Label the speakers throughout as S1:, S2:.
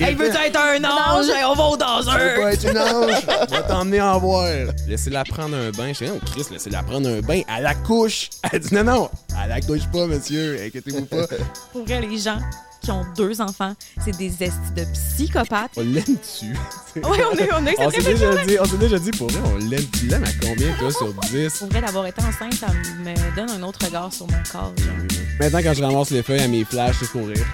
S1: Hey, veux-tu être un ange? Hey, on va au
S2: Tu veux pas
S1: danseur!
S2: être une ange? On va t'emmener en voir. Laissez-la prendre un bain. Je dis, non, Chris, laissez-la prendre un bain à la couche. Elle dit, non, non, à la couche pas, monsieur. Inquiétez-vous pas.
S1: Pour vrai, les gens qui ont deux enfants, c'est des estis de psychopathes.
S2: On l'aime dessus.
S1: Oui, on, est, on eu
S2: On s'est déjà dit, on s'est déjà dit, pour vrai, on l'aime. Tu l'aimes à combien, toi, sur 10?
S1: Pour vrai, d'avoir été enceinte, ça me donne un autre regard sur mon corps. genre.
S2: Maintenant, quand je ramasse les feuilles à mes flashs, c'est pour rire.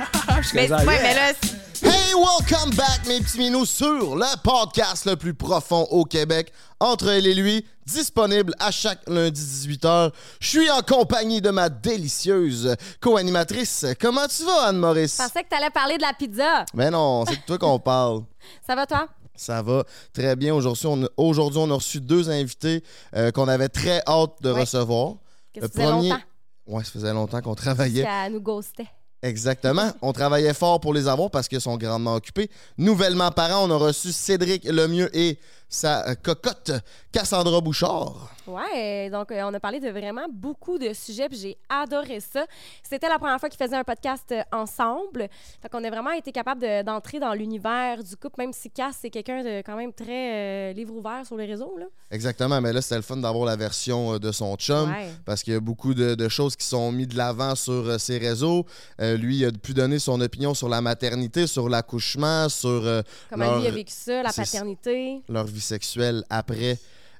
S2: Je suis
S1: Mais,
S2: comme ça,
S1: ouais,
S2: yeah.
S1: mais là,
S3: Hey, welcome back, mes petits minous, sur le podcast le plus profond au Québec, entre elle et lui, disponible à chaque lundi 18h. Je suis en compagnie de ma délicieuse co-animatrice. Comment tu vas, Anne-Maurice?
S4: Je pensais que t'allais parler de la pizza.
S3: Mais non, c'est de toi qu'on parle.
S4: Ça va, toi?
S3: Ça va très bien. Aujourd'hui, on a, aujourd'hui, on a reçu deux invités euh, qu'on avait très hâte de recevoir.
S4: Qu'est-ce
S3: Le
S4: ça
S3: premier-
S4: longtemps
S3: Ouais, ça faisait longtemps qu'on travaillait.
S4: qu'elle nous ghostait?
S3: Exactement. On travaillait fort pour les avoir parce qu'ils sont grandement occupés. Nouvellement parents, on a reçu Cédric Lemieux et sa euh, cocotte Cassandra Bouchard.
S4: Ouais, donc euh, on a parlé de vraiment beaucoup de sujets, puis j'ai adoré ça. C'était la première fois qu'ils faisaient un podcast euh, ensemble. Fait qu'on a vraiment été capable de- d'entrer dans l'univers du couple, même si Cass, c'est quelqu'un de quand même très euh, livre ouvert sur les réseaux. Là.
S3: Exactement, mais là, c'était le fun d'avoir la version de son chum
S4: Ouais.
S3: parce qu'il y a beaucoup de, de choses qui sont mises de l'avant sur ses réseaux. Lui, il a pu donner son opinion sur la maternité, sur l'accouchement, sur
S4: Comment
S3: leur,
S4: lui a vécu ça, la paternité.
S3: leur vie sexuelle après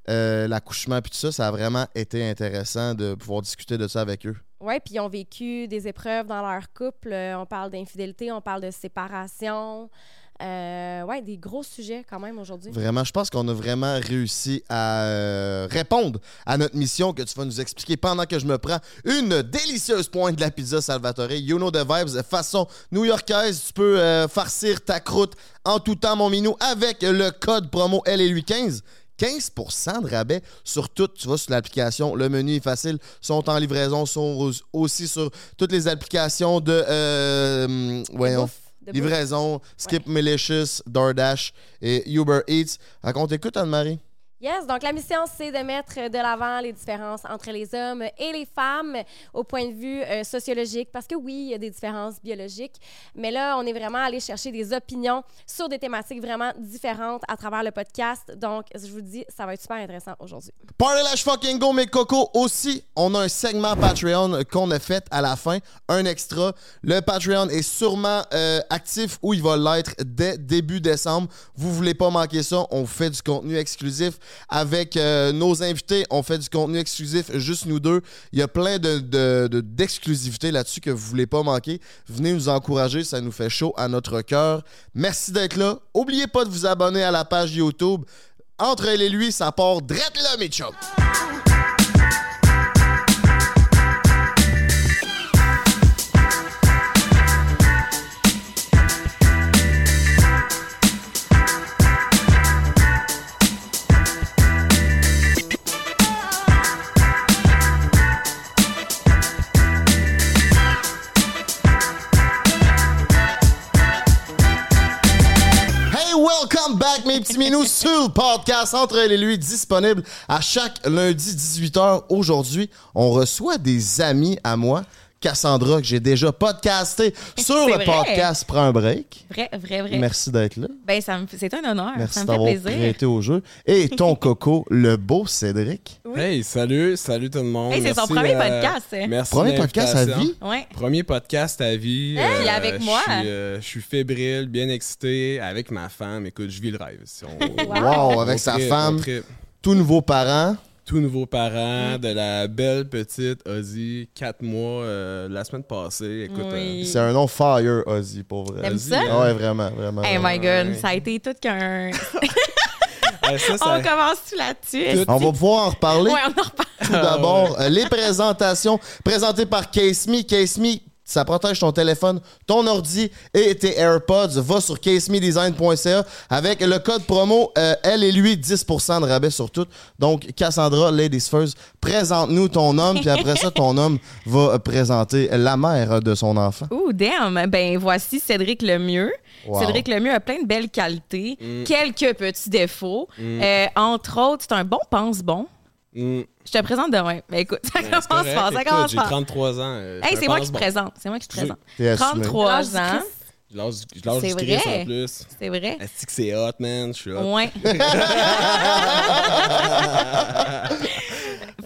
S3: euh, l'accouchement puis tout ça. Ça a vraiment été intéressant de pouvoir discuter de ça avec eux.
S4: Oui, puis ils ont vécu des épreuves dans leur couple. Euh, on parle d'infidélité, on parle de séparation. Euh, ouais, des gros sujets quand même aujourd'hui.
S3: Vraiment, je pense qu'on a vraiment réussi à euh, répondre à notre mission que tu vas nous expliquer pendant que je me prends une délicieuse pointe de la pizza Salvatore. You know the vibes, façon new-yorkaise. Tu peux euh, farcir ta croûte en tout temps, mon minou, avec le code promo LLU15. 15% de rabais sur tout. Tu vas sur l'application. Le menu est facile. sont en livraison. sont au- aussi sur toutes les applications de. euh, voyons.
S4: De.
S3: Livraison, Skip Malicious, DoorDash et Uber Eats. Raconte, écoute, Anne-Marie.
S4: Yes, donc la mission, c'est de mettre de l'avant les différences entre les hommes et les femmes au point de vue euh, sociologique, parce que oui, il y a des différences biologiques, mais là, on est vraiment allé chercher des opinions sur des thématiques vraiment différentes à travers le podcast. Donc, je vous dis, ça va être super intéressant aujourd'hui.
S3: Party Lash Fucking Go, mes cocos. Aussi, on a un segment Patreon qu'on a fait à la fin, un extra. Le Patreon est sûrement euh, actif ou il va l'être dès début décembre. Vous voulez pas manquer ça. On fait du contenu exclusif avec euh, nos invités. On fait du contenu exclusif, juste nous deux. Il y a plein de, de- de- d'exclusivités là-dessus que vous voulez pas manquer. Venez nous encourager, ça nous fait chaud à notre cœur. Merci d'être là. Oubliez pas de vous abonner à la page YouTube. Entre elle et lui, ça part drette là, mes mes petits sur le podcast Entre elle et lui, disponible à chaque lundi 18h. Aujourd'hui, on reçoit des amis à moi. Cassandra, que j'ai déjà podcasté sur le
S1: vrai.
S3: podcast Prends un break.
S1: Vrai, vrai, vrai.
S3: Merci d'être là.
S1: Ben, ça me, c'est un honneur.
S3: Merci
S1: ça me fait
S3: d'avoir
S1: plaisir.
S3: prêté au jeu. Et ton coco, le beau Cédric.
S1: Oui.
S2: Hey, salut, salut tout le monde.
S1: Hey, c'est son
S2: Merci,
S1: premier
S2: euh,
S1: podcast. hein.
S2: Merci
S3: Premier podcast à vie?
S1: Ouais.
S2: Premier podcast à vie.
S1: Avec
S2: je
S1: moi.
S2: suis, euh, Je suis fébrile, bien excité, avec ma femme. Écoute, je vis le rêve. Si on-
S3: Wow,
S2: on
S3: avec sa femme, tout nouveau parent.
S2: Tout nouveau
S1: Mm.
S2: parent, de la belle petite Ozzy, 4 mois euh, la semaine passée. Écoute,
S1: Oui.
S3: C'est un nom fire, Ozzy, pour vrai.
S1: T'aimes
S2: Ozzy,
S1: ça?
S2: hein?
S3: Ah ouais, vraiment, vraiment.
S1: Hey
S3: vraiment.
S1: my god,
S2: Ouais.
S1: ça a été tout qu'un.
S2: euh, ça, ça-
S1: On commence tout là-dessus.
S2: Tout-
S3: On va pouvoir en reparler.
S1: Ouais, on en reparle.
S3: Tout d'abord, euh, les présentations présentées par Case Me. Case Me, ça protège ton téléphone, ton ordi et tes AirPods. Va sur casemedesign.ca avec le code promo euh, elle et lui 10% de rabais sur tout. Donc Cassandra Ladies First, présente-nous ton homme puis après ça ton homme va présenter la mère de son enfant.
S1: Ouh, damn! Ben, voici Cédric Lemieux.
S3: Wow.
S1: Cédric Lemieux a plein de belles qualités,
S2: Mm.
S1: quelques petits défauts. Euh, entre autres, c'est un bon pense-bon.
S2: Mm,
S1: Je te présente demain. Ben, écoute, ça
S2: ouais,
S1: commence
S2: correct.
S1: fort, ça commence
S2: J'ai
S1: fort.
S2: 33 ans. euh,
S1: Hey, c'est moi qui te
S2: bon.
S1: présente. C'est moi qui te présente.
S3: T'es assumé.
S1: 33
S4: L'âge du
S1: ans.
S2: Je lâche, je lâche
S1: C'est
S2: du Chris en plus.
S1: C'est vrai.
S2: Est-ce que c'est hot, man? Je suis hot.
S1: Ouais.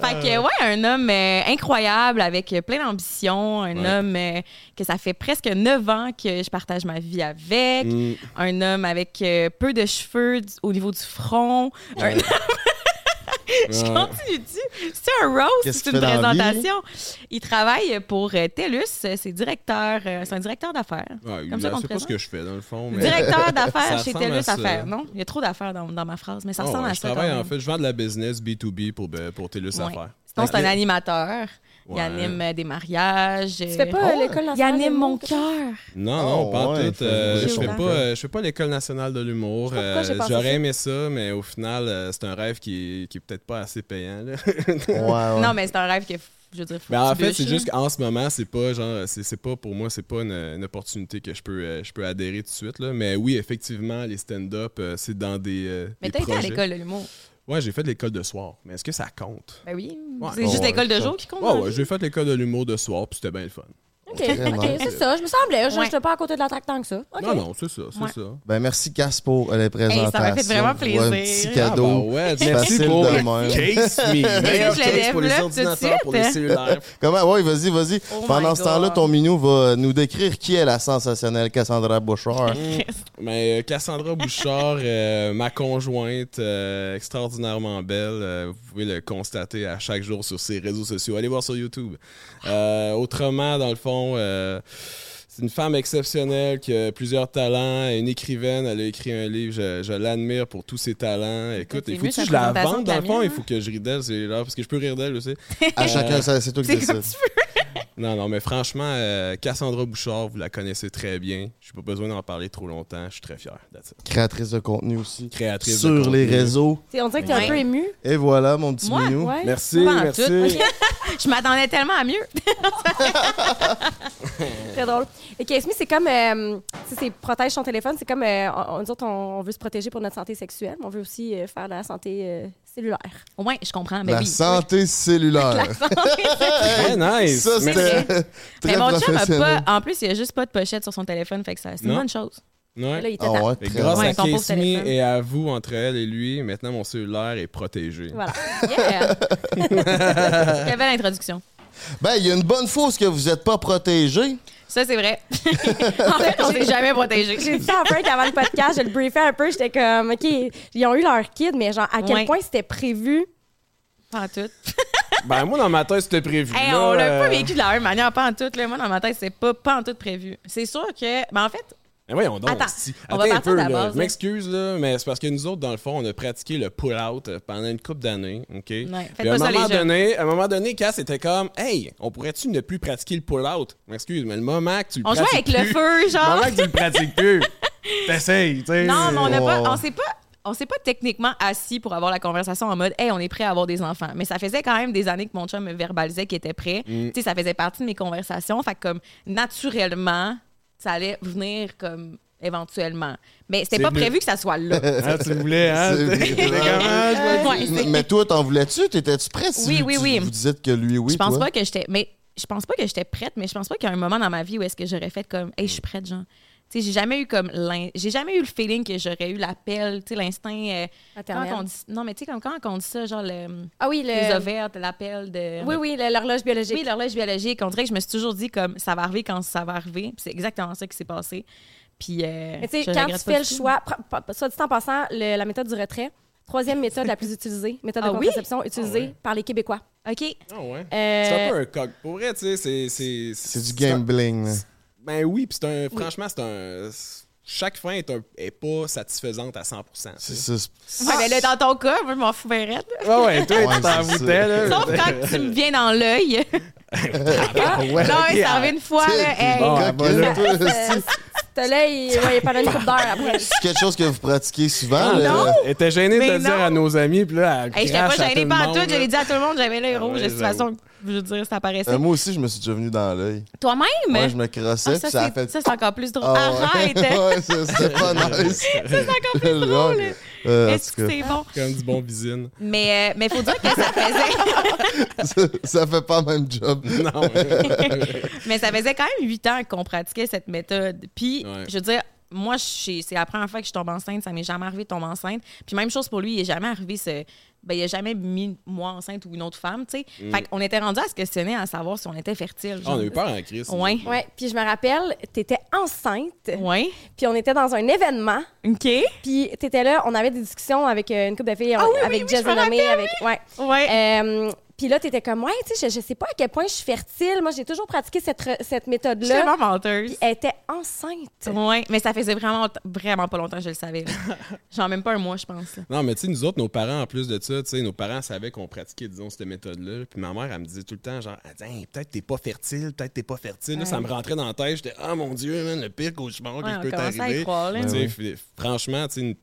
S1: fait que, ouais, un homme euh, incroyable avec euh, plein d'ambition. Un
S2: Ouais.
S1: homme euh, que ça fait presque neuf ans que je partage ma vie avec.
S2: Mm.
S1: Un homme avec euh, peu de cheveux au niveau du front. Un- je
S2: Ouais.
S1: continue-tu? C'est un roast, c'est une présentation. Il travaille pour euh, TELUS. C'est directeur, euh, c'est un directeur d'affaires.
S2: Ouais,
S1: Comme ça
S2: je
S1: qu'on
S2: pas ce que je fais, dans le fond. Mais...
S1: Directeur d'affaires chez TELUS. Affaires. Non, il y a trop d'affaires dans, dans ma phrase, mais ça
S2: Ah
S1: ressemble
S2: ouais,
S1: à
S2: je
S1: ça.
S2: travaille, en fait, je vends de la business B2B pour, pour TELUS
S1: Ouais.
S2: Affaires.
S1: Sinon, c'est un animateur. Il anime euh, des mariages.
S4: Tu fais pas
S3: Oh,
S4: euh, l'école
S1: Il
S4: nationale
S1: anime
S4: de
S1: mon cœur.
S2: Non, non,
S3: Oh,
S2: pas
S3: ouais,
S2: tout. euh, je fais pas, euh, je fais pas l'école nationale de l'humour. Euh, J'aurais aimé ça, mais au final, euh, c'est un rêve qui est, qui est peut-être pas assez payant. Là.
S3: Ouais, ouais.
S1: Non, mais c'est un rêve que, je veux dire, faut
S2: Mais en fait, c'est juste qu'en ce moment, c'est pas genre, c'est c'est pas pour moi, c'est pas une, une opportunité que je peux, euh, je peux adhérer tout de suite. Là. Mais oui, effectivement, les stand-up, euh, c'est dans des, euh,
S1: Mais t'as été à l'école de l'humour.
S2: Ouais, j'ai fait l'école de soir. Mais est-ce que ça compte?
S1: Ben oui.
S2: Ouais.
S1: C'est juste l'école de jour qui compte.
S2: Ouais,
S1: la
S2: ouais, j'ai fait l'école de l'humour de soir, puis c'était bien le fun.
S4: OK,
S3: Très
S4: OK,
S3: nice.
S4: c'est ça. Je me semblais. Je
S1: Ouais.
S4: n'étais pas à côté de la traque tant que ça. OK.
S2: Non, non, c'est ça, c'est
S1: Ouais.
S2: ça.
S3: Ben, merci, Cass, pour euh, les présentations.
S1: ça m'a fait vraiment plaisir.
S3: Ouais, un petit
S1: Ah,
S3: cadeau.
S2: Ah, bah ouais,
S3: C'est
S2: merci
S3: facile
S2: pour
S3: de
S2: le
S3: même.
S2: case me. Meilleur
S1: je le
S2: case pour les
S1: développe tout de
S2: ordinateurs, pour les
S1: suite.
S2: cellulaires.
S3: Comment? Ouais, vas-y, vas-y.
S1: Oh
S3: Pendant
S1: my
S3: ce temps-là,
S1: God.
S3: ton minou va nous décrire qui est la sensationnelle Cassandra Bouchard.
S2: Mais euh, Cassandra Bouchard, euh, ma conjointe, euh, extraordinairement belle, euh, vous pouvez le constater à chaque jour sur ses réseaux sociaux. Allez voir sur YouTube. Euh, autrement, dans le fond, euh, c'est une femme exceptionnelle qui a plusieurs talents, une écrivaine, elle a écrit un livre, je, je l'admire pour tous ses talents. Écoute, il faut que je la vende dans le fond, il faut que je rie d'elle, c'est là, parce que je peux rire d'elle aussi.
S3: À chacun, ça, c'est toi qui décides.
S1: Tu.
S2: Non, non, mais franchement, euh, Cassandra Bouchard, vous la connaissez très bien. Je n'ai pas besoin d'en parler trop longtemps. Je suis très fier.
S3: Créatrice de contenu aussi.
S2: Créatrice
S3: Sur
S2: de
S3: les
S2: contenu.
S3: réseaux.
S4: T'sais, On dirait que t'es
S1: Ouais.
S4: un peu ému.
S3: Et voilà, mon petit
S1: Moi?
S3: minou.
S4: Ouais.
S2: Merci,
S1: Pas en
S2: merci.
S1: tout. Je m'attendais tellement à mieux.
S4: Très drôle. Et Casey, c'est comme. Euh, tu sais, c'est protège son téléphone. C'est comme. euh, on, nous autres, on, on veut se protéger pour notre santé sexuelle, mais on veut aussi euh, faire de la santé euh, cellulaire.
S1: Ouais, je comprends. Ben
S3: La
S1: oui.
S3: santé cellulaire.
S1: La santé.
S2: Très nice.
S3: Ça,
S1: Mais
S3: c'était
S1: Mais
S3: très
S1: mon chum a pas. En plus, il a juste pas de pochette sur son téléphone, fait que ça, c'est une bonne chose.
S2: Ouais.
S4: Là, il était
S3: Ah ouais,
S2: grâce
S1: Ouais,
S2: à
S1: téléphone.
S2: et à vous, entre elle et lui, maintenant mon cellulaire est protégé.
S4: Voilà.
S1: Yeah! Quelle belle introduction.
S3: Ben, il y a une bonne fausse que vous n'êtes pas protégé.
S1: Ça, c'est vrai. en fait, on s'est jamais protégé.
S4: J'ai dit ça en break avant le podcast, je le briefais un peu, j'étais comme, OK, ils ont eu leur kid, mais genre, à quel
S1: Ouais.
S4: point c'était prévu?
S1: Pas en tout.
S2: Ben, moi, dans ma tête, c'était prévu.
S1: Hey,
S2: là,
S1: on l'a
S2: euh,
S1: pas vécu de la même manière, pas en tout. Là. Moi, dans ma tête, c'est pas, pas en tout prévu. C'est sûr que. Ben, en fait,
S2: Mais voyons donc.
S1: Attends, on va
S2: Attends un
S1: partir
S2: peu,
S1: de la
S2: là.
S1: base,
S2: Je m'excuse, là, mais c'est parce que nous autres, dans le fond, on a pratiqué le pull-out pendant une couple d'années. OK?
S1: faites
S2: Puis à un
S1: pas ça,
S2: moment
S1: les
S2: donné, à un moment donné, Cass était comme, hey, on pourrait-tu ne plus pratiquer le pull-out? M'excuse, mais le moment que tu le
S1: on
S2: pratiques
S1: avec le feu,
S2: Le
S1: genre.
S2: moment que tu le pratiques plus, t'essayes, tu sais.
S1: Non, mais on n'a pas.
S3: Wow.
S1: On s'est pas. On s'est pas techniquement assis pour avoir la conversation en mode Hey, on est prêt à avoir des enfants. Mais ça faisait quand même des années que mon chum me verbalisait qu'il était prêt.
S2: Mm.
S1: Tu sais, ça faisait partie de mes conversations. Fait que comme naturellement, ça allait venir comme éventuellement. Mais c'était pas
S2: bleu.
S1: prévu que ça soit là.
S2: Ah, tu voulais, hein?
S1: Ouais, c'est-
S3: Mais toi, t'en voulais-tu? T'étais-tu prête? Si
S1: Oui,
S3: vous-
S1: oui,
S3: tu-
S1: oui.
S3: Vous dites que lui, oui.
S1: je pense
S3: toi?
S1: pas que j'étais. Mais je pense pas que j'étais prête, mais je pense pas qu'il y a un moment dans ma vie où est-ce que j'aurais fait comme Hey, je suis prête, genre. Tu sais, j'ai jamais eu comme l'in- j'ai jamais eu le feeling que j'aurais eu l'appel, tu sais, l'instinct. euh, on dit non, mais tu sais comme quand on dit ça, genre le,
S4: Ah oui,
S1: les
S4: le.
S1: ovaires, l'appel de
S4: Oui, oui, l'horloge biologique.
S1: oui, l'horloge biologique. On dirait que je me suis toujours dit comme ça va arriver quand ça va arriver. C'est exactement ça qui s'est passé. Puis euh,
S4: Mais tu sais,
S1: je
S4: quand tu fais le
S1: tout.
S4: choix, soit dit en passant, le- la méthode du retrait, troisième méthode la plus utilisée, méthode
S1: Ah
S4: de
S1: oui?
S4: contraception utilisée
S2: Ah ouais.
S4: par les Québécois.
S1: OK.
S2: Ah ouais.
S4: Euh,
S2: C'est un peu un coq. Pour vrai, tu sais, c'est... C'est
S3: C'est du
S2: un-
S3: gambling.
S2: Ben oui, puis c'est un... Franchement, c'est un... Chaque fin est, un, est pas satisfaisante à 100%. tu
S3: C'est ça.
S1: Ouais, mais là, dans ton cas, moi, je m'en fous bien raide.
S2: Ouais, ouais, toi,
S3: Ouais,
S2: tu t'en
S3: c'est
S2: foutais, là.
S1: Sauf quand tu me viens dans l'œil.
S2: Ah, ouais,
S1: non, mais ça
S2: ah.
S1: arrivé une fois, là. Hey.
S2: Bon, ah, bah là.
S4: il, ouais, il pendant une coupe d'heure après.
S3: C'est quelque chose que vous pratiquez souvent.
S2: Ah,
S3: là?
S1: non.
S2: Elle était gênée de le dire
S1: non.
S2: à nos amis, puis là, elle
S1: Hey, j'étais
S2: crache
S1: pas gênée
S2: monde,
S1: tout. l'ai dit à tout le monde, j'avais l'œil
S2: Ah
S1: rouge. de toute façon, je veux dire, ça apparaissait.
S3: Euh, moi aussi, je me suis déjà venu dans l'œil.
S1: Toi-même?
S3: Moi, je me crossais,
S1: Ah, ça,
S3: puis ça a
S1: c'est
S3: fait.
S1: ça, c'est encore plus drôle.
S3: Ah ouais.
S1: Arrête!
S3: ouais, c'était pas nice.
S1: c'est encore plus drôle.
S3: Euh,
S1: Est-ce que c'est bon?
S2: Comme du bon visine.
S1: Mais, euh, mais faut dire que ça faisait.
S3: ça, ça fait pas le même job.
S2: Non. mais-
S1: ça faisait quand même huit ans qu'on pratiquait cette méthode. Puis,
S2: Ouais.
S1: je veux dire, moi, c'est la première fois que je tombe enceinte. Ça m'est jamais arrivé de tomber enceinte. Puis, même chose pour lui, il n'est jamais arrivé ce. Ben, il n'a jamais mis moi enceinte ou une autre femme, tu sais. Fait qu'on était rendu à se questionner à savoir si on était fertile.
S2: Mm. Ah, on a eu peur en crise.
S1: Ouais.
S4: Ouais, puis je me rappelle, t'étais enceinte,
S1: Ouais.
S4: puis on était dans un événement,
S1: OK.
S4: puis t'étais là, on avait des discussions avec euh, une couple de filles,
S1: Ah oui, oui,
S4: avec
S1: oui,
S4: Jess Denomé, avec... Ouais.
S1: Ouais.
S4: Euh, puis là, t'étais comme, ouais, tu sais, je, je sais pas à quel point je suis fertile. Moi, j'ai toujours pratiqué cette, cette
S1: Je suis
S4: méthode-là.
S1: tellement menteuse.
S4: Puis elle était enceinte.
S1: Ouais, mais ça faisait vraiment, vraiment pas longtemps que je le savais. Genre même pas un mois, je pense. là.
S2: Non, mais tu sais, nous autres, nos parents, en plus de ça, tu sais, nos parents savaient qu'on pratiquait, disons, cette méthode-là. Puis ma mère, elle me disait tout le temps, genre, elle disait, Hey, peut-être t'es pas fertile, peut-être t'es pas fertile. Là, ça me rentrait dans la tête. J'étais, ah mon Dieu, man, le pire cauchemar
S1: Ouais, commençait à y
S2: t'arriver. Tu Franchement, tu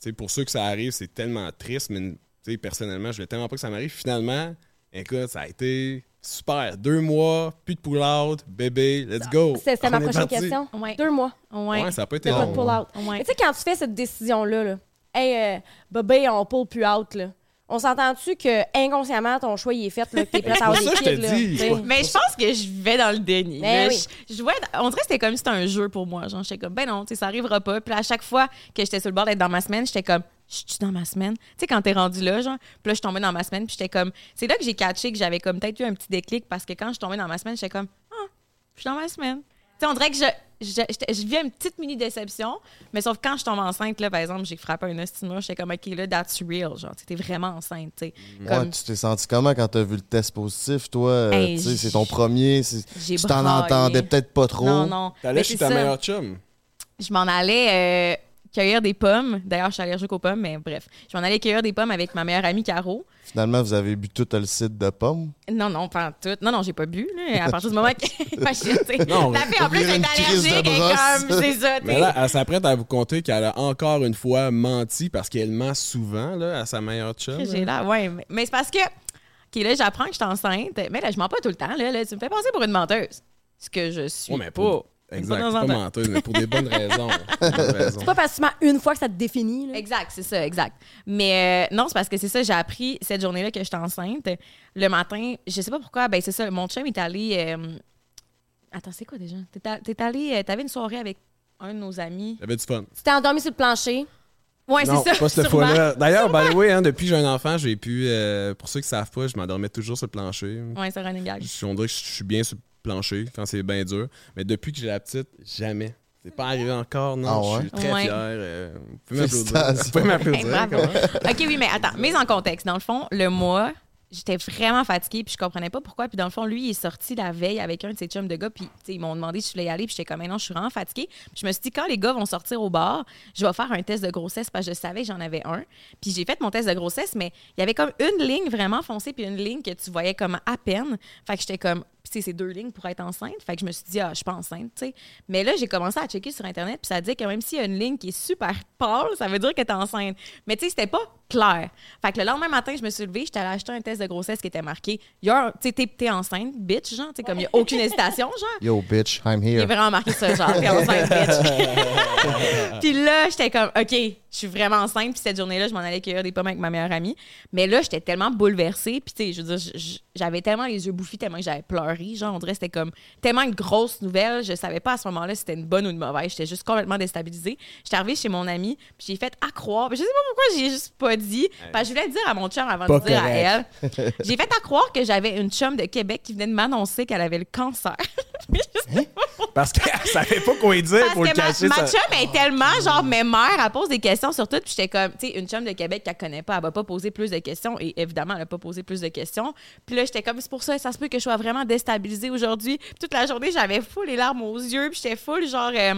S2: tu sais, pour ceux que ça arrive, c'est tellement triste, mais tu sais, personnellement, je voulais tellement pas que ça m'arrive. Finalement, écoute, ça a été super. Deux mois, plus de pull-out, bébé, let's go.
S4: C'est- C'était ma prochaine question.
S1: Ouais.
S4: Deux mois
S1: Ouais.
S2: Ouais, ça a pas été
S3: Non.
S4: pas
S2: long.
S4: de pull-out.
S1: Ouais.
S4: Mais tu sais, quand tu fais cette décision-là, là, hey, euh, bébé, on pull plus out, là. On s'entend-tu que inconsciemment ton choix il est fait, là, que t'es prêt à avoir
S2: pour
S4: des
S2: ça, je te
S4: kids, là,
S2: dis,
S1: Mais je pense que je vivais dans le déni.
S4: Ben
S1: là.
S4: oui.
S1: je, je jouais- on dirait que c'était comme si c'était un jeu pour moi. Genre, j'étais comme, ben non, tu sais, ça arrivera pas. Puis à chaque fois que j'étais sur le bord d'être dans ma semaine, j'étais comme, je suis dans ma semaine. Tu sais, quand t'es rendu là, genre, puis là, je tombais dans ma semaine, puis j'étais comme, c'est là que j'ai catché que j'avais comme peut-être eu un petit déclic parce que quand je tombais dans ma semaine, j'étais comme, ah, je suis dans ma semaine. Tu sais, on dirait que je, je, je vivais une petite mini déception, mais sauf que quand je tombe enceinte, là, par exemple, j'ai frappé un estimeur, j'étais comme, OK, là, that's real. Genre, t'es vraiment enceinte, tu sais.
S3: Ouais, tu t'es senti comment quand t'as vu le test positif, toi? Euh,
S1: Hey,
S3: tu sais, c'est ton premier. Tu t'en entendais peut-être pas trop.
S1: Non, non.
S2: T'allais chez ta meilleure chum.
S1: je m'en allais euh, cueillir des pommes. D'ailleurs, je suis allergique aux pommes, mais bref. Je m'en allais cueillir des pommes avec ma meilleure amie Caro.
S3: Finalement, vous avez bu tout le site de pommes?
S1: Non, non, pas tout. Non, non, j'ai pas bu. Là, à partir du moment que. Ma chute, tu sais.
S2: Non,
S1: La fille, en plus, est allergique.
S3: Brosse.
S1: comme, c'est ça, tu
S2: Mais
S1: sais.
S2: là, elle s'apprête à vous conter qu'elle a encore une fois menti parce qu'elle ment souvent là, à sa meilleure chum.
S1: J'ai
S2: là.
S1: ouais. Mais, mais c'est parce que. OK, là, j'apprends que je suis enceinte. Mais là, je mens pas tout le temps. Là, là. Tu me fais passer pour une menteuse. Ce que je suis.
S2: Ouais, mais
S1: pas.
S2: Pour-
S1: Une
S2: Exact,
S1: fois de
S2: pas
S1: temps en temps.
S2: menteuse, mais pour des bonnes raisons. Raisons.
S4: C'est pas parce que tu mens une fois que ça te définit. Là.
S1: Exact, c'est ça, exact. Mais euh, non, c'est parce que c'est ça, j'ai appris cette journée-là que j'étais enceinte. Le matin, je sais pas pourquoi, ben c'est ça, mon chum est allé. euh, Attends, c'est quoi déjà? T'es t'es allé. euh, T'avais une soirée avec un de nos amis.
S2: J'avais du fun.
S4: Tu t'es endormi sur le plancher?
S1: Ouais, c'est ça.
S2: pas cette fois-là. D'ailleurs, by the way, hein, depuis que j'ai un enfant, j'ai pu. euh, pour ceux qui savent pas, je m'endormais toujours sur le plancher.
S1: Ouais, c'est running gag.
S2: Je- On dirait que je suis bien sur le plancher quand c'est bien dur. Mais depuis que j'ai la petite, jamais. C'est pas arrivé encore, non?
S3: Ah ouais?
S2: Je suis très
S1: Ouais.
S2: fier. euh, vous pouvez m'applaudir. Vous pouvez m'applaudir.
S1: Hey? OK, oui, mais attends, mise en contexte. Dans le fond, le mois, j'étais vraiment fatiguée, puis je comprenais pas pourquoi. Puis dans le fond, lui, il est sorti la veille avec un de ses chums de gars, puis ils m'ont demandé si je voulais y aller, puis j'étais comme, non, je suis vraiment fatiguée. Puis je me suis dit, quand les gars vont sortir au bar, je vais faire un test de grossesse, parce que je savais que j'en avais un. Puis j'ai fait mon test de grossesse, mais il y avait comme une ligne vraiment foncée, puis une ligne que tu voyais comme à peine. Fait que j'étais comme, tu sais, c'est deux lignes pour être enceinte. Fait que je me suis dit, ah, je suis pas enceinte, tu sais. Mais là, j'ai commencé à checker sur Internet, puis ça dit que même s'il y a une ligne qui est super pâle, ça veut dire que t'es enceinte. Mais tu sais, c'était pas clair. Fait que le lendemain matin, je me suis levée, j'étais allée acheter un test de grossesse qui était marqué, tu sais, t'es- enceinte, bitch, genre, tu sais, comme il y a aucune hésitation, genre.
S3: Yo, bitch, I'm
S1: Il est
S3: here.
S1: vraiment marqué ça, genre, t'es enceinte, bitch. puis là, j'étais comme, OK, je suis vraiment enceinte. Puis cette journée-là, je m'en allais cueillir des pommes avec ma meilleure amie. Mais là, j'étais tellement bouleversée. Puis, tu sais, je veux dire, j'avais tellement les yeux bouffis, tellement que j'avais pleuré. Genre, on dirait que c'était comme tellement une grosse nouvelle. Je savais pas à ce moment-là si c'était une bonne ou une mauvaise. J'étais juste complètement déstabilisée. J'étais arrivée chez mon amie, puis j'ai fait à croire. Puis je sais pas pourquoi j'ai juste pas dit. Parce que je voulais le dire à mon chum avant
S2: Pas
S1: de dire à elle.
S2: correct.
S1: J'ai fait à croire que j'avais une chum de Québec qui venait de m'annoncer qu'elle avait le cancer. Mais je sais pas
S2: Parce qu'elle savait pas quoi y dire
S1: parce
S2: pour le
S1: que ma,
S2: cacher.
S1: ma
S2: ça-
S1: chum est tellement, genre, mes mères, elle pose des questions sur tout. Puis j'étais comme, tu sais, une chum de Québec qu'elle connaît pas, elle va pas poser plus de questions. Et évidemment, elle a pas posé plus de questions. Puis là, j'étais comme, c'est pour ça, ça se peut que je sois vraiment déstabilisée aujourd'hui. Puis toute la journée, j'avais full les larmes aux yeux. Puis j'étais full, genre, euh,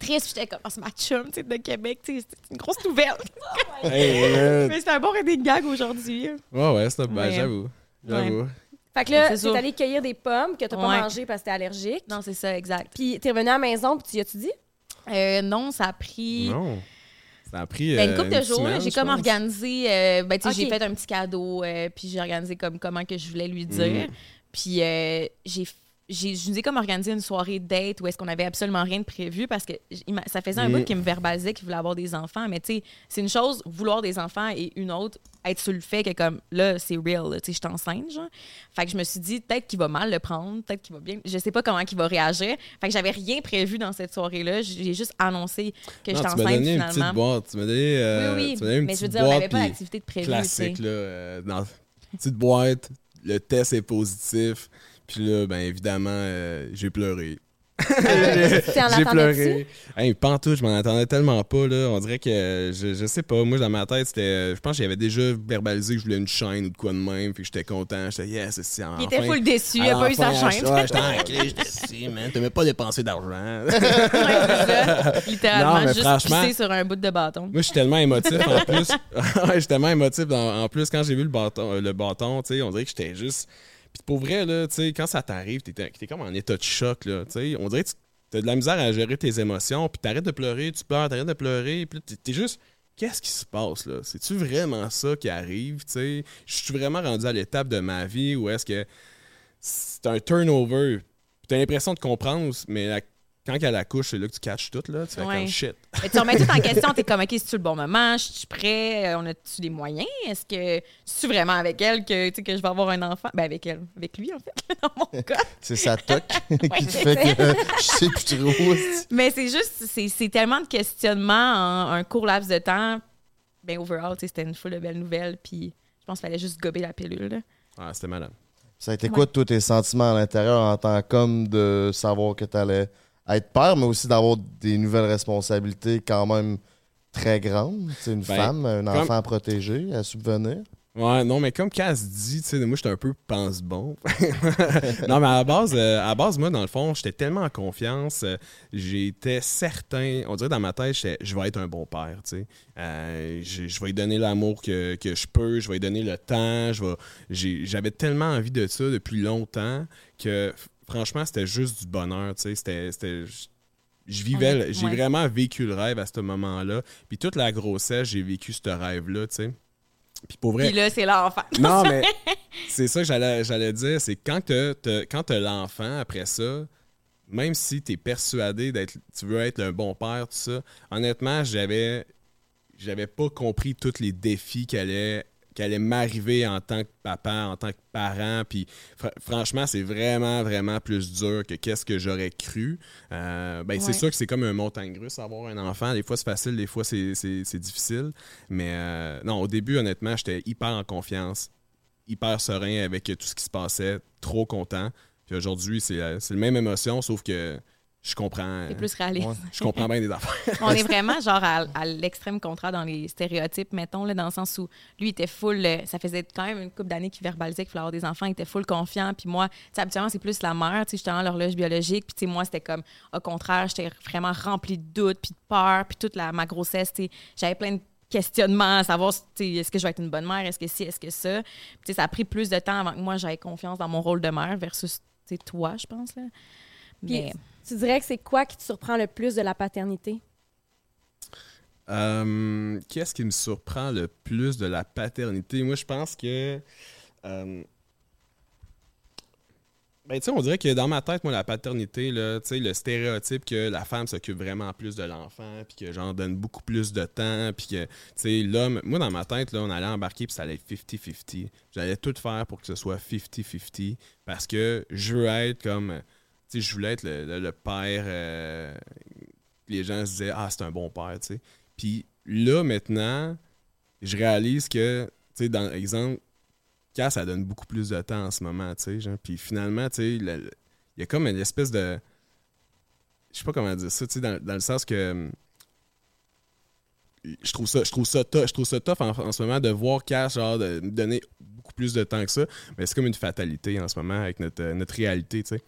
S1: triste. Puis j'étais comme, oh, c'est ma chum, tu sais, de Québec, tu sais, c'est une grosse nouvelle.
S2: Hey, euh,
S1: Mais c'est un bon running gag aujourd'hui.
S2: Ouais, ouais, c'est ben,
S1: Ouais.
S2: j'avoue. J'avoue.
S4: Fait que là,
S1: C'est
S4: t'es allé cueillir des pommes que t'as pas
S1: Ouais.
S4: mangées parce que t'es allergique.
S1: Non, c'est ça, exact.
S4: Puis t'es revenu à la maison, puis tu y as-tu dit?
S1: Euh, non, ça a pris.
S2: Non. Ça a pris.
S1: Ben,
S2: euh,
S1: une couple de jours, là, j'ai comme
S2: pense.
S1: organisé. euh, ben, tu sais,
S4: Ok.
S1: j'ai fait un petit cadeau, euh, puis j'ai organisé comme comment que je voulais lui dire.
S2: Mhm.
S1: Puis euh, j'ai. Je nous ai comme organisé une soirée date où est-ce qu'on avait absolument rien de prévu parce que ça faisait un bout qui me verbalisait qu'il voulait avoir des enfants. Mais tu sais, c'est une chose, vouloir des enfants et une autre, être sur le fait que comme là, c'est real, tu sais, je suis enceinte, genre. Fait que je me suis dit, peut-être qu'il va mal le prendre, peut-être qu'il va bien. Je sais pas comment il va réagir. Fait que j'avais rien prévu dans cette soirée-là. J'ai juste annoncé que j'étais
S2: tu m'as
S1: enceinte
S2: donné une
S1: finalement.
S2: petite boîte. Tu m'as donné, euh,
S1: oui,
S2: tu donné une
S1: oui. Mais je veux
S2: petite
S1: dire, on n'avait
S2: boîte,
S1: pas d'activité de prévu.
S2: classique, là. euh, dans petite boîte, le test est positif. Puis là, ben évidemment, euh, j'ai pleuré. J'ai pleuré. Hey, tout, je m'en attendais tellement pas. Là. On dirait que, je, je sais pas, moi dans ma tête, c'était. Je pense que j'avais déjà verbalisé que je voulais une chaîne ou de quoi de même. Puis j'étais content. J'étais, yes, c'est enfin.
S1: Il était full déçu, il a
S2: à
S1: pas eu sa chaîne.
S2: J'étais en clé, j'étais si, man. T'as même pas dépensé d'argent.
S1: Littéralement,
S2: Non, mais
S1: juste
S2: franchement-
S1: pisser sur un bout de bâton.
S2: Moi, je suis tellement émotif en plus. Ouais, je suis tellement émotif en plus quand j'ai vu le bâton, euh, le bâton, tu sais, on dirait que j'étais juste. Puis pour vrai, là, tu quand ça t'arrive, t'es, t'es comme en état de choc, là, tu. On dirait que t'as de la misère à gérer tes émotions, puis t'arrêtes de pleurer, tu pleures, t'arrêtes de pleurer, puis t'es, juste. Qu'est-ce qui se passe, là? C'est-tu vraiment ça qui arrive, tu? Je suis vraiment rendu à l'étape de ma vie où est-ce que c'est un turnover. T'as l'impression de comprendre, mais la- quand elle accouche, c'est là que tu catches tout, là. Tu fais
S1: Ouais.
S2: comme shit.
S1: Mais tu remets tout en question, t'es comme, OK, c'est-tu le bon moment? Je suis prêt? Euh, On a-tu des moyens? Est-ce que c'est vraiment avec elle que, tu sais, que je vais avoir un enfant? Ben, avec elle. Avec lui, en fait, dans mon cas.
S3: C'est sa toque qui te
S1: c'est
S3: fait que je sais plus trop.
S1: Mais c'est juste, c'est c'est tellement de questionnements en un court laps de temps. Ben, overall, tu sais, c'était une foule de belles nouvelles, puis je pense qu'il fallait juste gober la pilule. là.
S2: Ah, c'était malade.
S3: Ça a été quoi, tous tes sentiments à l'intérieur en tant qu'homme de savoir que tu allais être père, mais aussi d'avoir des nouvelles responsabilités quand même très grandes? C'est une
S2: Ben,
S3: femme, un
S2: comme-
S3: enfant à protéger, à subvenir.
S2: Ouais, non, mais comme Cass dit, tu sais, moi, j'étais un peu pense-bon. non, mais à la base, euh, à la base, moi, dans le fond, j'étais tellement en confiance. euh, j'étais certain, on dirait dans ma tête, je vais être un bon père, tu sais. Euh, je, vais lui donner l'amour que, que je peux, je vais lui donner le temps. J'avais tellement envie de ça depuis longtemps que, franchement, c'était juste du bonheur, tu sais. C'était, c'était- je- vivais, j'ai
S1: Ouais.
S2: vraiment vécu le rêve à ce moment-là. Puis toute la grossesse, j'ai vécu ce rêve-là, tu sais. Puis pour vrai,
S1: Puis là, c'est l'enfant.
S2: non, mais c'est ça que j'allais, j'allais dire. C'est quand t'as, t'as- quand t'as l'enfant, après ça, même si t'es persuadé d'être, tu veux être un bon père, tout ça, honnêtement, j'avais, j'avais pas compris tous les défis qui allaient, qui allaient m'arriver en tant que papa, en tant que parent. Puis fr- franchement, c'est vraiment, vraiment plus dur que qu'est-ce que j'aurais cru. Euh, ben, c'est sûr que c'est comme un montagne russe avoir un enfant. Des fois, c'est facile, des fois, c'est, difficile. Mais euh, non, au début, honnêtement, j'étais hyper en confiance, hyper serein avec tout ce qui se passait, trop content. Puis aujourd'hui, c'est, euh, c'est la même émotion, sauf que je comprends.
S1: C'est plus réaliste.
S3: Ouais.
S2: Je comprends bien des affaires.
S1: On est vraiment genre à, à l'extrême contraire dans les stéréotypes, mettons, là, dans le sens où lui il était full, euh, ça faisait quand même une couple d'années qu'il verbalisait qu'il voulait avoir des enfants, il était full confiant, puis moi, tu sais, habituellement c'est plus la mère, tu sais, j'étais dans l'horloge biologique, puis tu sais, moi c'était comme, au contraire, j'étais vraiment remplie de doutes, puis de peur, puis toute la, ma grossesse, tu sais, j'avais plein de questionnements à savoir tu sais, est-ce que je vais être une bonne mère, est-ce que si, est-ce que ça? Puis, tu sais, ça a pris plus de temps avant que moi j'aie confiance dans mon rôle de mère versus tu sais, toi, je pense. Là.
S4: Puis, tu dirais que c'est quoi qui te surprend le plus de la paternité?
S2: Euh, Qu'est-ce qui me surprend le plus de la paternité? Moi, je pense que. euh, ben, tu sais, on dirait que dans ma tête, moi, la paternité, là, tu sais, le stéréotype que la femme s'occupe vraiment plus de l'enfant, puis que j'en donne beaucoup plus de temps, puis que, l'homme, moi, dans ma tête, là, on allait embarquer, puis ça allait être 50-50. J'allais tout faire pour que ce soit 50-50, parce que je veux être comme, je voulais être le, le- père, euh, les gens se disaient, ah, c'est un bon père, tu sais. Puis là, maintenant, je réalise que, tu sais, dans l'exemple, Cass, ça donne beaucoup plus de temps en ce moment, tu sais. Puis finalement, tu sais, il y a comme une espèce de. Je sais pas comment dire ça, tu sais, dans, le sens que. Je trouve ça, je trouve ça, tough, je trouve ça tough en, ce moment de voir Cass, genre, de donner beaucoup plus de temps que ça. Mais c'est comme une fatalité en ce moment avec notre, euh, notre réalité, tu sais.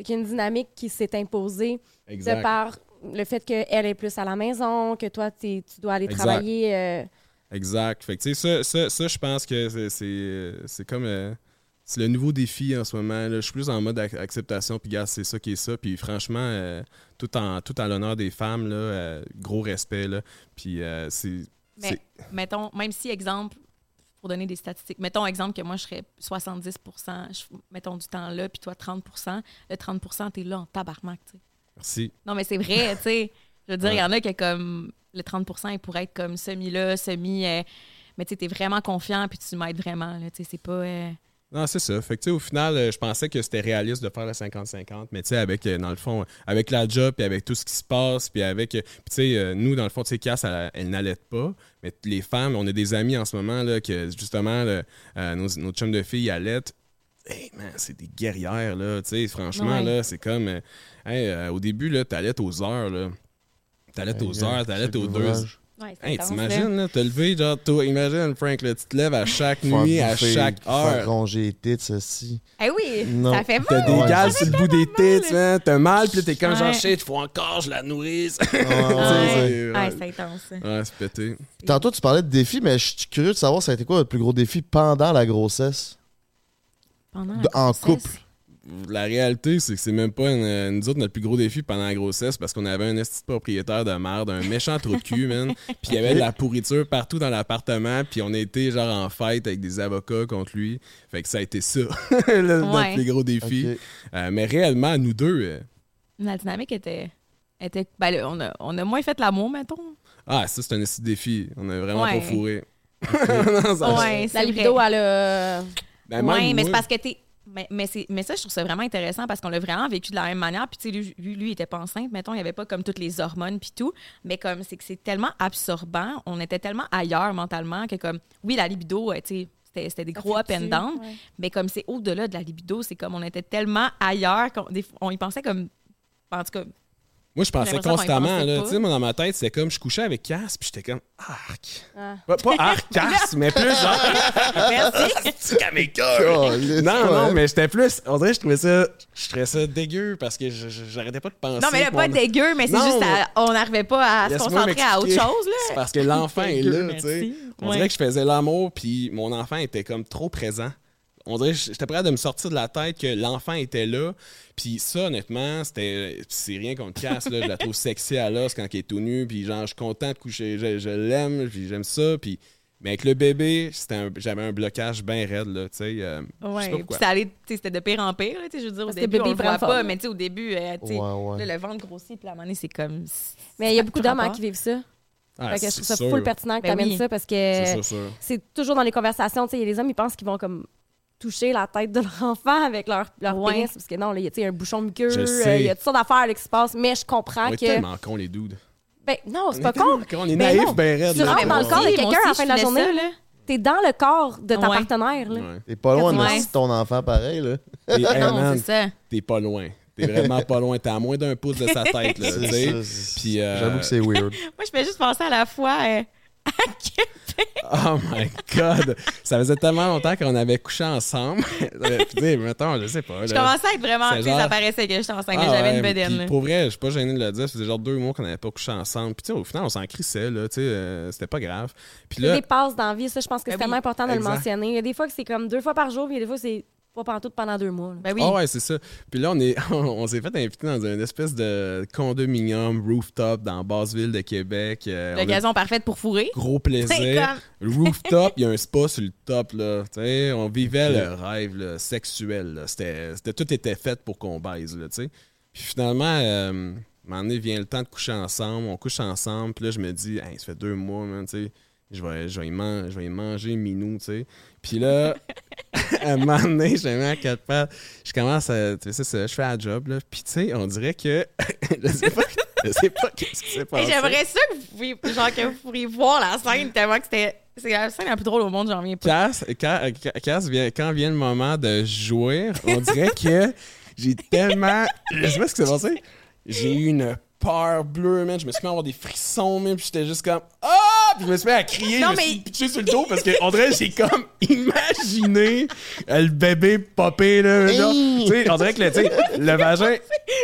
S4: C'est qu'il y a une dynamique qui s'est imposée de par le fait qu'elle est plus à la maison, que toi, tu dois aller
S2: Exact.
S4: travailler. euh,
S2: Exact. Fait que, tu sais, ça, ça, ça, je pense que c'est- comme. euh, c'est le nouveau défi en ce moment. là. Je suis plus en mode ac- acceptation, puis gars, c'est ça qui est ça. Puis franchement, euh, tout en tout en l'honneur des femmes, là, euh, gros respect. Là. Puis euh, c'est.
S1: Mais,
S2: c'est-
S1: mettons, même si, exemple, pour donner des statistiques. Mettons, exemple, que moi, je serais 70 je- mettons, du temps là, puis toi, 30% Le 30% t'es là en tabarnak, tu sais.
S2: Merci.
S1: Non, mais c'est vrai, tu sais. Je veux dire, il y en a qui, comme, le 30% il pourrait être comme semi-là, semi... euh, mais tu sais, t'es vraiment confiant, puis tu m'aides vraiment, là, tu sais, c'est pas... euh,
S2: Non, c'est ça. Fait que, tu sais, au final, euh, je pensais que c'était réaliste de faire le 50-50, mais tu sais, avec, euh, dans le fond, avec la job, puis avec tout ce qui se passe, puis avec, euh, puis tu sais, nous, dans le fond, tu sais, Cass, elle, elle n'allait pas, mais les femmes, on a des amis en ce moment, là, que justement, là, euh, nos, nos chums de filles allaitent. Hey, man, c'est des guerrières, là, tu sais, franchement,
S1: Ouais.
S2: là, c'est comme, euh, hey, euh, au début, là, t'allaites aux heures, là. T'allaites aux heures, t'allaites aux deux.
S1: Ouais,
S2: Hey, t'imagines, là, te lever, genre, toi, imagine, Frank, là, tu te lèves à chaque nuit, à chaque heure.
S3: ronger les tits, ceci.
S1: Eh oui,
S3: Non.
S1: ça fait
S2: T'as
S1: mal.
S2: des
S3: Ouais,
S2: gales
S3: c'est
S2: sur le bout des tits, man. T'as mal, puis t'es comme genre,
S1: Ouais.
S2: shit, faut encore, je la nourrisse.
S3: Ouais, ouais,
S1: Ouais,
S3: ouais.
S1: Ouais, c'est intense.
S2: Ouais, c'est pété.
S3: Tantôt, tu parlais de défis, mais je suis curieux de savoir, ça a été quoi votre plus gros défi pendant la grossesse?
S1: Pendant la
S3: De- en
S1: grossesse?
S3: couple.
S2: La réalité, c'est que c'est même pas une, nous autres notre plus gros défi pendant la grossesse parce qu'on avait un esti de propriétaire de merde, un méchant trou de cul, man. Puis il y avait de la pourriture partout dans l'appartement, puis on était genre en fight avec des avocats contre lui. Fait que ça a été ça, le- notre plus gros défi. Euh, mais réellement, nous deux, euh,
S1: La dynamique était. était ben, là, on, a, on a moins fait l'amour, mettons.
S2: ah, ça c'est un esti de défi. On a vraiment
S1: Ouais.
S2: pas fourré. Non, ça-
S1: Ouais, c'est
S4: La libido, elle a.
S2: Ben,
S1: ouais, mais c'est
S2: moi-
S1: parce que t'es. Mais, mais, mais ça, je trouve ça vraiment intéressant parce qu'on l'a vraiment vécu de la même manière. Puis, tu sais, lui, lui, il était pas enceinte. Mettons, il n'y avait pas comme toutes les hormones puis tout. Mais comme, c'est que c'est tellement absorbant. On était tellement ailleurs mentalement que, comme, oui, la libido, euh, tu sais, c'était des gros up and down.
S4: Ouais.
S1: Mais comme c'est au-delà de la libido, c'est comme on était tellement ailleurs qu'on on y pensait comme. En tout cas,
S2: Moi, je pensais constamment, là. Tu sais, moi, dans ma tête, c'était comme je couchais avec Cass, puis j'étais comme arc.
S4: Ah.
S2: Pas, pas arc, Cass, mais plus genre. Merci. Non, non, mais j'étais plus. On dirait que je trouvais ça. Je trouvais ça dégueu parce que je- je- j'arrêtais pas de penser.
S1: non, mais là, pas dégueu, mais c'est
S2: Non,
S1: juste, à- on n'arrivait pas à se
S2: Laisse-moi
S1: concentrer à autre
S2: m'expliquer.
S1: chose, là.
S2: C'est parce que l'enfant est
S1: Dégueu,
S2: là, tu sais.
S1: merci.
S2: On
S1: Ouais.
S2: dirait que je faisais l'amour, puis mon enfant était comme trop présent. On dirait que j'étais prêt de me sortir de la tête que l'enfant était là. Puis ça, honnêtement, c'était. C'est rien qu'on te casse, là. Je la trouve sexy à l'os quand elle est tout nu. Puis genre, je suis content de coucher. Je, je l'aime, puis j'aime ça. Puis. Mais avec le bébé, j'avais un blocage bien raide, là, tu sais. euh,
S1: Ouais, puis ça allait, tu sais, c'était de pire en pire, là, tu sais, je veux dire, au
S4: Parce que
S1: début,
S4: bébé
S1: on le voit
S4: forme.
S1: pas, mais tu sais, au début, euh, tu sais,
S3: Ouais, ouais.
S1: là, le ventre grossit, puis à un moment donné, c'est comme...
S4: Mais il y a beaucoup d'hommes hein, qui vivent ça.
S2: Ah,
S4: Fait que je
S2: c'est
S4: trouve ça
S2: sûr.
S4: full pertinent que
S1: Ben
S4: t'amènes
S1: oui.
S4: ça parce
S2: C'est
S4: que c'est toujours dans les conversations. Tu sais, il y a des hommes, ils pensent qu'ils vont comme toucher la tête de leur enfant avec leur, leur
S1: Ouais.
S4: pénis. Parce que non, là, il y a un bouchon muqueux, euh, il y a toutes sortes d'affaires là, qui se passent. Mais je comprends
S2: On
S4: que.
S2: tellement cons, les dudes.
S4: Ben non, c'est pas con.
S2: On est
S4: Ben
S2: naïfs,
S4: non.
S2: ben raides.
S4: Tu rentres dans le corps de quelqu'un à la fin de la journée.
S1: ça, là.
S4: T'es dans le corps de ta
S1: Ouais.
S4: partenaire. Là.
S2: Ouais.
S3: T'es pas loin de
S1: Ouais.
S3: ton enfant pareil, là.
S2: Et, hey,
S1: Non,
S2: man,
S1: c'est ça.
S2: t'es pas loin. T'es vraiment pas loin. T'es à moins d'un pouce de sa tête, là,
S3: ça,
S2: Puis, euh,
S3: J'avoue que c'est weird.
S1: Moi, je fais juste penser à la fois euh, à Québec.
S2: Oh my God! Ça faisait tellement longtemps qu'on avait couché ensemble. Euh, Puis, tu sais, mettons, je sais pas.
S1: Je
S2: là.
S1: commençais à être vraiment...
S2: Genre-
S1: ça paraissait que j'étais enceinte,
S2: Ah
S1: j'avais
S2: ouais,
S1: une bedaine.
S2: Pour vrai, je suis pas gêné de le dire. Ça faisait genre deux mois qu'on n'avait pas couché ensemble. Puis, tu sais, au final, on s'en crissait, là. Tu sais, euh, c'était pas grave. Puis
S4: Il y a des passes dans la vie, ça, je pense que
S1: Ben
S4: c'est
S1: oui,
S4: tellement important de
S2: exact.
S4: le mentionner. Il y a des fois que c'est comme deux fois par jour, puis il y a des fois que c'est pas pantoute pendant deux mois. là.
S1: Ben oui.
S2: Ah ouais, c'est ça. Puis là, on est, on, s'est fait inviter dans une espèce de condominium rooftop dans Basseville de Québec. Euh,
S1: L'occasion parfaite pour fourrer.
S2: gros plaisir. rooftop, il y a un spa sur le top, là. Tu sais, on vivait le rêve là, sexuel. là. C'était, c'était- tout était fait pour qu'on baise, là, tu sais. Puis finalement, euh, à un moment donné, vient le temps de coucher ensemble. On couche ensemble. Puis là, je me dis, Hey, ça fait deux mois, man, tu sais. Je vais, je, vais y man- je vais y manger minou, tu sais. Puis là, à un moment donné, je me mets à quatre pattes. Je commence à. Tu sais, ça, je fais la job, là. Puis tu sais, on dirait que. je sais pas, je sais pas qu'est-ce qui s'est
S1: Hey,
S2: passé.
S1: J'aimerais ça que vous, pourriez- genre, que vous pourriez voir la scène tellement que c'était... C'est la scène la plus drôle au monde, j'en reviens pas.
S2: Cass, quand, quand vient le moment de jouir, on dirait que j'ai tellement. Je sais pas ce qui s'est passé. J'ai eu une peur bleue, man. Je me suis mis à avoir des frissons, même. Puis j'étais juste comme. Ah! Puis je me suis mis à crier.
S1: Non,
S2: je me suis
S1: mais-
S2: pitché sur le dos parce que, dirait, j'ai comme imaginé le bébé popé, là. Tu sais, on dirait que le, le vagin.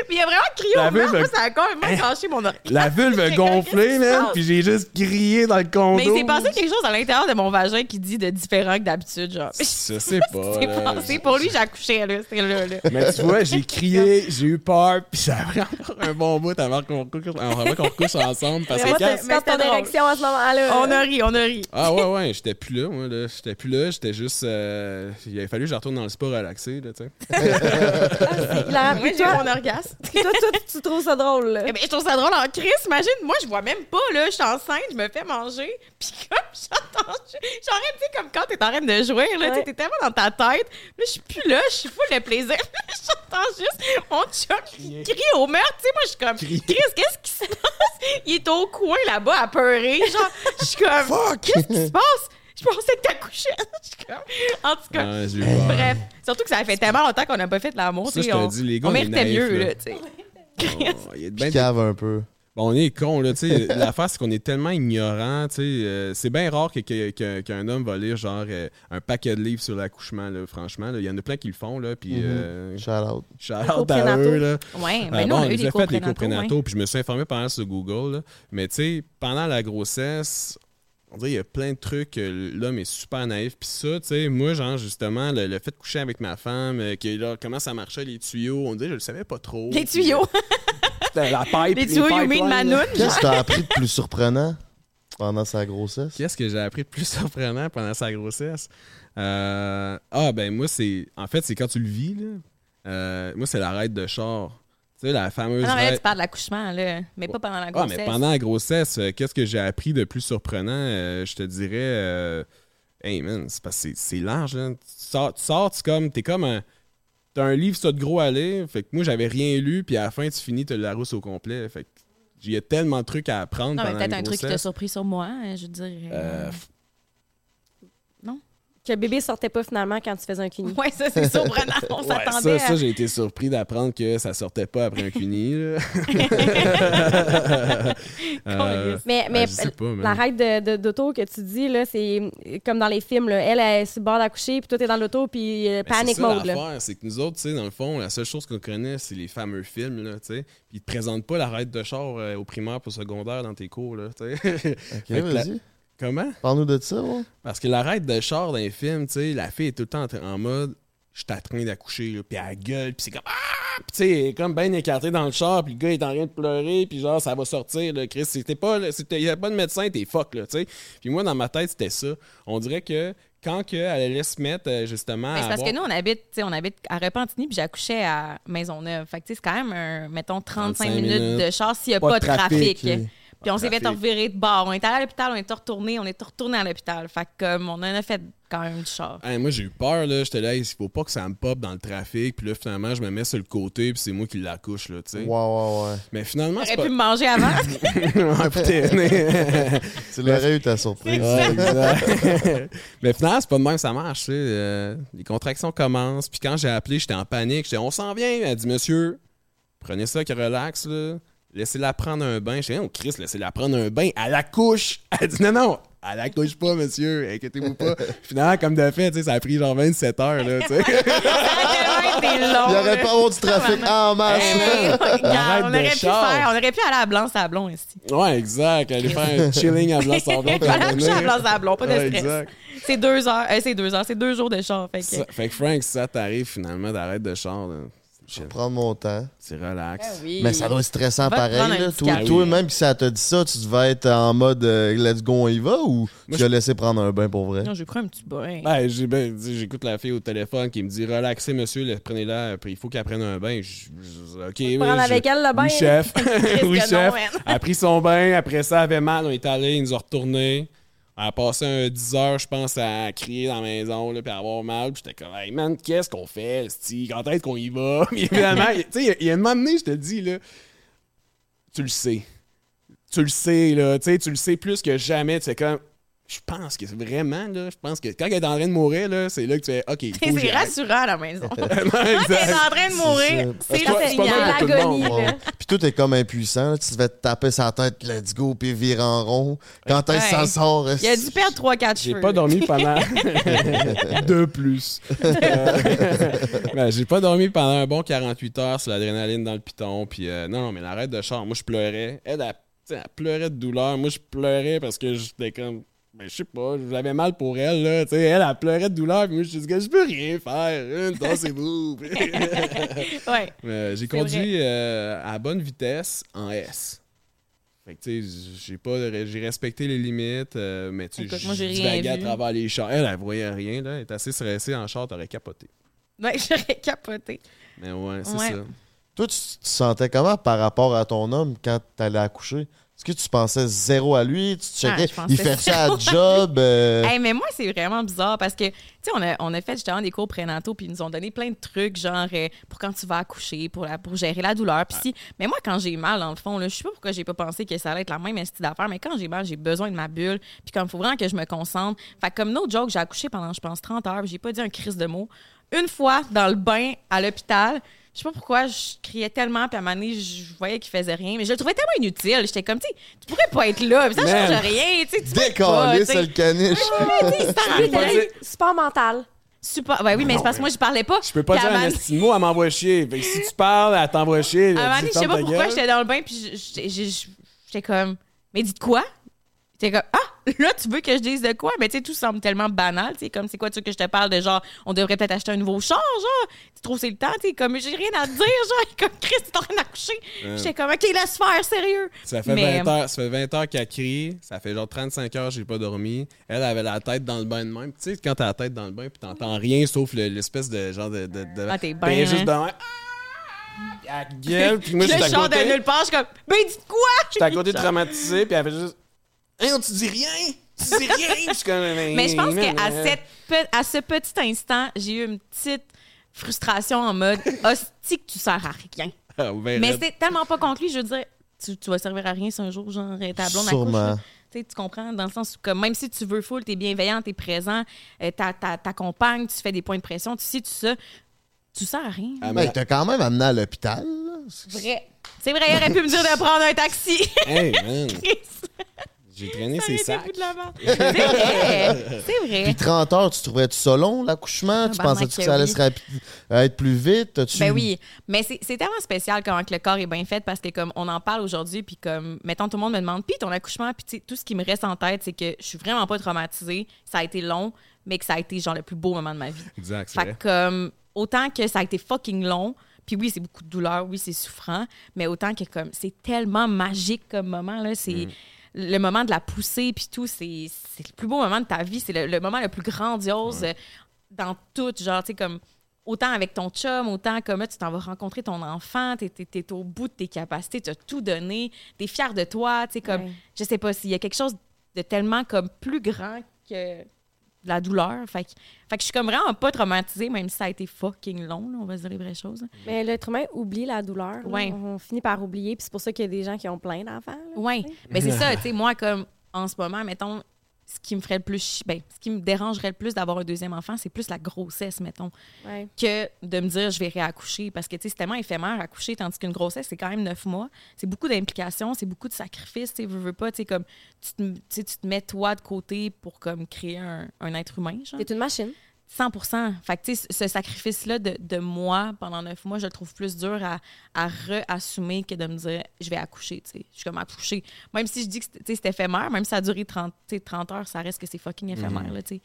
S1: Puis il a vraiment crié
S2: La
S1: au
S2: vulve-
S1: Moi, ça a complètement caché mon oreille.
S2: La vulve a
S1: J'étais comme,
S2: gonflé,
S1: qu'est-ce qui se
S2: man, puis j'ai juste crié dans le condo.
S1: Mais il s'est passé quelque chose à l'intérieur de mon vagin qui dit de différent que d'habitude, genre.
S2: Je sais pas.
S1: C'est. Pour lui, j'accouchais, là. C'était là, là.
S2: Mais tu vois, j'ai crié, j'ai eu peur, puis ça a un bon bout avant couche ensemble. Parce que
S4: Moi,
S2: quand-
S4: c'est
S1: mais
S4: quand
S1: c'était
S4: ton
S1: drôle.
S4: érection à ce moment-là.
S1: On a ri, on a ri.
S2: Ah ouais, ouais, j'étais plus là, moi, là. J'étais plus là, j'étais juste... euh, Il a fallu que je retourne dans le sport relaxé, là, tu sais.
S1: Moi,
S4: puis
S1: j'ai mon orgasme.
S4: toi, toi, tu trouves ça drôle, là?
S1: Eh ben, je trouve ça drôle en crise. Imagine, moi, je vois même pas, là. Je suis enceinte, je me fais manger. Puis comme j'entends. Genre, tu sais, comme quand t'es en train de jouer, là.
S4: Ouais.
S1: t'es tellement dans ta tête. Là, je suis plus là. Je suis full de plaisir. J'entends juste mon chum qui crie au meurtre. Tu sais, moi, je suis comme. Chris, qu'est-ce qui se passe? Il est au coin là-bas à pleurer. Genre, je suis comme. Qu'est-ce qui se passe? Je pensais que t'accouchais. Je suis comme. En tout cas. Bref, surtout que ça fait tellement longtemps qu'on n'a pas fait de l'amour.
S2: Ça, je te
S1: on,
S2: dis, les gars,
S1: on
S2: on est
S1: méritait mieux,
S2: là.
S1: là, tu sais.
S2: Oh, il y a ben des-
S3: Cave un peu.
S2: Bon, on est con, là, tu sais. L'affaire, c'est qu'on est tellement ignorant, tu sais. euh, c'est bien rare que- que- que- qu'un homme va lire, genre, euh, un paquet de livres sur l'accouchement, là, franchement. Il y en a plein qui le font, là, puis... euh,
S3: Shout out.
S2: shout out à eux, là.
S1: Ouais,
S2: Euh,
S1: mais nous,
S2: bon,
S1: on a eu des
S2: fait puis je me suis informé pendant sur Google. là. Mais tu sais, pendant la grossesse, on dirait qu'il y a plein de trucs, que l'homme est super naïf. Puis ça, tu sais, moi, genre, justement, le, le fait de coucher avec ma femme, euh, que, là, comment ça marchait, les tuyaux, on dirait, je le savais pas trop.
S1: Les tuyaux.
S2: la pipe,
S1: Les tuyaux, you mean
S2: pipelines, là.
S1: Manoun?
S3: Qu'est-ce que t'as appris de plus surprenant pendant sa grossesse?
S2: Qu'est-ce que j'ai appris de plus surprenant pendant sa grossesse? Euh, ah, ben moi, c'est. En fait, c'est quand tu le vis, là. Euh, moi, c'est la raide de char. Tu sais, la fameuse.
S1: Ah non, mais là, tu parles de l'accouchement, là. Mais pas pendant la
S2: Ah,
S1: grossesse.
S2: mais pendant la grossesse, euh, qu'est-ce que j'ai appris de plus surprenant? Euh, je te dirais. euh, hey man, c'est parce que c'est- large. Là. Tu sors, tu sors, tu comme. T'es comme un. T'as un livre, ça de gros à lire. Fait que moi, j'avais rien lu, puis à la fin, tu finis, t'as le Larousse au complet. Fait que il y a tellement de trucs à apprendre
S1: Non, mais peut-être
S2: la
S1: un truc qui t'a surpris sur moi, hein, je veux dire.
S2: Euh,
S1: euh,
S4: Que le bébé sortait pas finalement quand tu faisais un cuni.
S1: Ouais, ça, c'est surprenant. On
S2: Ouais,
S1: s'attendait
S2: ça, j'ai été surpris d'apprendre que ça sortait pas après un cuni. Euh,
S4: Mais, mais
S2: ben,
S4: la règle de- de- d'auto que tu dis, là, c'est comme dans les films. Là. Elle, elle est sur le bord d'accoucher, puis toi, t'es dans l'auto, puis euh,
S2: Ben, c'est
S4: panic
S2: ça,
S4: mode.
S2: C'est que nous autres, tu sais, dans le fond, la seule chose qu'on connaît, c'est les fameux films, là, tu sais. Puis ils te présentent pas la raide de char euh, au primaire pour secondaire dans tes cours, là, la-. Comment?
S3: Parle-nous de ça, ouais.
S2: Parce que la raide de char dans les films, tu sais, la fille est tout le temps en, en mode je suis en train d'accoucher, puis elle gueule, puis c'est comme Ah! Puis tu sais, elle est comme bien écartée dans le char, puis le gars est en train de pleurer, puis genre, ça va sortir, là, Chris. C'était pas, il y a pas de médecin, t'es fuck, là, tu sais. Puis moi, dans ma tête, c'était ça. On dirait que quand que elle allait se mettre, euh, justement.
S1: C'est parce
S2: avoir-
S1: que nous, on habite, tu sais, on habite à Repentigny, puis j'accouchais à Maisonneuve. Fait que, tu sais, c'est quand même, un, mettons, 35
S2: 35
S1: minutes,
S2: minutes.
S1: de char s'il n'y a
S3: Pas
S1: pas,
S3: de
S1: de trafic.
S3: trafic,
S1: Puis on s'est fait revirer de bord. On est allé à l'hôpital, on est retourné, on est retourné à l'hôpital. Fait que, comme, on en a fait quand même du char.
S2: Hey, moi, j'ai eu peur, là. J'étais là, il faut pas que ça me pop dans le trafic. Puis là, finalement, je me mets sur le côté, puis c'est moi qui l'accouche, là, tu sais.
S3: Ouais, ouais, ouais.
S2: Mais finalement, c'est
S1: J'aurais
S2: pas...
S1: pu me manger avant.
S2: Ouais, putain.
S3: Tu l'aurais eu ta surprise.
S2: Ouais, exact. Mais finalement, c'est pas de même que ça marche. tu sais. Euh, les contractions commencent. Puis quand j'ai appelé, j'étais en panique. J'étais, on s'en vient. Elle dit, monsieur, prenez ça qui relax. Là. Laissez-la prendre un bain. Je dis, oh Chris, laissez-la prendre un bain. À la couche. Elle dit, non, non. Elle la couche pas, monsieur. Inquiétez-vous pas. Finalement, comme de fait, ça a pris genre 27 heures. Là.
S1: Ça a tellement été long.
S3: Il n'y aurait pas avoir du trafic en masse.
S1: Hey,
S3: là.
S1: regarde,
S2: Arrête
S1: on
S2: de
S1: aurait pu faire, on aurait pu aller à Blanc Sablon ici.
S2: ouais, exact. Aller faire un chilling à Blanc-Sablon. puis
S1: Aller accoucher à
S2: revenir.
S1: Blanc Sablon, pas de stress. C'est deux heures, euh, c'est deux heures, c'est deux jours de char. Fait que,
S2: Ça- fait que Frank, si ça t'arrive finalement d'arrêter de char, là,
S3: Je vais prendre mon temps.
S2: c'est relax.
S1: Ah oui.
S3: Mais ça doit être stressant
S1: te
S3: pareil. Là. Toi, toi, même si ça t'a dit ça, tu devais être en mode euh, let's go, on y va ou
S2: Moi,
S3: tu as laissé prendre un bain pour vrai?
S1: Non, j'ai pris un petit bain.
S2: Ben, j'ai- ben, j'écoute la fille au téléphone qui me dit relaxez monsieur, le- prenez-la, il faut qu'elle prenne un bain. Je- je- ok, oui,
S4: Prendre avec elle le bain.
S2: Oui, chef. oui, chef.
S1: non.
S2: Elle a pris son bain, après ça, elle avait mal, on est allé, ils nous ont retourné. Elle a passé un 10 heures, je pense, à crier dans la maison, là, puis à avoir mal. Puis j'étais comme, hey man, qu'est-ce qu'on fait? Quand est-ce qu'on y va? Puis finalement, tu sais, il y a- il y a un moment donné, je te dis, là, tu le sais. Tu le sais, là, tu sais, tu le sais plus que jamais. Tu sais, comme, je pense que c'est vraiment, là, je pense que quand elle est en train de mourir, là, c'est là que tu fais, OK,
S1: C'est rassurant à la maison. Quand elle est en train de mourir,
S3: C'est
S1: le signal.
S4: L'agonie.
S3: Puis tout est comme impuissant. là. Tu te fais taper sa tête, let's go, puis vire en rond. Quand ça
S1: Ouais.
S3: sort?
S1: Il a dû perdre 3-4
S2: J'ai
S1: cheveux.
S2: pas dormi pendant deux plus. Euh, ben, j'ai pas dormi pendant un bon 48 heures sur l'adrénaline dans le piton. Puis euh, non, non, mais l'arrêt de char, moi je pleurais. Elle, elle, elle pleurait de douleur. Moi je pleurais parce que j'étais comme. Ben, je sais pas, j'avais mal pour elle, là. Tu sais, elle, elle pleurait de douleur. Puis moi, je dis, je peux rien faire. Dansez-vous.
S1: Ouais.
S2: Euh, j'ai conduit euh, à bonne vitesse en S. Fait que, tu sais, j'ai pas, j'ai respecté les limites, euh, mais tu sais,
S1: j'ai
S2: je à
S1: vu.
S2: travers les chars. Elle, elle voyait rien, là. Elle est assez stressée en char, t'aurais capoté.
S1: Ouais, j'aurais capoté.
S2: Mais ouais, c'est
S1: Ouais.
S2: ça.
S3: Toi, tu tu te sentais comment par rapport à ton homme quand t'allais accoucher? Est-ce que tu pensais zéro à lui? Tu te checkais?
S1: Ah,
S3: il fait ça à job? euh,
S1: Hey, mais moi, c'est vraiment bizarre parce que, tu sais, on a, on a fait justement des cours prénataux puis ils nous ont donné plein de trucs, genre euh, pour quand tu vas accoucher, pour, la, pour gérer la douleur. Puis si, mais moi, quand j'ai mal, dans le fond, je sais pas pourquoi j'ai pas pensé que ça allait être la même style d'affaires, mais quand j'ai mal, j'ai besoin de ma bulle. Puis comme, faut vraiment que je me concentre. Fait comme no joke, j'ai accouché pendant, je pense, 30 heures, j'ai pas dit un crise de mots. Une fois, dans le bain à l'hôpital, je sais pas pourquoi, je criais tellement, puis à un moment donné, je voyais qu'il faisait rien, mais je le trouvais tellement inutile. J'étais comme, tu sais, tu pourrais pas être là, puis ça
S2: Man.
S1: change rien, tu sais, sais.
S3: c'est le caniche.
S4: Sport mental.
S1: Super. Ouais, oui, mais c'est parce que moi, je parlais pas.
S2: Je peux pas dire
S1: à
S2: un
S1: un
S2: de mot, elle m'envoie chier. Fait que si tu parles, elle t'envoie chier. elle
S1: moment
S2: dit,
S1: donné, je sais pas pourquoi j'étais dans le bain, puis j'étais comme, mais dites quoi? J'étais comme, ah, là, tu veux que je dise de quoi? Mais tu sais, tout semble tellement banal. Tu sais, comme, c'est quoi, tu veux que je te parle de genre, on devrait peut-être acheter un nouveau char, genre? Tu trouves c'est le temps? Tu sais, comme, j'ai rien à te dire, genre, comme, Chris, t'es en train d'accoucher. J'étais comme, OK, laisse faire, sérieux.
S2: Ça fait,
S1: Mais-
S2: 20 heures, ça fait 20 heures qu'elle crie. Ça fait genre 35 heures j'ai pas dormi. Elle avait la tête dans le bain de même. Tu sais, quand t'as la tête dans le bain puis t'entends rien sauf le- l'espèce de genre de. de, de
S1: Ah, t'es
S2: ben,
S1: bien,
S2: juste
S1: hein.
S2: de Ah! Gueule. Puis moi, je suis
S1: je
S2: à
S1: sors de
S2: côté.
S1: nulle part, je suis comme, ben, dites quoi?
S2: J'étais à côté traumatisé. Puis elle fait juste. Hey, on tu dis rien! Tu dis rien! Je comme.
S1: Mais je pense qu'à
S2: euh,
S1: cette à ce petit instant, j'ai eu une petite frustration en mode hostie que tu sers à rien.
S2: ah, ben,
S1: Mais
S2: raide.
S1: c'est tellement pas conclu, je veux dire, tu, tu vas servir à rien si un jour, genre, ta blonde.
S3: Sûrement.
S1: Tu tu comprends? Dans le sens où, comme, même si tu veux full, t'es bienveillant, t'es présent, euh, t'a- t'a- t'accompagnes, tu fais des points de pression, tu sais, tout ça, tu sers à rien.
S2: Ah,
S3: Ben,
S2: mais-
S3: t'as quand même amené à l'hôpital.
S1: Vrai. C'est vrai, il aurait pu me dire de prendre un taxi.
S2: Hey. J'ai traîné ses sacs.
S1: C'est vrai. C'est vrai.
S3: Puis 30 heures, tu trouverais-tu ça long, l'accouchement? tu pensais-tu que
S1: que
S3: ça allait
S1: oui.
S3: se rapi- être plus vite? T'as-tu-
S1: Ben oui, mais c'est c'est tellement spécial comment que le corps est bien fait parce que comme on en parle aujourd'hui puis comme mettons tout le monde me demande puis ton accouchement puis tu tout ce qui me reste en tête c'est que je suis vraiment pas traumatisée, ça a été long mais que ça a été genre le plus beau moment de ma vie.
S2: Exact, c'est
S1: Fait
S2: vrai.
S1: que comme autant que ça a été fucking long, puis oui, c'est beaucoup de douleur, oui, c'est souffrant, mais autant que comme c'est tellement magique comme moment là, c'est
S2: Mm.
S1: Le moment de la poussée puis tout, c'est c'est le plus beau moment de ta vie, c'est le, le moment le plus grandiose euh, dans tout, genre tu sais comme autant avec ton chum, autant comme là, tu t'en vas rencontrer ton enfant, t'es es, au bout de tes capacités, tu as tout donné, t'es fier de toi, tu sais comme
S4: Ouais.
S1: je sais pas s'il y a quelque chose de tellement comme plus grand que de la douleur. Fait que, fait que je suis comme vraiment pas traumatisée, même si ça a été fucking long, là, on va se dire les vraies choses.
S4: Mais l'être humain oublie la douleur.
S1: Ouais.
S4: On finit par oublier, puis c'est pour ça qu'il y a des gens qui ont plein d'enfants.
S1: Oui, mais c'est ça, tu sais, moi, comme en ce moment, mettons, ce qui me ferait le plus, ben, ce qui me dérangerait le plus d'avoir un deuxième enfant, c'est plus la grossesse, mettons,
S4: Ouais.
S1: que de me dire je vais réaccoucher. Parce que, c'est tellement éphémère accoucher, tandis qu'une grossesse, c'est quand même neuf mois. C'est beaucoup d'implications, c'est beaucoup de sacrifices, tu veux, veux pas, tu sais, comme, tu te, tu mets toi de côté pour, comme, créer un, un être humain, genre.
S4: T'es une machine.
S1: 100% Fait que, tu sais, ce sacrifice-là de, de moi pendant neuf mois, je le trouve plus dur à, à re-assumer que de me dire je vais accoucher. tu sais. Je suis comme accoucher. Même si je dis que tu c'est éphémère, même si ça a duré 30, tu sais, 30 heures, ça reste que c'est fucking éphémère. là, tu sais.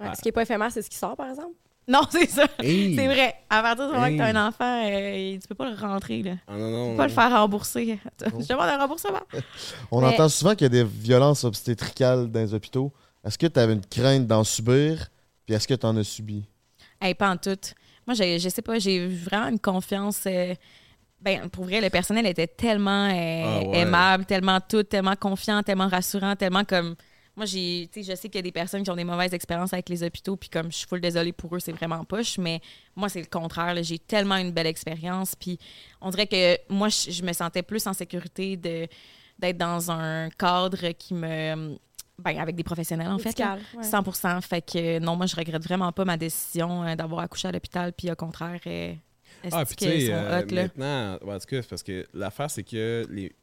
S4: Ouais, Ce qui n'est pas éphémère, c'est ce qui sort, par exemple.
S1: Non, c'est ça.
S2: Hey.
S1: C'est vrai. À partir du moment que tu as
S2: Hey.
S1: un enfant, euh, tu peux pas le rentrer. Là.
S2: Ah non,
S1: Tu
S2: non.
S1: peux pas le faire rembourser. Je demande un remboursement.
S3: On
S4: Mais-
S3: entend souvent qu'il y a des violences obstétricales dans les hôpitaux. Est-ce que tu avais une crainte d'en subir? Puis est-ce que tu en as subi?
S1: Hey, pas en tout. Moi, j'ai- je sais pas, j'ai vraiment une confiance. euh, ben, pour vrai, le personnel était tellement euh,
S2: Ah ouais.
S1: aimable, tellement tout, tellement confiant, tellement rassurant, tellement comme. Moi, j'ai, tu sais, je sais qu'il y a des personnes qui ont des mauvaises expériences avec les hôpitaux, puis comme je suis full désolée pour eux, c'est vraiment poche, mais moi, c'est le contraire. là. J'ai tellement une belle expérience, puis on dirait que moi, je, je me sentais plus en sécurité de d'être dans un cadre qui me ben, avec des professionnels, en fait.
S4: ouais.
S1: 100 Fait que non, moi, je regrette vraiment pas ma décision euh, d'avoir accouché à l'hôpital. Puis au contraire, euh,
S2: Ah,
S1: est-ce
S2: puis tu sais, euh,
S1: hot, là?
S2: maintenant, ouais, en tout cas, parce que l'affaire, c'est que les.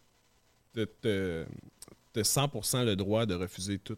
S2: T'as 100% le droit de refuser tout.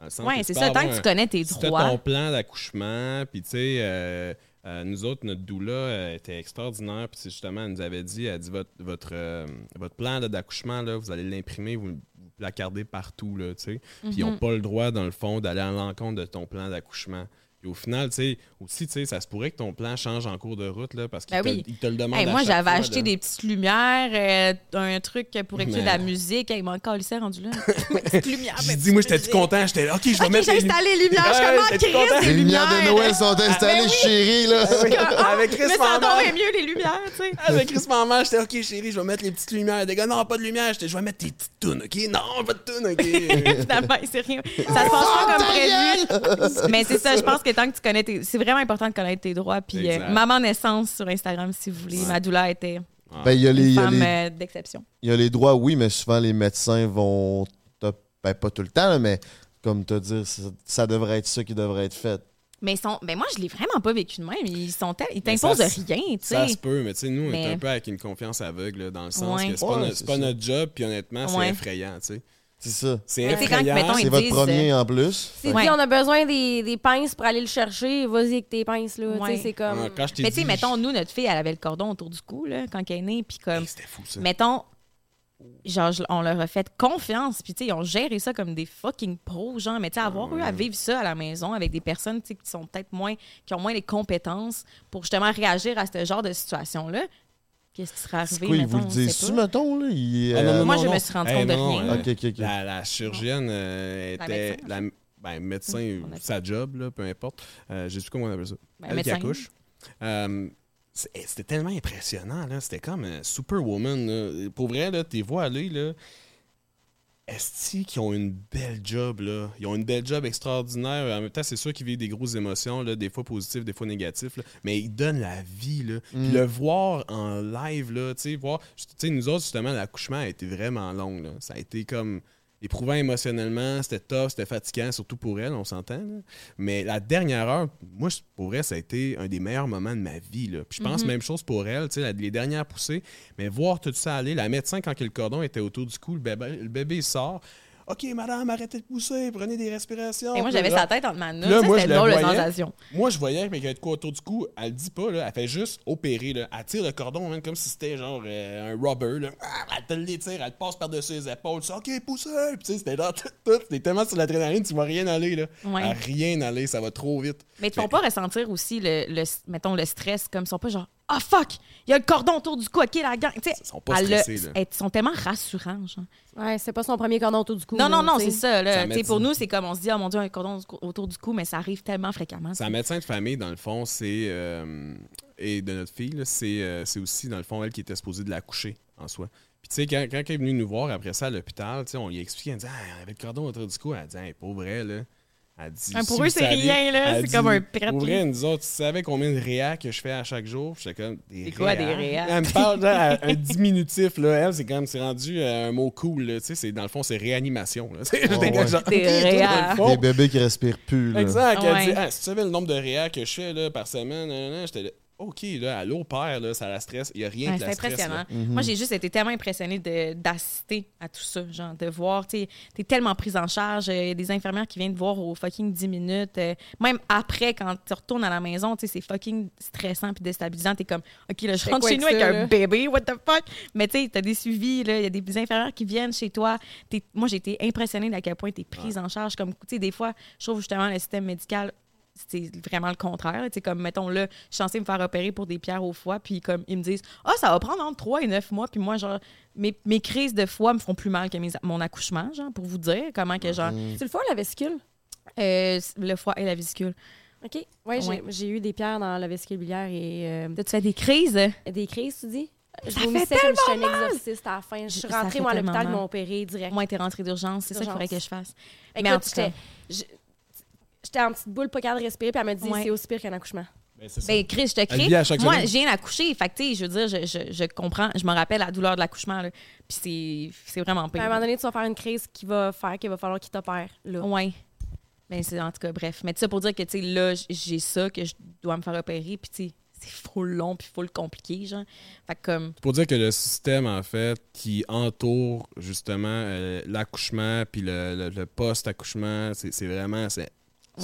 S2: Que
S1: c'est ça. Tant que tu connais tes droits.
S2: ton plan d'accouchement, puis tu sais, euh, euh, nous autres, notre doula euh, était extraordinaire, puis c'est justement, elle nous avait dit, elle dit, votre, votre, euh, votre plan là, d'accouchement, là, vous allez l'imprimer, vous, vous placardez partout, là, tu sais. Puis ils n'ont
S1: Mhm.
S2: pas le droit, dans le fond, d'aller à l'encontre de ton plan d'accouchement. Puis au final, tu sais, aussi, tu sais, ça se pourrait que ton plan change en cours de route, là, parce qu'ils
S1: Ben
S2: te,
S1: oui.
S2: ils te le demandent
S1: Hey,
S2: à
S1: moi, j'avais acheté
S2: là.
S1: des petites lumières, euh, un truc pour écouter de la musique. Hey, il m'a calissé rendu là. Petite lumière,
S2: J'ai
S1: mais
S2: dit, moi, j'étais tout content? J'étais là, OK, je vais
S1: Ok,
S2: mettre
S1: j'ai
S2: les
S1: installé les lumières. Je suis
S2: Ouais,
S1: comme, ah,
S2: j'étais
S1: Chris,
S2: content.
S1: des
S3: Les lumières de
S1: lumières.
S3: Noël sont installées,
S1: oui.
S3: chérie, là.
S2: Avec Chris
S1: Mais ça
S2: Maman.
S1: tombait mieux, les lumières, tu sais.
S2: Avec Chris Maman, j'étais OK, chérie, je vais mettre les petites lumières. Des gars, non, pas de lumière. J'étais, je vais mettre tes petites tunes, OK? Non, pas de tunes, OK?
S1: Finalement, c'est rien. Ça se passe pas comme prévu. Mais c'est ça, je pense que tant que tu connais tes. C'est vraiment important de connaître tes droits. Puis, euh. Maman Naissance sur Instagram, si vous voulez.
S2: Ouais.
S1: Ma doula était
S3: Ben, il y a les,
S1: une
S3: il y a
S1: femme
S3: les-
S1: euh, d'exception.
S3: il y a les droits, oui, mais souvent les médecins vont. te- Ben, pas tout le temps, là, mais comme te dire, ça, ça devrait être ça qui devrait être fait.
S1: Mais ils sont, ben moi, je l'ai vraiment pas vécu de même. Ils sont, ils t'imposent
S2: ça,
S1: rien, tu
S2: Ça
S1: sais.
S2: se peut, mais tu sais, nous, on est un peu avec une confiance aveugle, là, dans le sens
S1: Ouais.
S2: que c'est pas,
S3: Ouais,
S2: pas
S3: ça.
S2: notre job, puis honnêtement, c'est
S1: Ouais.
S2: effrayant, tu sais.
S3: C'est ça.
S2: C'est effrayant.
S1: mettons,
S3: C'est votre premier en plus.
S4: C'est
S1: Ouais.
S4: dit, on a besoin des, des pinces pour aller le chercher. Vas-y avec tes pinces, là.
S1: Ouais.
S4: c'est comme.
S2: Ouais, quand je t'ai
S1: Mais tu sais, mettons, nous, notre fille, elle avait le cordon autour du cou, là, quand elle est née. Puis comme,
S2: C'était fou, ça.
S1: mettons, genre, on leur a fait confiance. Puis tu sais, ils ont géré ça comme des fucking pros, genre. Mais tu sais, avoir eu à vivre ça à la maison avec des personnes, tu sais, qui sont peut-être moins, qui ont moins les compétences pour justement réagir à ce genre de situation-là. Qu'est-ce qui serait arrivé,
S3: quoi, ils vous le disent-tu, mettons, là? Il,
S2: Ah, non,
S3: euh,
S2: non,
S1: Moi,
S2: non,
S1: je me suis rendu
S2: Hey,
S1: compte de rien.
S2: La, la chirurgienne euh,
S1: La
S2: était.
S1: médecin,
S2: la, ben, médecin,
S1: On a-
S2: sa job, là, peu importe. Euh, sais plus comment on appelle ça.
S1: Ben,
S2: Elle
S1: médecin.
S2: qui accouche. Euh, c'est- C'était tellement impressionnant, là. C'était comme euh, Superwoman. là. Pour vrai, là, tes voix aller, là. Est-ce qu'ils ont une belle job, là? Ils ont une belle job extraordinaire. En même temps, c'est sûr qu'ils vivent des grosses émotions, là, des fois positives, des fois négatives, là. mais ils donnent la vie, là. Puis
S3: Mm.
S2: le voir en live, là, tu sais, voir... Tu sais, nous autres, justement, l'accouchement a été vraiment long, là. Ça a été comme éprouvant émotionnellement, c'était tough, c'était fatigant, surtout pour elle, on s'entend. Mais la dernière heure, moi, je- pour vrai, ça a été un des meilleurs moments de ma vie. Là. Puis je pense
S1: Mhm.
S2: même chose pour elle, la- les dernières poussées. Mais voir tout ça aller, la médecin, quand le cordon était autour du cou, le bébé, le bébé il sort. OK, madame, arrêtez de pousser, prenez des respirations.
S1: Et moi, j'avais
S2: là,
S1: sa tête entre ma
S2: Là,
S1: note. Ça,
S2: moi,
S1: c'était
S2: je la voyais.
S1: sensation.
S2: Moi, je voyais avait de quoi autour du cou. Elle le dit pas, là. Elle fait juste opérer, là. Elle tire le cordon, hein, comme si c'était genre euh, un rubber, là. Ah, Elle te l'étire, elle te passe par-dessus les épaules. Tu dis, OK, poussez! Puis, tu sais, c'était là, tout, tout. T'es tellement sur l'adrénaline, tu vas rien aller, là.
S1: Ouais.
S2: À rien aller, ça va trop vite.
S1: Mais ils te font pas ressentir aussi le, le- mettons, le stress, comme ils sont pas genre Ah fuck, il y a le cordon autour du cou, ok, la gang. Tu sais,
S2: Ils sont pas
S1: elle le-
S2: stressés, là.
S1: Ils sont tellement rassurants. Genre.
S4: Ouais, c'est pas son premier cordon autour du cou.
S1: Non, non, non, c'est ça. Là.
S2: Ça
S1: pour nous, c'est comme on se dit, oh mon Dieu, un cordon autour du cou, mais ça arrive tellement fréquemment.
S2: Sa médecin de famille, dans le fond, c'est. euh, et de notre fille, là, c'est euh, c'est aussi, dans le fond, elle qui était supposée de l'accoucher en soi. Puis, tu sais, quand, quand elle est venue nous voir après ça à l'hôpital, tu sais, on lui a expliqué, elle dit, ah, elle avait le cordon autour du cou. Elle dit, hey, pas vrai, là. Elle dit,
S1: Hein, pour
S2: si
S1: eux, c'est rien, là.
S2: elle
S1: C'est comme un pret,
S2: Pour vrai, nous autres, tu savais combien de réa que je fais à chaque jour? J'étais comme, des
S1: C'est quoi, des réa?
S2: Elle me parle, un diminutif, là. Elle, c'est comme, c'est rendu euh, un mot cool, là. Tu sais, c'est- dans le fond, c'est réanimation, là. Genre,
S1: Des réa.
S3: Des bébés qui respirent plus, là.
S2: Exact. Elle
S1: Ouais.
S2: dit, ah, si tu savais le nombre de réa que je fais là, par semaine, j'étais là, OK, là, à l'eau père, là, ça la stresse. Il n'y a rien
S1: Ouais,
S2: qui
S1: c'est impressionnant.
S3: Mhm.
S1: Moi, j'ai juste été tellement impressionnée de- d'assister à tout ça, genre de voir, tu sais, t'es tellement prise en charge, il y a des infirmières qui viennent te voir au fucking 10 minutes, euh, même après, quand tu retournes à la maison, tu sais, c'est fucking stressant puis déstabilisant, t'es comme, OK, là, je rentre chez nous avec
S4: ça,
S1: un
S4: là?
S1: bébé, what the fuck? Mais tu sais, t'as des suivis, là, il y a des infirmières qui viennent chez toi, T'es- moi, j'ai été impressionnée d'à quel point t'es prise en charge, comme, tu sais, des fois, je trouve justement le système médical c'est vraiment le contraire. Tu sais, comme, mettons, là, je suis censée me faire opérer pour des pierres au foie, puis comme, ils me disent, ah, ça va prendre entre 3 et 9 mois, puis moi, genre, mes, mes crises de foie me font plus mal que mes- mon accouchement, genre, pour vous dire comment que, genre.
S4: C'est le foie ou la vésicule?
S1: euh, le foie et la vésicule.
S4: OK. Ouais, j'ai-
S1: Ouais.
S4: j'ai eu des pierres dans la vésicule biliaire et euh,
S1: T'as-tu fait des crises?
S4: des crises, tu dis? Je
S1: Ça fait
S4: comme si j'étais un exorciste à la fin. Je suis
S1: Ça
S4: rentrée,
S1: fait
S4: moi, à
S1: tellement
S4: l'hôpital, ils
S1: mal.
S4: m'ont opéré direct.
S1: Moi, t'es rentrée d'urgence, c'est ça qu'il faudrait que je fasse. Mais en
S4: Écoute,
S1: tout cas,
S4: j'étais en petite boule, pas capable de respirer, puis elle m'a dit
S1: Ouais.
S4: c'est aussi pire qu'un accouchement.
S2: Ben, c'est ça.
S1: Ben, Chris, je te
S2: chaque
S1: Moi, je viens d'accoucher. Fait que, tu sais, je veux dire, je, je, je comprends, je me rappelle la douleur de l'accouchement, là. Puis c'est, c'est vraiment
S4: À un
S1: pire.
S4: moment donné, tu vas faire une crise qui va faire qu'il va falloir qu'il t'opère. Là.
S1: Ouais. Ben, c'est en tout cas, bref. Mais ça pour dire que, tu sais, là, j'ai ça, que je dois me faire opérer. Puis, tu sais, c'est full long, puis full compliqué, genre. Fait que, comme,
S2: C'est pour dire que le système, en fait, qui entoure justement euh, l'accouchement puis le, le- le post-accouchement, c'est c'est vraiment c'est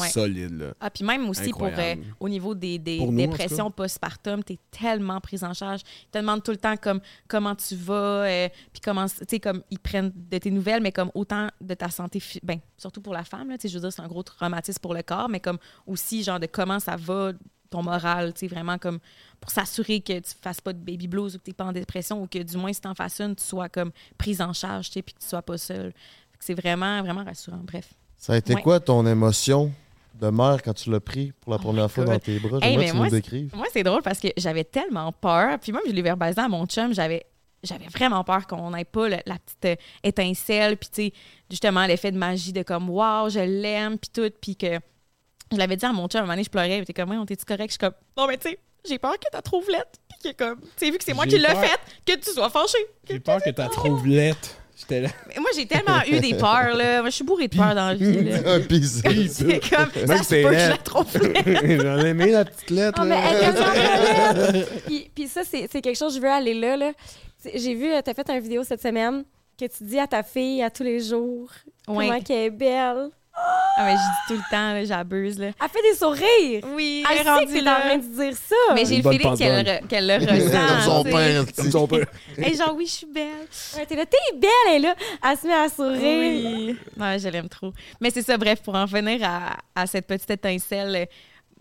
S1: Ouais.
S2: solide. Là.
S1: Ah, puis même aussi pour, euh, au niveau des, des
S2: nous, en
S1: dépressions postpartum, t'es tellement prise en charge. Ils te demandent tout le temps comme comment tu vas, euh, puis comment, tu sais, comme ils prennent de tes nouvelles, mais comme autant de ta santé, ben, surtout pour la femme, là, tu sais, je veux dire, c'est un gros traumatisme pour le corps, mais comme aussi, genre, de comment ça va, ton moral, tu sais, vraiment comme pour s'assurer que tu fasses pas de baby blues ou que t'es pas en dépression ou que du moins, si t'en fasses une, tu sois comme prise en charge, tu sais, puis que tu sois pas seule. C'est vraiment, vraiment rassurant. Bref.
S3: Ça a été
S1: Ouais.
S3: quoi ton émotion? De mère quand tu l'as pris pour la première fois
S1: God.
S3: dans tes bras?
S1: Hey,
S3: que tu
S1: moi,
S3: nous le décrives.
S1: Moi, c'est drôle parce que j'avais tellement peur. Puis moi, je l'ai verbalisé à mon chum. J'avais, j'avais vraiment peur qu'on n'ait pas le- la petite euh, étincelle. Puis, tu sais, justement, l'effet de magie de comme, waouh, je l'aime. Puis tout. Puis que je l'avais dit à mon chum, à un moment donné, je pleurais. Il était comme, on t'es-tu correct? Je suis comme, non, mais tu sais, j'ai peur que tu trouves lettre. Puis que comme, tu sais, vu que c'est moi qui l'ai
S2: peur.
S1: fait, que tu sois fâché.
S2: J'ai peur que tu trouves lettre. J'étais là.
S1: Mais moi, j'ai tellement eu des peurs, là. Moi, je suis bourrée de peur dans la vie, là.
S3: Un pis
S1: C'est comme, ça se peut que je la.
S2: J'en ai aimé la petite lettre.
S4: Ah, mais
S2: là.
S4: elle belle. puis, puis ça, c'est quelque chose, je veux aller là. là. J'ai vu, tu as fait une vidéo cette semaine que tu dis à ta fille à tous les jours
S1: Ouais.
S4: comment qu'elle est belle.
S1: Ah, mais je dis tout le temps, là, j'abuse, là.
S4: Elle fait des sourires.
S1: Oui,
S4: Elle
S1: elle est
S4: sait que
S1: rendue
S4: t'es en train de dire ça.
S1: Mais j'ai le feeling qu'elle, re- qu'elle le
S3: Comme son
S1: ressent. tu sais.
S3: père,
S2: Comme son père.
S1: Et genre, oui, je suis belle.
S4: Ouais, t'es là, t'es belle, elle est là. Elle se met à sourire.
S1: Oui. Ouais, je l'aime trop. Mais c'est ça, bref, pour en venir à, à cette petite étincelle,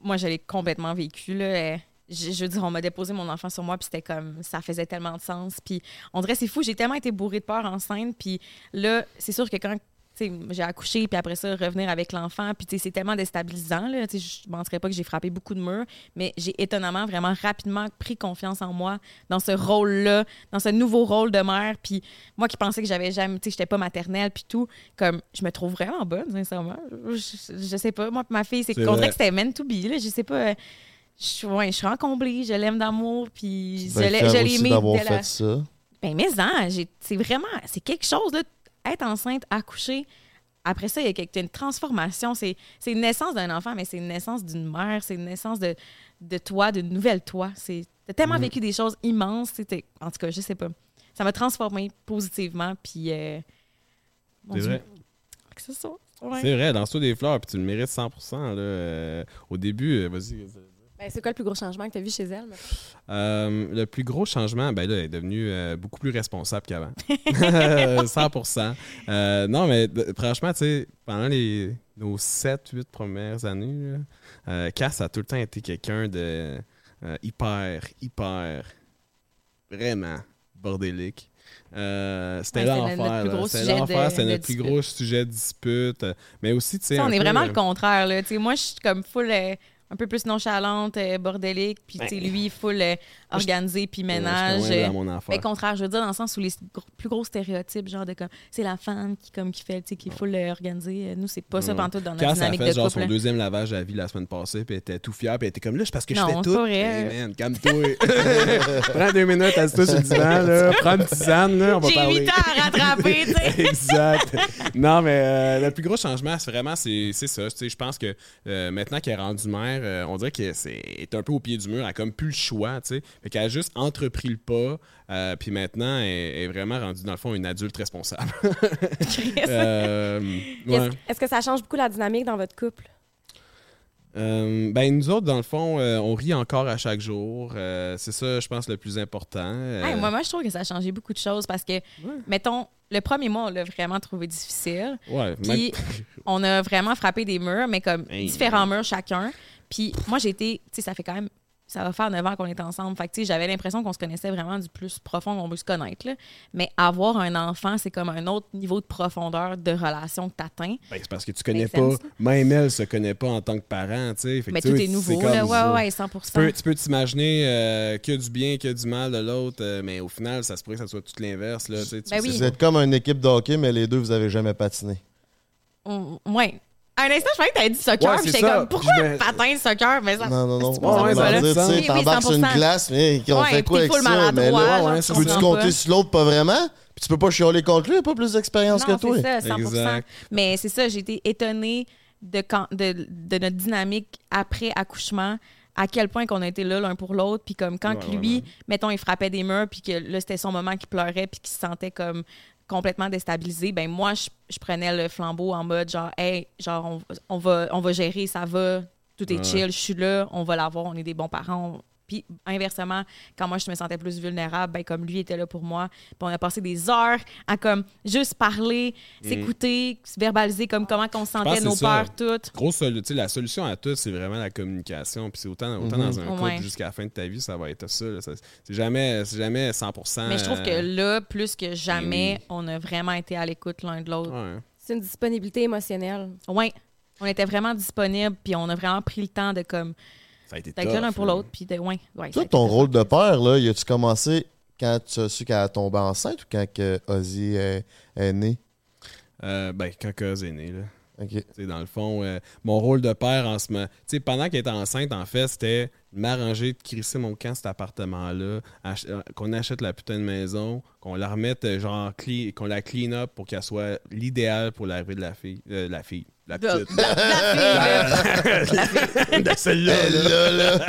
S1: moi, je l'ai complètement vécue. Là. Je, je veux dire, on m'a déposé mon enfant sur moi, puis c'était comme, ça faisait tellement de sens. Puis on dirait, c'est fou, j'ai tellement été bourrée de peur enceinte. Puis là, c'est sûr que quand j'ai accouché, puis après ça, revenir avec l'enfant, puis c'est tellement déstabilisant. Là, je ne mentirais pas que j'ai frappé beaucoup de murs, mais j'ai étonnamment, vraiment rapidement pris confiance en moi dans ce rôle-là, dans ce nouveau rôle de mère. Puis moi qui pensais que j'avais jamais, tu sais, j'étais pas maternelle, puis tout, comme, je me trouve vraiment bonne, sincèrement. Je, je- je sais pas. Moi, ma fille, c'est qu'on dirait que c'était meant to be, là. Je sais pas. euh, Je, suis- ouais, je suis encomblée, je l'aime d'amour, puis je
S3: Ben,
S1: l'ai je l'ai
S3: aussi
S1: aimé
S3: d'avoir
S1: dès la-
S3: fait ça.
S1: ben, mais hein, c'est vraiment, c'est quelque chose, là, être enceinte, accoucher. Après ça, il y a quelque- une transformation. C'est une naissance d'un enfant, mais c'est une naissance d'une mère, c'est une naissance de, de toi, d'une nouvelle toi. T'as tellement vécu des choses immenses. En tout cas, je sais pas. Ça m'a transformé positivement, puis... euh,
S2: C'est
S1: Dieu.
S2: vrai.
S1: C'est. Ouais.
S2: Vrai, dans toi des fleurs, puis tu le mérites 100%. Là, euh, au début, euh, vas-y.
S4: Ben, c'est quoi le plus gros changement que tu as vu chez elle?
S2: Euh, le plus gros changement, ben là, elle est devenue euh, beaucoup plus responsable qu'avant. 100%. Euh, non, mais franchement, tu sais, pendant les, nos 7-8 premières années, là, euh, Cass a tout le temps été quelqu'un de euh, hyper, hyper, vraiment bordélique. Euh, c'était
S1: Ouais,
S2: l'enfer. C'était l'enfer, c'était notre plus
S1: dispute.
S2: gros sujet de dispute. Mais aussi, tu sais.
S1: On est
S2: peu,
S1: vraiment
S2: euh,
S1: le contraire. Là. Tu sais, Moi, je suis comme full, euh, un peu plus nonchalante, euh, bordélique, puis tu sais,
S2: Ben.
S1: lui, full euh, organisé, puis ménage.
S2: loin
S1: euh. Mais contraire, je veux dire, dans le sens où les gros- plus gros stéréotypes, genre de comme, c'est la femme qui, comme, qui fait, tu sais, qui est full euh, organisée. Euh, Nous, c'est pas ça
S2: Ouais.
S1: pantoute dans notre
S2: a
S1: dynamique
S2: fait
S1: de
S2: genre
S1: couple.
S2: son
S1: là.
S2: deuxième lavage à la vie la semaine passée, puis elle était tout fière, puis elle était comme là, c'est parce que je
S1: Non,
S2: fais
S1: c'est
S2: tout. Hey, man, calme-toi. Prends deux minutes, assis-toi sur le divan, là. Prends une tisane, là, on va
S1: J'ai
S2: parler.
S1: 8 ans à rattraper, tu sais.
S2: exact. Non, mais euh, le plus gros changement, c'est vraiment, c'est c'est ça. Tu sais, Je pense que euh, maintenant qu'elle est rendue mère, euh, on dirait qu'elle c'est- est un peu au pied du mur. Elle a comme plus le choix, tu sais. Fait qu'elle a juste entrepris le pas, euh, puis maintenant, elle elle est vraiment rendue, dans le fond, une adulte responsable. Euh, ouais.
S4: Est-ce que ça change beaucoup la dynamique dans votre couple?
S2: Euh, ben nous autres, dans le fond, euh, on rit encore à chaque jour. Euh, c'est ça, je pense, le plus important. Euh,
S1: Hey, moi, moi, je trouve que ça a changé beaucoup de choses parce que, mettons, le premier mois, on l'a vraiment trouvé difficile.
S2: ouais,
S1: Puis on a vraiment frappé des murs, mais comme
S2: Hey,
S1: différents murs chacun. Puis moi, j'ai été, tu sais, ça fait quand même, ça va faire 9 ans qu'on est ensemble. Fait que, tu sais, j'avais l'impression qu'on se connaissait vraiment du plus profond qu'on veut se connaître. là. Mais avoir un enfant, c'est comme un autre niveau de profondeur de relation que tu atteins.
S2: Ben, c'est parce que tu connais pas,
S1: sense.
S2: même elle se connaît pas en tant que parent, tu sais.
S1: Mais
S2: tu
S1: tout est nouveau, là. Ouais, ouais, 100
S2: Tu peux, tu peux t'imaginer euh, que du bien, que du mal de l'autre, euh, mais au final, ça se pourrait que ça soit tout l'inverse, là. tu sais, tu
S1: Ben
S2: sais.
S1: oui.
S3: Vous êtes comme une équipe de hockey, mais les deux, vous avez jamais patiné.
S1: À un instant, je pensais que t'avais dit soccer.
S2: Ouais,
S1: puis j'étais
S2: ça.
S1: comme, pourquoi
S2: me-
S1: patin, soccer? Mais ça,
S3: Non, non, non.
S1: C'est bon, ça
S3: dire, tu sais, t'embarques sur une
S1: 100%.
S3: glace, mais on
S1: Ouais,
S3: fait quoi avec ça? Mais là,
S2: ouais, ça,
S3: peux-tu compter sur l'autre pas vraiment? Puis tu peux pas chialer contre lui, il a pas plus d'expérience que
S1: Non,
S3: toi.
S1: c'est ça, 100%.
S2: Exact.
S1: Mais c'est ça, j'ai été étonnée de, quand, de, de notre dynamique après accouchement, à quel point qu'on a été là l'un pour l'autre. Puis comme quand
S2: Ouais,
S1: lui,
S2: ouais.
S1: mettons, il frappait des murs, puis que là, c'était son moment qu'il pleurait, puis qu'il se sentait comme complètement déstabilisé, ben moi, je, je prenais le flambeau en mode genre, hey, genre, on, on va, on va gérer, ça va, tout est
S2: Ouais.
S1: chill, je suis là, on va l'avoir, on est des bons parents. Puis inversement, quand moi je me sentais plus vulnérable, ben comme lui était là pour moi, puis on a passé des heures à comme juste parler, s'écouter, se verbaliser comme comment qu'on
S2: Mm.
S1: sentait nos
S2: ça.
S1: peurs toutes.
S2: Grosse solu- tu sais, la solution à tout, c'est vraiment la communication. Puis c'est autant, autant dans un couple
S1: Ouais.
S2: jusqu'à la fin de ta vie, ça va être ça. C'est jamais, c'est jamais 100%.
S1: Mais je trouve que
S2: euh,
S1: là, plus que jamais,
S2: oui.
S1: on a vraiment été à l'écoute l'un de l'autre.
S2: ouais.
S4: C'est une disponibilité émotionnelle.
S1: Ouais. On était vraiment disponibles, puis on a vraiment pris le temps de comme
S2: Ça a été
S1: l'un pour l'autre, puis de ouais, ouais. ça a
S3: Toi,
S1: été
S3: ton
S1: tough.
S3: rôle de père, là, y a-tu commencé quand tu as su qu'elle a tombé enceinte ou quand que Ozzy est, est né?
S2: Euh, ben, quand Cuz est né, là.
S3: Ok.
S2: Tu sais, dans le fond, euh, mon rôle de père en ce moment. Tu sais, pendant qu'elle était enceinte, en fait, c'était de m'arranger de crisser mon camp, cet appartement-là, ach- euh, qu'on achète la putain de maison, qu'on la remette, euh, genre, qu'on la clean up pour qu'elle soit l'idéal pour l'arrivée de la fille. euh, la fille. La
S1: De-
S2: petite.
S1: la- la fille, là.
S2: de celle-là.
S3: Elle, là, là.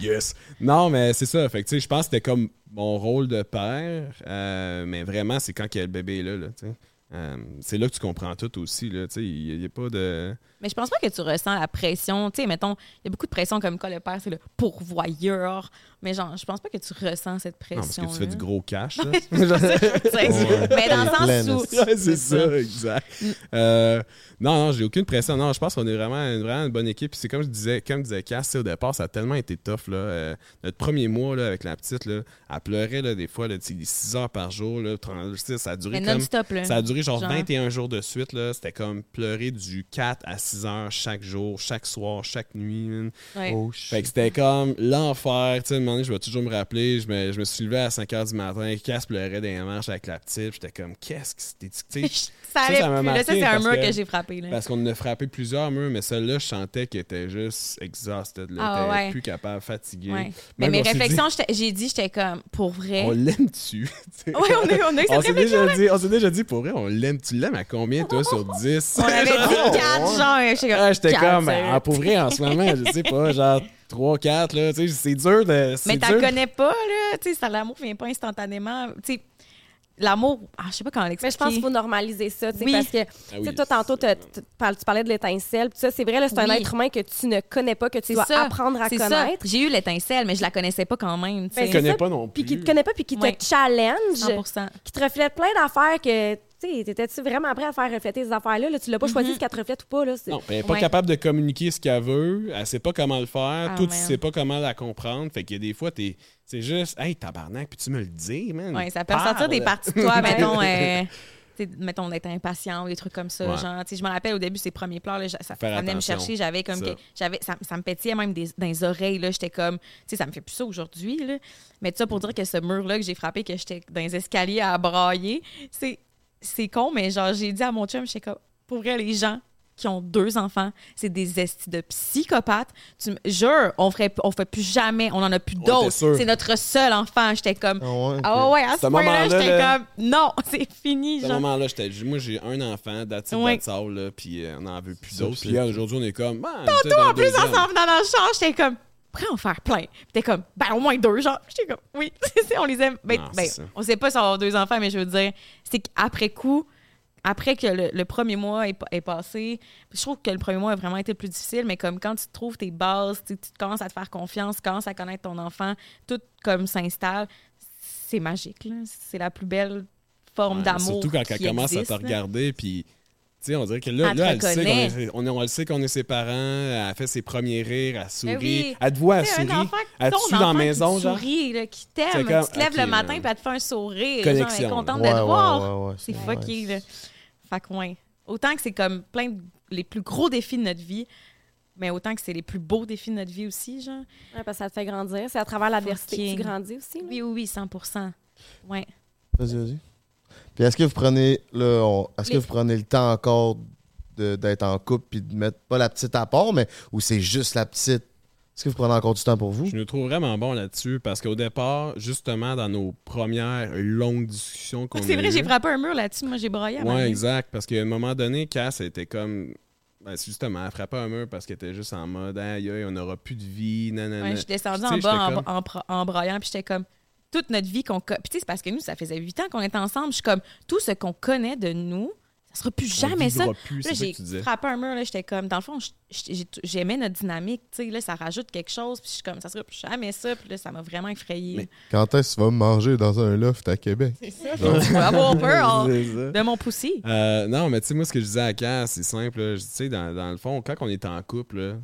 S2: yes. Non, mais c'est ça. Fait que, tu sais, je pense que c'était comme mon rôle de père. euh, mais vraiment, c'est quand qu'il y a le bébé là, là tu sais. Euh, c'est là que tu comprends tout aussi, là. Tu sais, il n'y a, pas de.
S1: Mais je pense pas que tu ressens la pression. Tu sais, mettons, il y a beaucoup de pression comme quoi le père, c'est le pourvoyeur. Mais genre, je pense pas que tu ressens cette
S2: Non, parce
S1: pression.
S2: que tu fais du gros cash, là.
S1: Mais dans le sens où.
S2: Ouais, c'est ça, exact. Euh, non, non, j'ai aucune pression. Non, je pense qu'on est vraiment, une- vraiment une bonne équipe. Puis c'est comme je disais, comme disait Cass, au départ, ça a tellement été tough. Là. Euh, notre premier mois là, avec la petite, là, elle pleurait là, des fois là, tu sais, des 6 heures par jour. Là, 30 tu sais, ça a duré comme. Ça a duré genre,
S1: Genre.
S2: 21 jours de suite. C'était comme pleurer du 4 à 6 heures chaque jour, chaque soir, chaque nuit.
S1: Ouais.
S3: Oh,
S2: Fait que c'était comme l'enfer. Tu sais, moment donné, je vais toujours me rappeler. Je me, je me suis levé à 5 h du matin. Cass pleurait dans les manches avec la petite. J'étais comme, qu'est-ce que c'était.
S1: Ça
S2: ça m'a
S1: plus. Là, ça,
S2: marqué
S1: c'est un
S2: parce
S1: mur
S2: que-
S1: que j'ai frappé. Là.
S2: Parce qu'on a frappé plusieurs murs, mais celle-là, je sentais qu'elle était juste exhausted.
S1: Ah
S2: Elle était
S1: ouais.
S2: plus capable, fatiguée.
S1: Ouais. Mais mes réflexions, j'ai dit, j'étais comme, pour vrai.
S2: On l'aime dessus.
S1: Oui, on, est, on a eu
S2: On
S1: cette
S2: s'est déjà dit, on s'est déjà dit pour vrai, on l'aime. Tu l'aimes à combien toi sur 10?
S1: On avait dit
S3: Oh,
S1: 4,
S3: ouais.
S1: J'étais comme,
S2: Ah, J'étais comme, ah, pour vrai, en ce moment, je sais pas, genre 3, 4, là, tu sais, c'est dur de.
S1: Mais t'en connais pas, là. Tu sais, ça, l'amour vient pas instantanément. Tu sais, l'amour, ah, je sais pas comment
S4: Mais
S1: l'expliquer.
S4: je pense qu'il faut normaliser ça, tu sais,
S1: Oui.
S4: parce que
S2: Ah
S4: tu
S2: oui,
S4: sais, toi, tantôt, tu parlais de l'étincelle, ça, c'est vrai, là, c'est un être humain que tu ne connais pas, que tu dois
S1: ça.
S4: apprendre à
S1: C'est ça.
S4: connaître.
S1: J'ai eu l'étincelle, mais je la connaissais pas quand même. tu
S4: Ben,
S2: connais
S4: ça.
S2: pas non plus.
S4: Puis qui te connaît pas, puis qui te challenge,
S1: 100%.
S4: qui te reflète plein d'affaires que, t'étais-tu vraiment prêt à faire refléter ces affaires-là? Là, tu l'as pas choisi ce qu'elle te reflète ou pas, là.
S2: Non, elle est pas
S1: Ouais.
S2: capable de communiquer ce qu'elle veut, elle sait pas comment le faire,
S1: Ah,
S2: toi, tu sais pas comment la comprendre. Fait a des fois, t'es- c'est juste, hey, tabarnak, puis tu me le dis, man?
S1: Ouais, ça peut ressortir des parties de toi, mettons, euh, mettons, d'être impatient ou des trucs comme ça.
S2: Ouais.
S1: Genre, je me rappelle au début, ses premiers pleurs, là, ça, venait me chercher. J'avais comme
S2: Ça.
S1: que. J'avais, ça, ça me pétillait même des, dans les oreilles. Là, j'étais comme. Tu sais, ça me fait plus ça aujourd'hui. Là. Mais ça pour dire que ce mur-là que j'ai frappé, que j'étais dans les escaliers à brailler, c'est, c'est con, mais genre, j'ai dit à mon chum, j'étais comme. Pour vrai, les gens qui ont deux enfants, c'est des estis de psychopathes. Tu me jure, on ferait, on fait plus jamais, on en a plus d'autres. C'est notre seul enfant. J'étais comme.
S3: Ah ouais.
S1: Ah ouais, à ce,
S2: moment-là,
S1: j'étais
S2: là-
S1: comme non, c'est fini.
S2: À ce moment-là, j'étais, moi, j'ai un enfant, that's it,
S1: Ouais.
S2: that's all, là, puis euh, on en veut plus d'autres. Puis là, aujourd'hui, on est comme, ben,
S1: Tantôt, en plus, ensemble dans le char, j'étais comme, pourquoi en faire plein? Puis t'es comme, ben au moins deux, genre. J'étais comme, oui, on les aime. Ben,
S2: Non,
S1: ben, on sait pas si on va avoir deux enfants, mais je veux dire, c'est qu'après coup, après que le, le premier mois est, pa- est passé, je trouve que le premier mois a vraiment été le plus difficile, mais comme quand tu trouves tes bases, tu, tu commences à te faire confiance, tu commences à connaître ton enfant, tout comme s'installe, c'est magique. C'est la plus belle forme
S2: Ouais,
S1: d'amour.
S2: Surtout quand elle commence à te regarder, puis. On dirait que là,
S1: Elle
S2: là elle, sait qu'on est, on, est- on le sait qu'on est ses parents, elle fait ses premiers rires, elle sourit.
S1: Ben oui.
S2: Elle te voit, elle
S1: Tu sais, un
S2: sourit. Elle te suit dans la maison,
S1: qui
S2: genre.
S1: sourit, là, qui t'aime,
S2: C'est
S1: tu te lèves le matin puis elle te fait un sourire. Genre, elle est contente
S3: Ouais,
S1: de te
S3: ouais,
S1: voir.
S3: ouais, ouais,
S1: C'est fucké, là. Fait que, ouais. Autant que c'est comme plein de... les plus gros défis de notre vie, mais autant que c'est les plus beaux défis de notre vie aussi, genre.
S4: Ouais, parce que ça te fait grandir. C'est à travers l'adversité que tu grandis aussi. là.
S1: Oui, oui, oui, 100 Ouais.
S3: Vas-y, vas-y. Puis est-ce que vous prenez là, on- est-ce que vous prenez le temps encore de- d'être en couple puis de mettre pas la petite à part, mais où c'est juste la petite? Est-ce que vous prenez encore du temps pour vous?
S2: Je nous trouve vraiment bon là-dessus parce qu'au départ, justement, dans nos premières longues discussions qu'on a
S1: C'est vrai,
S2: eues-
S1: j'ai frappé un mur là-dessus. Moi, j'ai broyé vie.
S2: exact. Parce qu'à un moment donné, Cass était comme. Ben, c'est justement, elle frappait un mur parce qu'elle était juste en mode aïe, aïe, on n'aura plus de vie, nanana.
S1: Ouais, je suis descendue en bas en,
S2: j'étais comme-
S1: en, pro- en broyant, puis j'étais comme toute notre vie qu'on. Puis tu sais, c'est parce que nous, ça faisait huit ans qu'on était ensemble. Je suis comme tout ce qu'on connaît de nous, ça sera plus
S2: On
S1: jamais ça.
S2: plus,
S1: Là, j'ai frappé un mur, là, j'étais comme, dans le fond, j'aimais notre dynamique, tu sais, là, ça rajoute quelque chose, puis je suis comme, ça sera plus jamais ça, puis là, ça m'a vraiment effrayée.
S2: Mais-
S3: Quand est-ce que tu vas me manger dans un loft à Québec?
S1: C'est ça, tu vas avoir peur de mon poussi.
S2: Euh, non, mais tu sais, moi, ce que je disais à Cass, c'est simple. Tu sais, dans, dans le fond, quand on était en couple, là,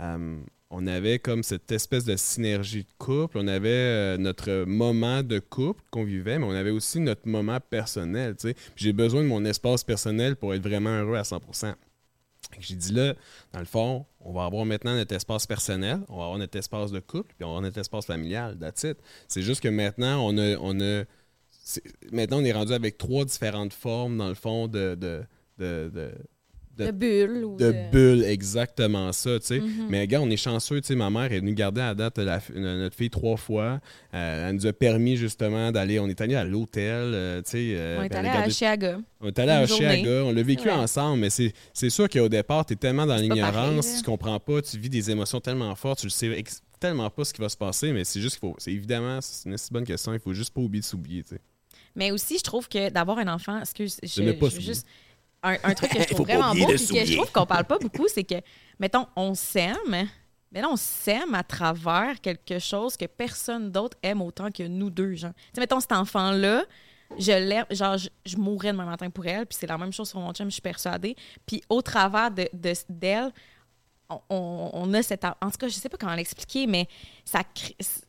S2: euh, on avait comme cette espèce de synergie de couple. On avait euh, notre moment de couple qu'on vivait, mais on avait aussi notre moment personnel. J'ai besoin de mon espace personnel pour être vraiment heureux à 100 Fait que J'ai dit là, dans le fond, on va avoir maintenant notre espace personnel, on va avoir notre espace de couple, puis on va avoir notre espace familial. That's. C'est juste que maintenant, on a. On a maintenant, on est rendu avec trois différentes formes, dans le fond, de, de- De
S4: bulles ou
S2: de
S4: de...
S2: bulles, exactement ça, tu sais.
S1: Mhm.
S2: Mais gars, on est chanceux, tu sais, ma mère est venue garder à date la notre fille trois fois. Euh, elle nous a permis justement d'aller, on est allé à l'hôtel, euh, tu sais. euh,
S1: on est allé à Chiaga.
S2: on est allé à. Oshiaga, on l'a vécu
S1: Ouais.
S2: ensemble, mais c'est sûr qu'au départ, tu es tellement dans l'ignorance, tu comprends pas, tu vis des émotions tellement fortes, tu le sais tellement pas ce qui va se passer, mais c'est juste qu'il faut, c'est évidemment, c'est une si bonne question, il faut juste pas oublier de s'oublier, tu sais.
S1: Mais aussi, je trouve que d'avoir un enfant, excuse, je, je
S2: s'oublier.
S1: juste un, un truc que je trouve vraiment beau et que je trouve qu'on parle pas beaucoup, c'est que, mettons, on s'aime, mais là, on s'aime à travers quelque chose que personne d'autre aime autant que nous deux, genre. Tu sais, mettons, cet enfant-là, je l'aime, genre, je, je mourrais demain matin pour elle, puis c'est la même chose sur mon chum, je suis persuadée. Puis au travers de de- d'elle, on, on- on a cette... En tout cas, je sais pas comment l'expliquer, mais ça crée... c'est-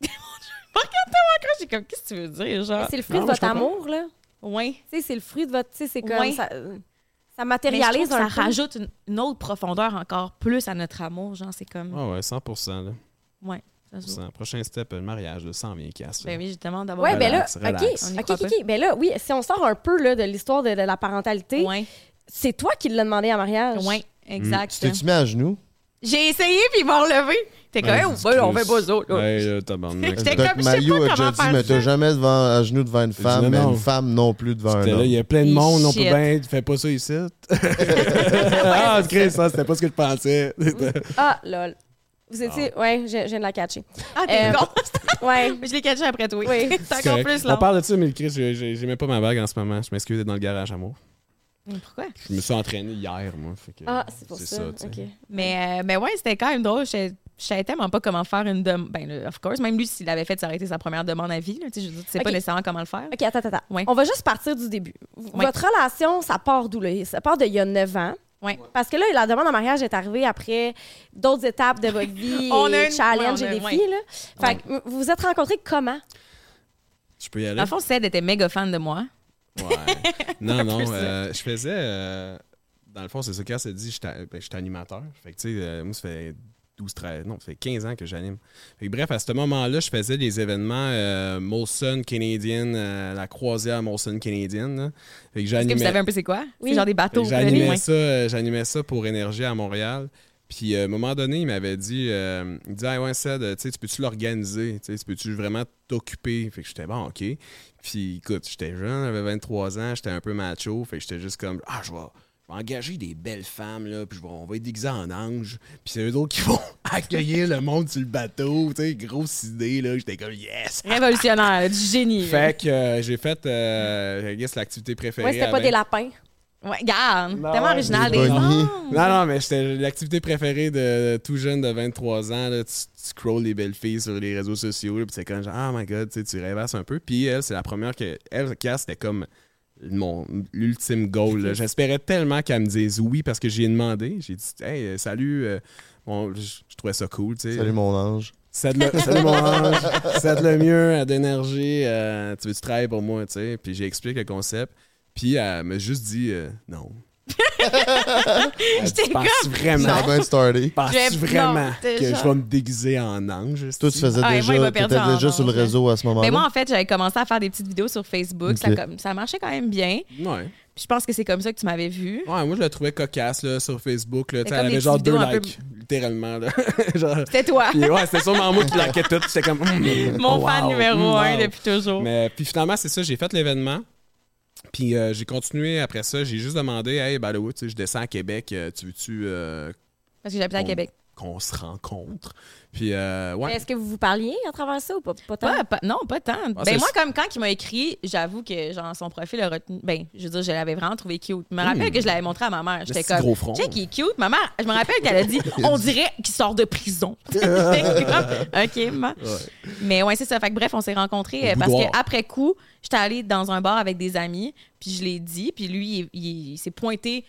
S1: Mon Dieu, Regarde-moi, j'ai comme, qu'est-ce que tu veux dire, genre?
S4: C'est le fruit
S2: Non,
S4: de votre amour, là?
S1: Ouais.
S4: Tu sais, c'est le fruit de votre... Tu sais, c'est comme...
S1: Ouais.
S4: Ça, euh, ça matérialise un
S1: ça
S4: peu.
S1: rajoute une, une autre profondeur encore plus à notre amour. Genre, c'est comme.
S2: Ah ouais, 100%, là.
S1: Ouais.
S2: 100%. Prochain step, le mariage, de 100 000 casse.
S1: Ben oui, justement, d'avoir.
S4: Ouais, ben là,
S2: Relax,
S4: OK,
S2: relax.
S1: On y
S4: OK, OK. Ben là, oui, si on sort un peu là, de l'histoire de, de la parentalité,
S1: Ouais.
S4: c'est toi qui l'as demandé en mariage.
S1: Ouais, exact.
S3: Tu t'es-tu mis à genoux?
S1: J'ai essayé, puis ils m'ont relevé. T'es comme,
S2: Ouais,
S1: oh, ben, on fait pas ça. là.
S2: Ouais, là, tabarnak.
S1: J'étais
S3: Doc
S1: comme, je sais
S3: Mayo
S1: pas
S3: a
S1: comment
S3: déjà dit,
S1: faire
S3: mais
S1: ça.
S3: t'as jamais devant, à genoux devant une femme, mais
S2: non.
S3: une femme non plus devant un
S2: C'était là, il y a plein de monde, on peut
S1: Shit.
S2: bien, fais pas ça ici. ah, Chris, ça, c'était pas ce que je pensais.
S4: Ah, lol. Vous étiez... Ouais, je, je viens de la catcher.
S1: Ah, t'es
S4: Euh,
S1: con.
S4: Ouais.
S1: Mais je l'ai catché après toi.
S4: Oui.
S1: c'est encore
S2: correct.
S1: plus
S2: On
S1: long.
S2: parle de ça, mais Chris, j'ai- j'ai j'ai même pas ma bague en ce moment. Je m'excuse d'être dans le garage, amour.
S1: Pourquoi?
S2: Je me suis entraîné hier, moi. fait que
S4: Ah, c'est pour ça.
S2: tu sais.
S4: OK.
S1: Mais, euh, mais ouais, c'était quand même drôle. Je je savais tellement pas comment faire une demande. Ben, of course, même lui, s'il avait fait, ça aurait été sa première demande à vie. Là, tu sais, je veux dire, tu sais pas
S4: Ok.
S1: nécessairement comment le faire.
S4: OK, attends, attends.
S1: Ouais.
S4: On va juste partir du début.
S1: Ouais.
S4: Votre relation, ça part d'où, là? Ça part d'il y a 9 ans.
S1: Ouais.
S4: Parce que là, la demande en mariage est arrivée après d'autres étapes de votre vie,
S1: On
S4: et
S1: a une-
S4: challenges
S1: ouais, on a-
S4: et défis. Là. Fait que vous vous êtes rencontrés comment?
S2: Je peux y aller?
S1: Dans le fond, Ced était méga fan de moi.
S2: Ouais. Non, non. euh, je faisais. euh, dans le fond, c'est ça qu'elle s'est dit. J'étais ben, j'étais animateur. Fait que, tu sais, euh, moi, ça fait 12, 13. Non, ça fait 15 ans que j'anime. Fait que, bref, à ce moment-là, je faisais des événements euh, Molson Canadian, euh, la croisière Molson Canadian. là. Fait que
S1: Est-ce que vous savez un peu c'est quoi?
S4: Oui.
S1: C'est genre des bateaux.
S2: J'animais ça, j'animais ça pour Énergie à Montréal. Puis euh, à un moment donné, il m'avait dit, euh, il dit, ah ouais, Ced, tu sais, tu peux-tu l'organiser? Tu sais, tu peux-tu vraiment t'occuper? Fait que j'étais bon, OK. Puis écoute, j'étais jeune, j'avais 23 ans, j'étais un peu macho. Fait que j'étais juste comme, ah, je vais, je vais engager des belles femmes, là, puis je vais- on va être déguisés en ange. Puis c'est eux autres qui vont accueillir le monde sur le bateau. Tu sais, grosse idée, là. J'étais comme, yes!
S1: Révolutionnaire, du génie.
S2: Fait que euh, j'ai fait, euh, I guess, l'activité préférée.
S4: Ouais, c'était pas des lapins.
S1: Ouais, garde,
S2: Non,
S1: tellement
S2: ouais,
S1: original.
S3: des
S1: Des
S3: bonnets.
S1: anges.
S2: Non, non, mais c'était l'activité préférée de tout jeune de 23 ans. Là, tu, tu scrolls les belles filles sur les réseaux sociaux. là, Puis c'est comme genre, oh my god, tu sais, tu rêvasses un peu. Puis elle, c'est la première que. Elle, c'était comme mon l'ultime goal. là. J'espérais tellement qu'elle me dise oui parce que j'ai demandé. J'ai dit, hey, euh, salut. euh, bon, je, je trouvais ça cool, tu sais.
S3: Salut mon ange.
S2: Salut, le- salut mon ange. Salut le mieux, d'énergie. euh, tu veux-tu travailler pour moi, tu sais? Puis j'ai expliqué le concept. Puis elle m'a juste dit euh, non.
S1: J'étais
S2: Penses-tu vraiment?
S3: Ça a bien starté?
S2: Penses-tu
S1: J'ai-
S2: vraiment
S1: non,
S2: que
S1: déjà.
S2: je vais me déguiser en ange?
S3: Toi, tu faisais
S1: Ah, et moi, il
S3: déjà,
S1: m'a perdu
S3: t'étais
S1: en
S3: déjà sur le réseau à ce moment-là?
S1: Mais moi, en fait, j'avais commencé à faire des petites vidéos sur Facebook.
S3: Ok.
S1: Ça, comme, ça marchait quand même bien.
S2: Ouais.
S1: Puis je pense que c'est comme ça que tu m'avais vu.
S2: Ouais, moi, je la trouvais cocasse là, sur Facebook. Là,
S1: comme
S2: elle
S1: des
S2: avait genre
S1: petites
S2: deux
S1: vidéos un peu-
S2: likes, littéralement. Là. genre,
S1: C'était toi,
S2: puis ouais, c'était sûrement moi qui likais tout. J'étais comme. mm,
S1: mon fan
S2: wow,
S1: numéro un
S2: wow.
S1: depuis toujours.
S2: Mais puis finalement, c'est ça, j'ai fait l'événement. Puis euh, j'ai continué après ça. J'ai juste demandé, hey, by the way, tu sais, je descends à Québec. euh, tu veux-tu euh,
S1: Parce que j'habite à Québec.
S2: Qu'on se rencontre? Puis, euh, ouais.
S4: Est-ce que vous vous parliez à travers ça ou pas, pas tant?
S1: Pas- pas- non, pas tant.
S2: Ah,
S1: ben moi, comme quand il m'a écrit, j'avoue que genre son profil a retenu. Ben, je veux dire, je l'avais vraiment trouvé cute. Je me rappelle
S2: Hmm.
S1: que je l'avais montré à ma mère. J'étais comme.
S2: gros front.
S1: Check, il est cute. Ma mère, je me rappelle qu'elle a dit on dirait qu'il sort de prison. OK, ma.
S2: Ouais.
S1: Mais ouais, c'est ça. Fait que bref, on s'est rencontrés euh, parce qu'après coup, j'étais allée dans un bar avec des amis, puis je l'ai dit, puis lui, il, il- il s'est pointé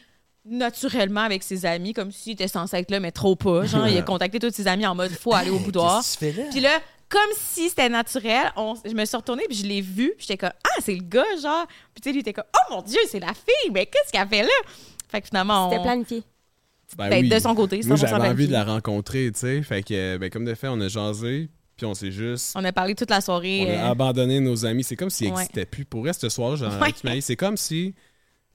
S1: naturellement avec ses amis, comme s'il était censé être là, mais trop pas. Genre, il a contacté tous ses amis en mode faut aller au boudoir. Puis là, comme si c'était naturel, on- je me suis retournée puis je l'ai vu. Puis j'étais comme ah c'est le gars genre. Puis tu sais lui il était comme oh mon dieu c'est la fille mais qu'est-ce qu'elle fait là? Fait que finalement on...
S4: C'était planifié.
S2: Ben
S1: Ben,
S2: oui.
S1: de son côté,
S2: Moi,
S1: 100%
S2: j'avais envie de la rencontrer, tu sais. Fait que, ben, comme de fait, on a jasé. Puis on s'est juste.
S1: On a parlé toute la soirée.
S2: On a
S1: euh,
S2: abandonné nos amis. C'est comme s'ils
S1: Ouais.
S2: n'existaient plus. Pour vrai, ce soir, j'en
S1: Ouais.
S2: ai C'est comme si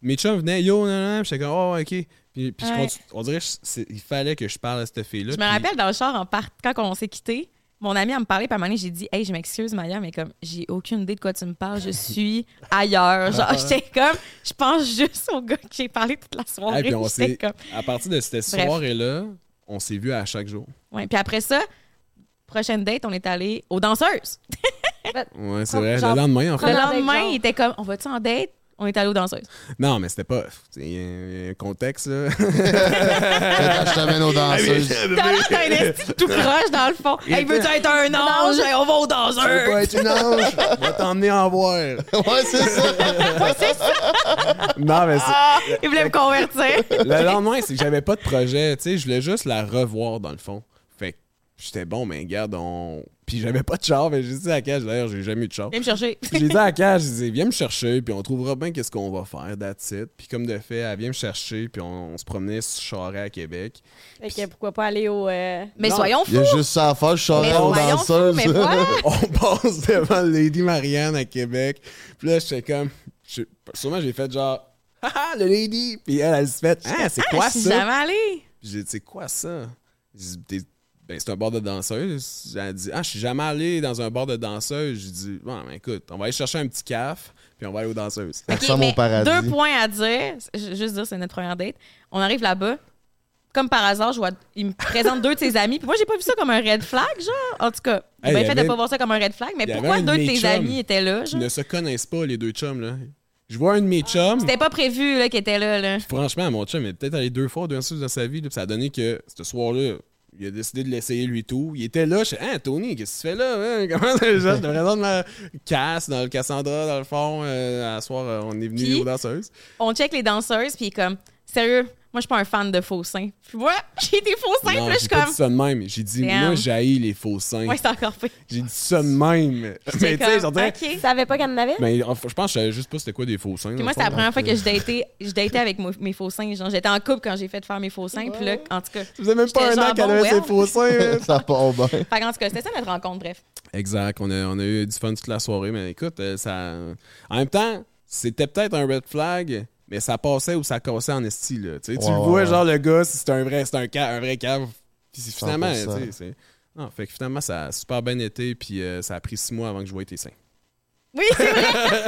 S2: mes chums venaient, yo, non, non, j'étais comme, oh, ok. Puis, puis je
S1: Ouais.
S2: continue- on dirait qu'il fallait que je parle à cette fille-là.
S1: Je me rappelle dans le char en part quand on s'est quitté. Mon ami elle me parlait, puis à un moment donné, j'ai dit Hey, je m'excuse, Maya, mais comme j'ai aucune idée de quoi tu me parles, je suis ailleurs. Genre, j'étais comme, je pense juste au gars que j'ai parlé toute la soirée.
S2: Puis on
S1: comme,
S2: À partir de cette soirée-là, on s'est vus à chaque jour.
S1: ouais. Puis après ça, prochaine date, on est allé aux danseuses.
S2: Ouais, c'est vrai.
S4: genre-
S2: le lendemain, en
S1: Le
S2: fait.
S4: Date,
S1: lendemain,
S4: genre.
S1: il était comme On va-tu en date? On est allé aux danseuses.
S2: Non, mais c'était pas. Il y a un- contexte, là.
S3: je t'amène aux danseuses.
S1: T'as l'air d'un esti tout croche dans le fond. Hey, veux-tu être un ange? Hey, on va aux
S2: Je veux
S1: danseuses.
S2: pas être une ange? Je vais t'emmener en voir.
S3: ouais, c'est ça.
S1: Ouais, c'est ça.
S2: Non, mais c'est-
S1: Ah, il voulait me convertir.
S2: le lendemain, c'est que j'avais pas de projet. Tu sais, je voulais juste la revoir, dans le fond. Fait que j'étais bon, mais regarde, on. Puis j'avais pas de char, mais j'ai dit à Cage, d'ailleurs, j'ai jamais eu de char.
S1: Viens me chercher.
S2: J'ai dit à Cage, j'ai dit, viens me chercher, puis on trouvera bien qu'est-ce qu'on va faire, that's it. Puis comme de fait, elle vient me chercher, puis on, on se promenait sur Charret à Québec.
S4: Fait que pourquoi pas aller au. euh,
S1: Mais
S2: Non,
S1: soyons
S3: Il y a juste ça à faire, je
S1: Mais
S3: serais aux
S1: soyons fous,
S3: danseuses.
S1: mais voilà.
S2: on passe devant Lady Marianne à Québec. Puis là, j'étais comme. je- sûrement, j'ai fait genre. Haha, le Lady! Puis elle, elle se fait. Ah, c'est quoi
S1: Je suis
S2: ça?
S1: jamais allée.
S2: Puis j'ai dit, c'est quoi ça? J'ai dit, T'es- ben, c'est un bar de danseuse. Elle a dit, ah, je suis jamais allé dans un bar de danseuse. J'ai dit, bon, ben, écoute, on va aller chercher un petit caf, puis on va aller aux danseuses.
S3: Ça
S1: Ok,
S3: ressemble
S1: mais
S3: au paradis.
S1: Deux points à dire. Juste dire, c'est notre première date. On arrive là-bas. Comme par hasard, je vois, il me présente deux de ses amis. Puis moi, j'ai pas vu ça comme un red flag, genre. En tout cas,
S2: Hey, y
S1: fait de
S2: avait-
S1: pas voir ça comme un red flag. Mais pourquoi
S2: de
S1: deux de tes amis étaient là, genre?
S2: ne se connaissent pas, les deux chums, là. Je vois un de mes chums.
S1: C'était pas prévu, là, qu'il était là, là.
S2: Franchement, mon chum, il est peut-être allé deux fois, deux fois dans sa vie, là, puis ça a donné que ce soir-là, il a décidé de l'essayer lui tout. Il était là, je suis Ah, Tony, qu'est-ce que tu fais là? hein? Comment ça? Je te présente ma casse dans le Cassandra, dans le fond. Euh, à soir, euh, on est venu aux danseuses.
S1: On check les danseuses, puis comme, sérieux, moi, je suis pas un fan de faux seins. Puis moi, j'ai des faux seins,
S2: Non,
S1: puis là, je suis comme,
S2: dit ça de même. J'ai dit,
S1: Damn.
S2: moi, j'haïs les faux seins.
S1: ouais, c'est encore pire.
S2: J'ai dit ça de même. Mais tu sais,
S1: J'étais
S2: j'en
S1: comme,
S2: dirais-
S1: OK.
S4: Tu savais pas qu'elle en avait?
S2: Mais en- je pense que je savais juste pas c'était quoi des faux seins.
S1: Puis moi, c'était la première fois que je datais, je datais avec mes faux seins. Genre, j'étais en couple quand j'ai fait faire mes faux seins. Puis là, en tout cas.
S2: Ça faisait même pas un an qu'elle avait ses faux seins.
S3: ça part bien.
S1: Fait qu'en tout cas, c'était ça notre rencontre, bref.
S2: Exact. On a, on a eu du fun toute la soirée, mais écoute, euh, ça. En même temps, c'était peut-être un red flag, mais ça passait ou ça cassait en esti, là. Tu sais, tu
S3: Ouais,
S2: le vois,
S3: ouais.
S2: genre, le gars, si c'est un vrai, c'est un, un vrai cave. Puis c'est- finalement,
S3: 100%.
S2: tu sais, c'est. Non, fait que finalement, ça a super bien été, puis euh, ça a pris six mois avant que je voie tes seins.
S1: Oui, c'est vrai.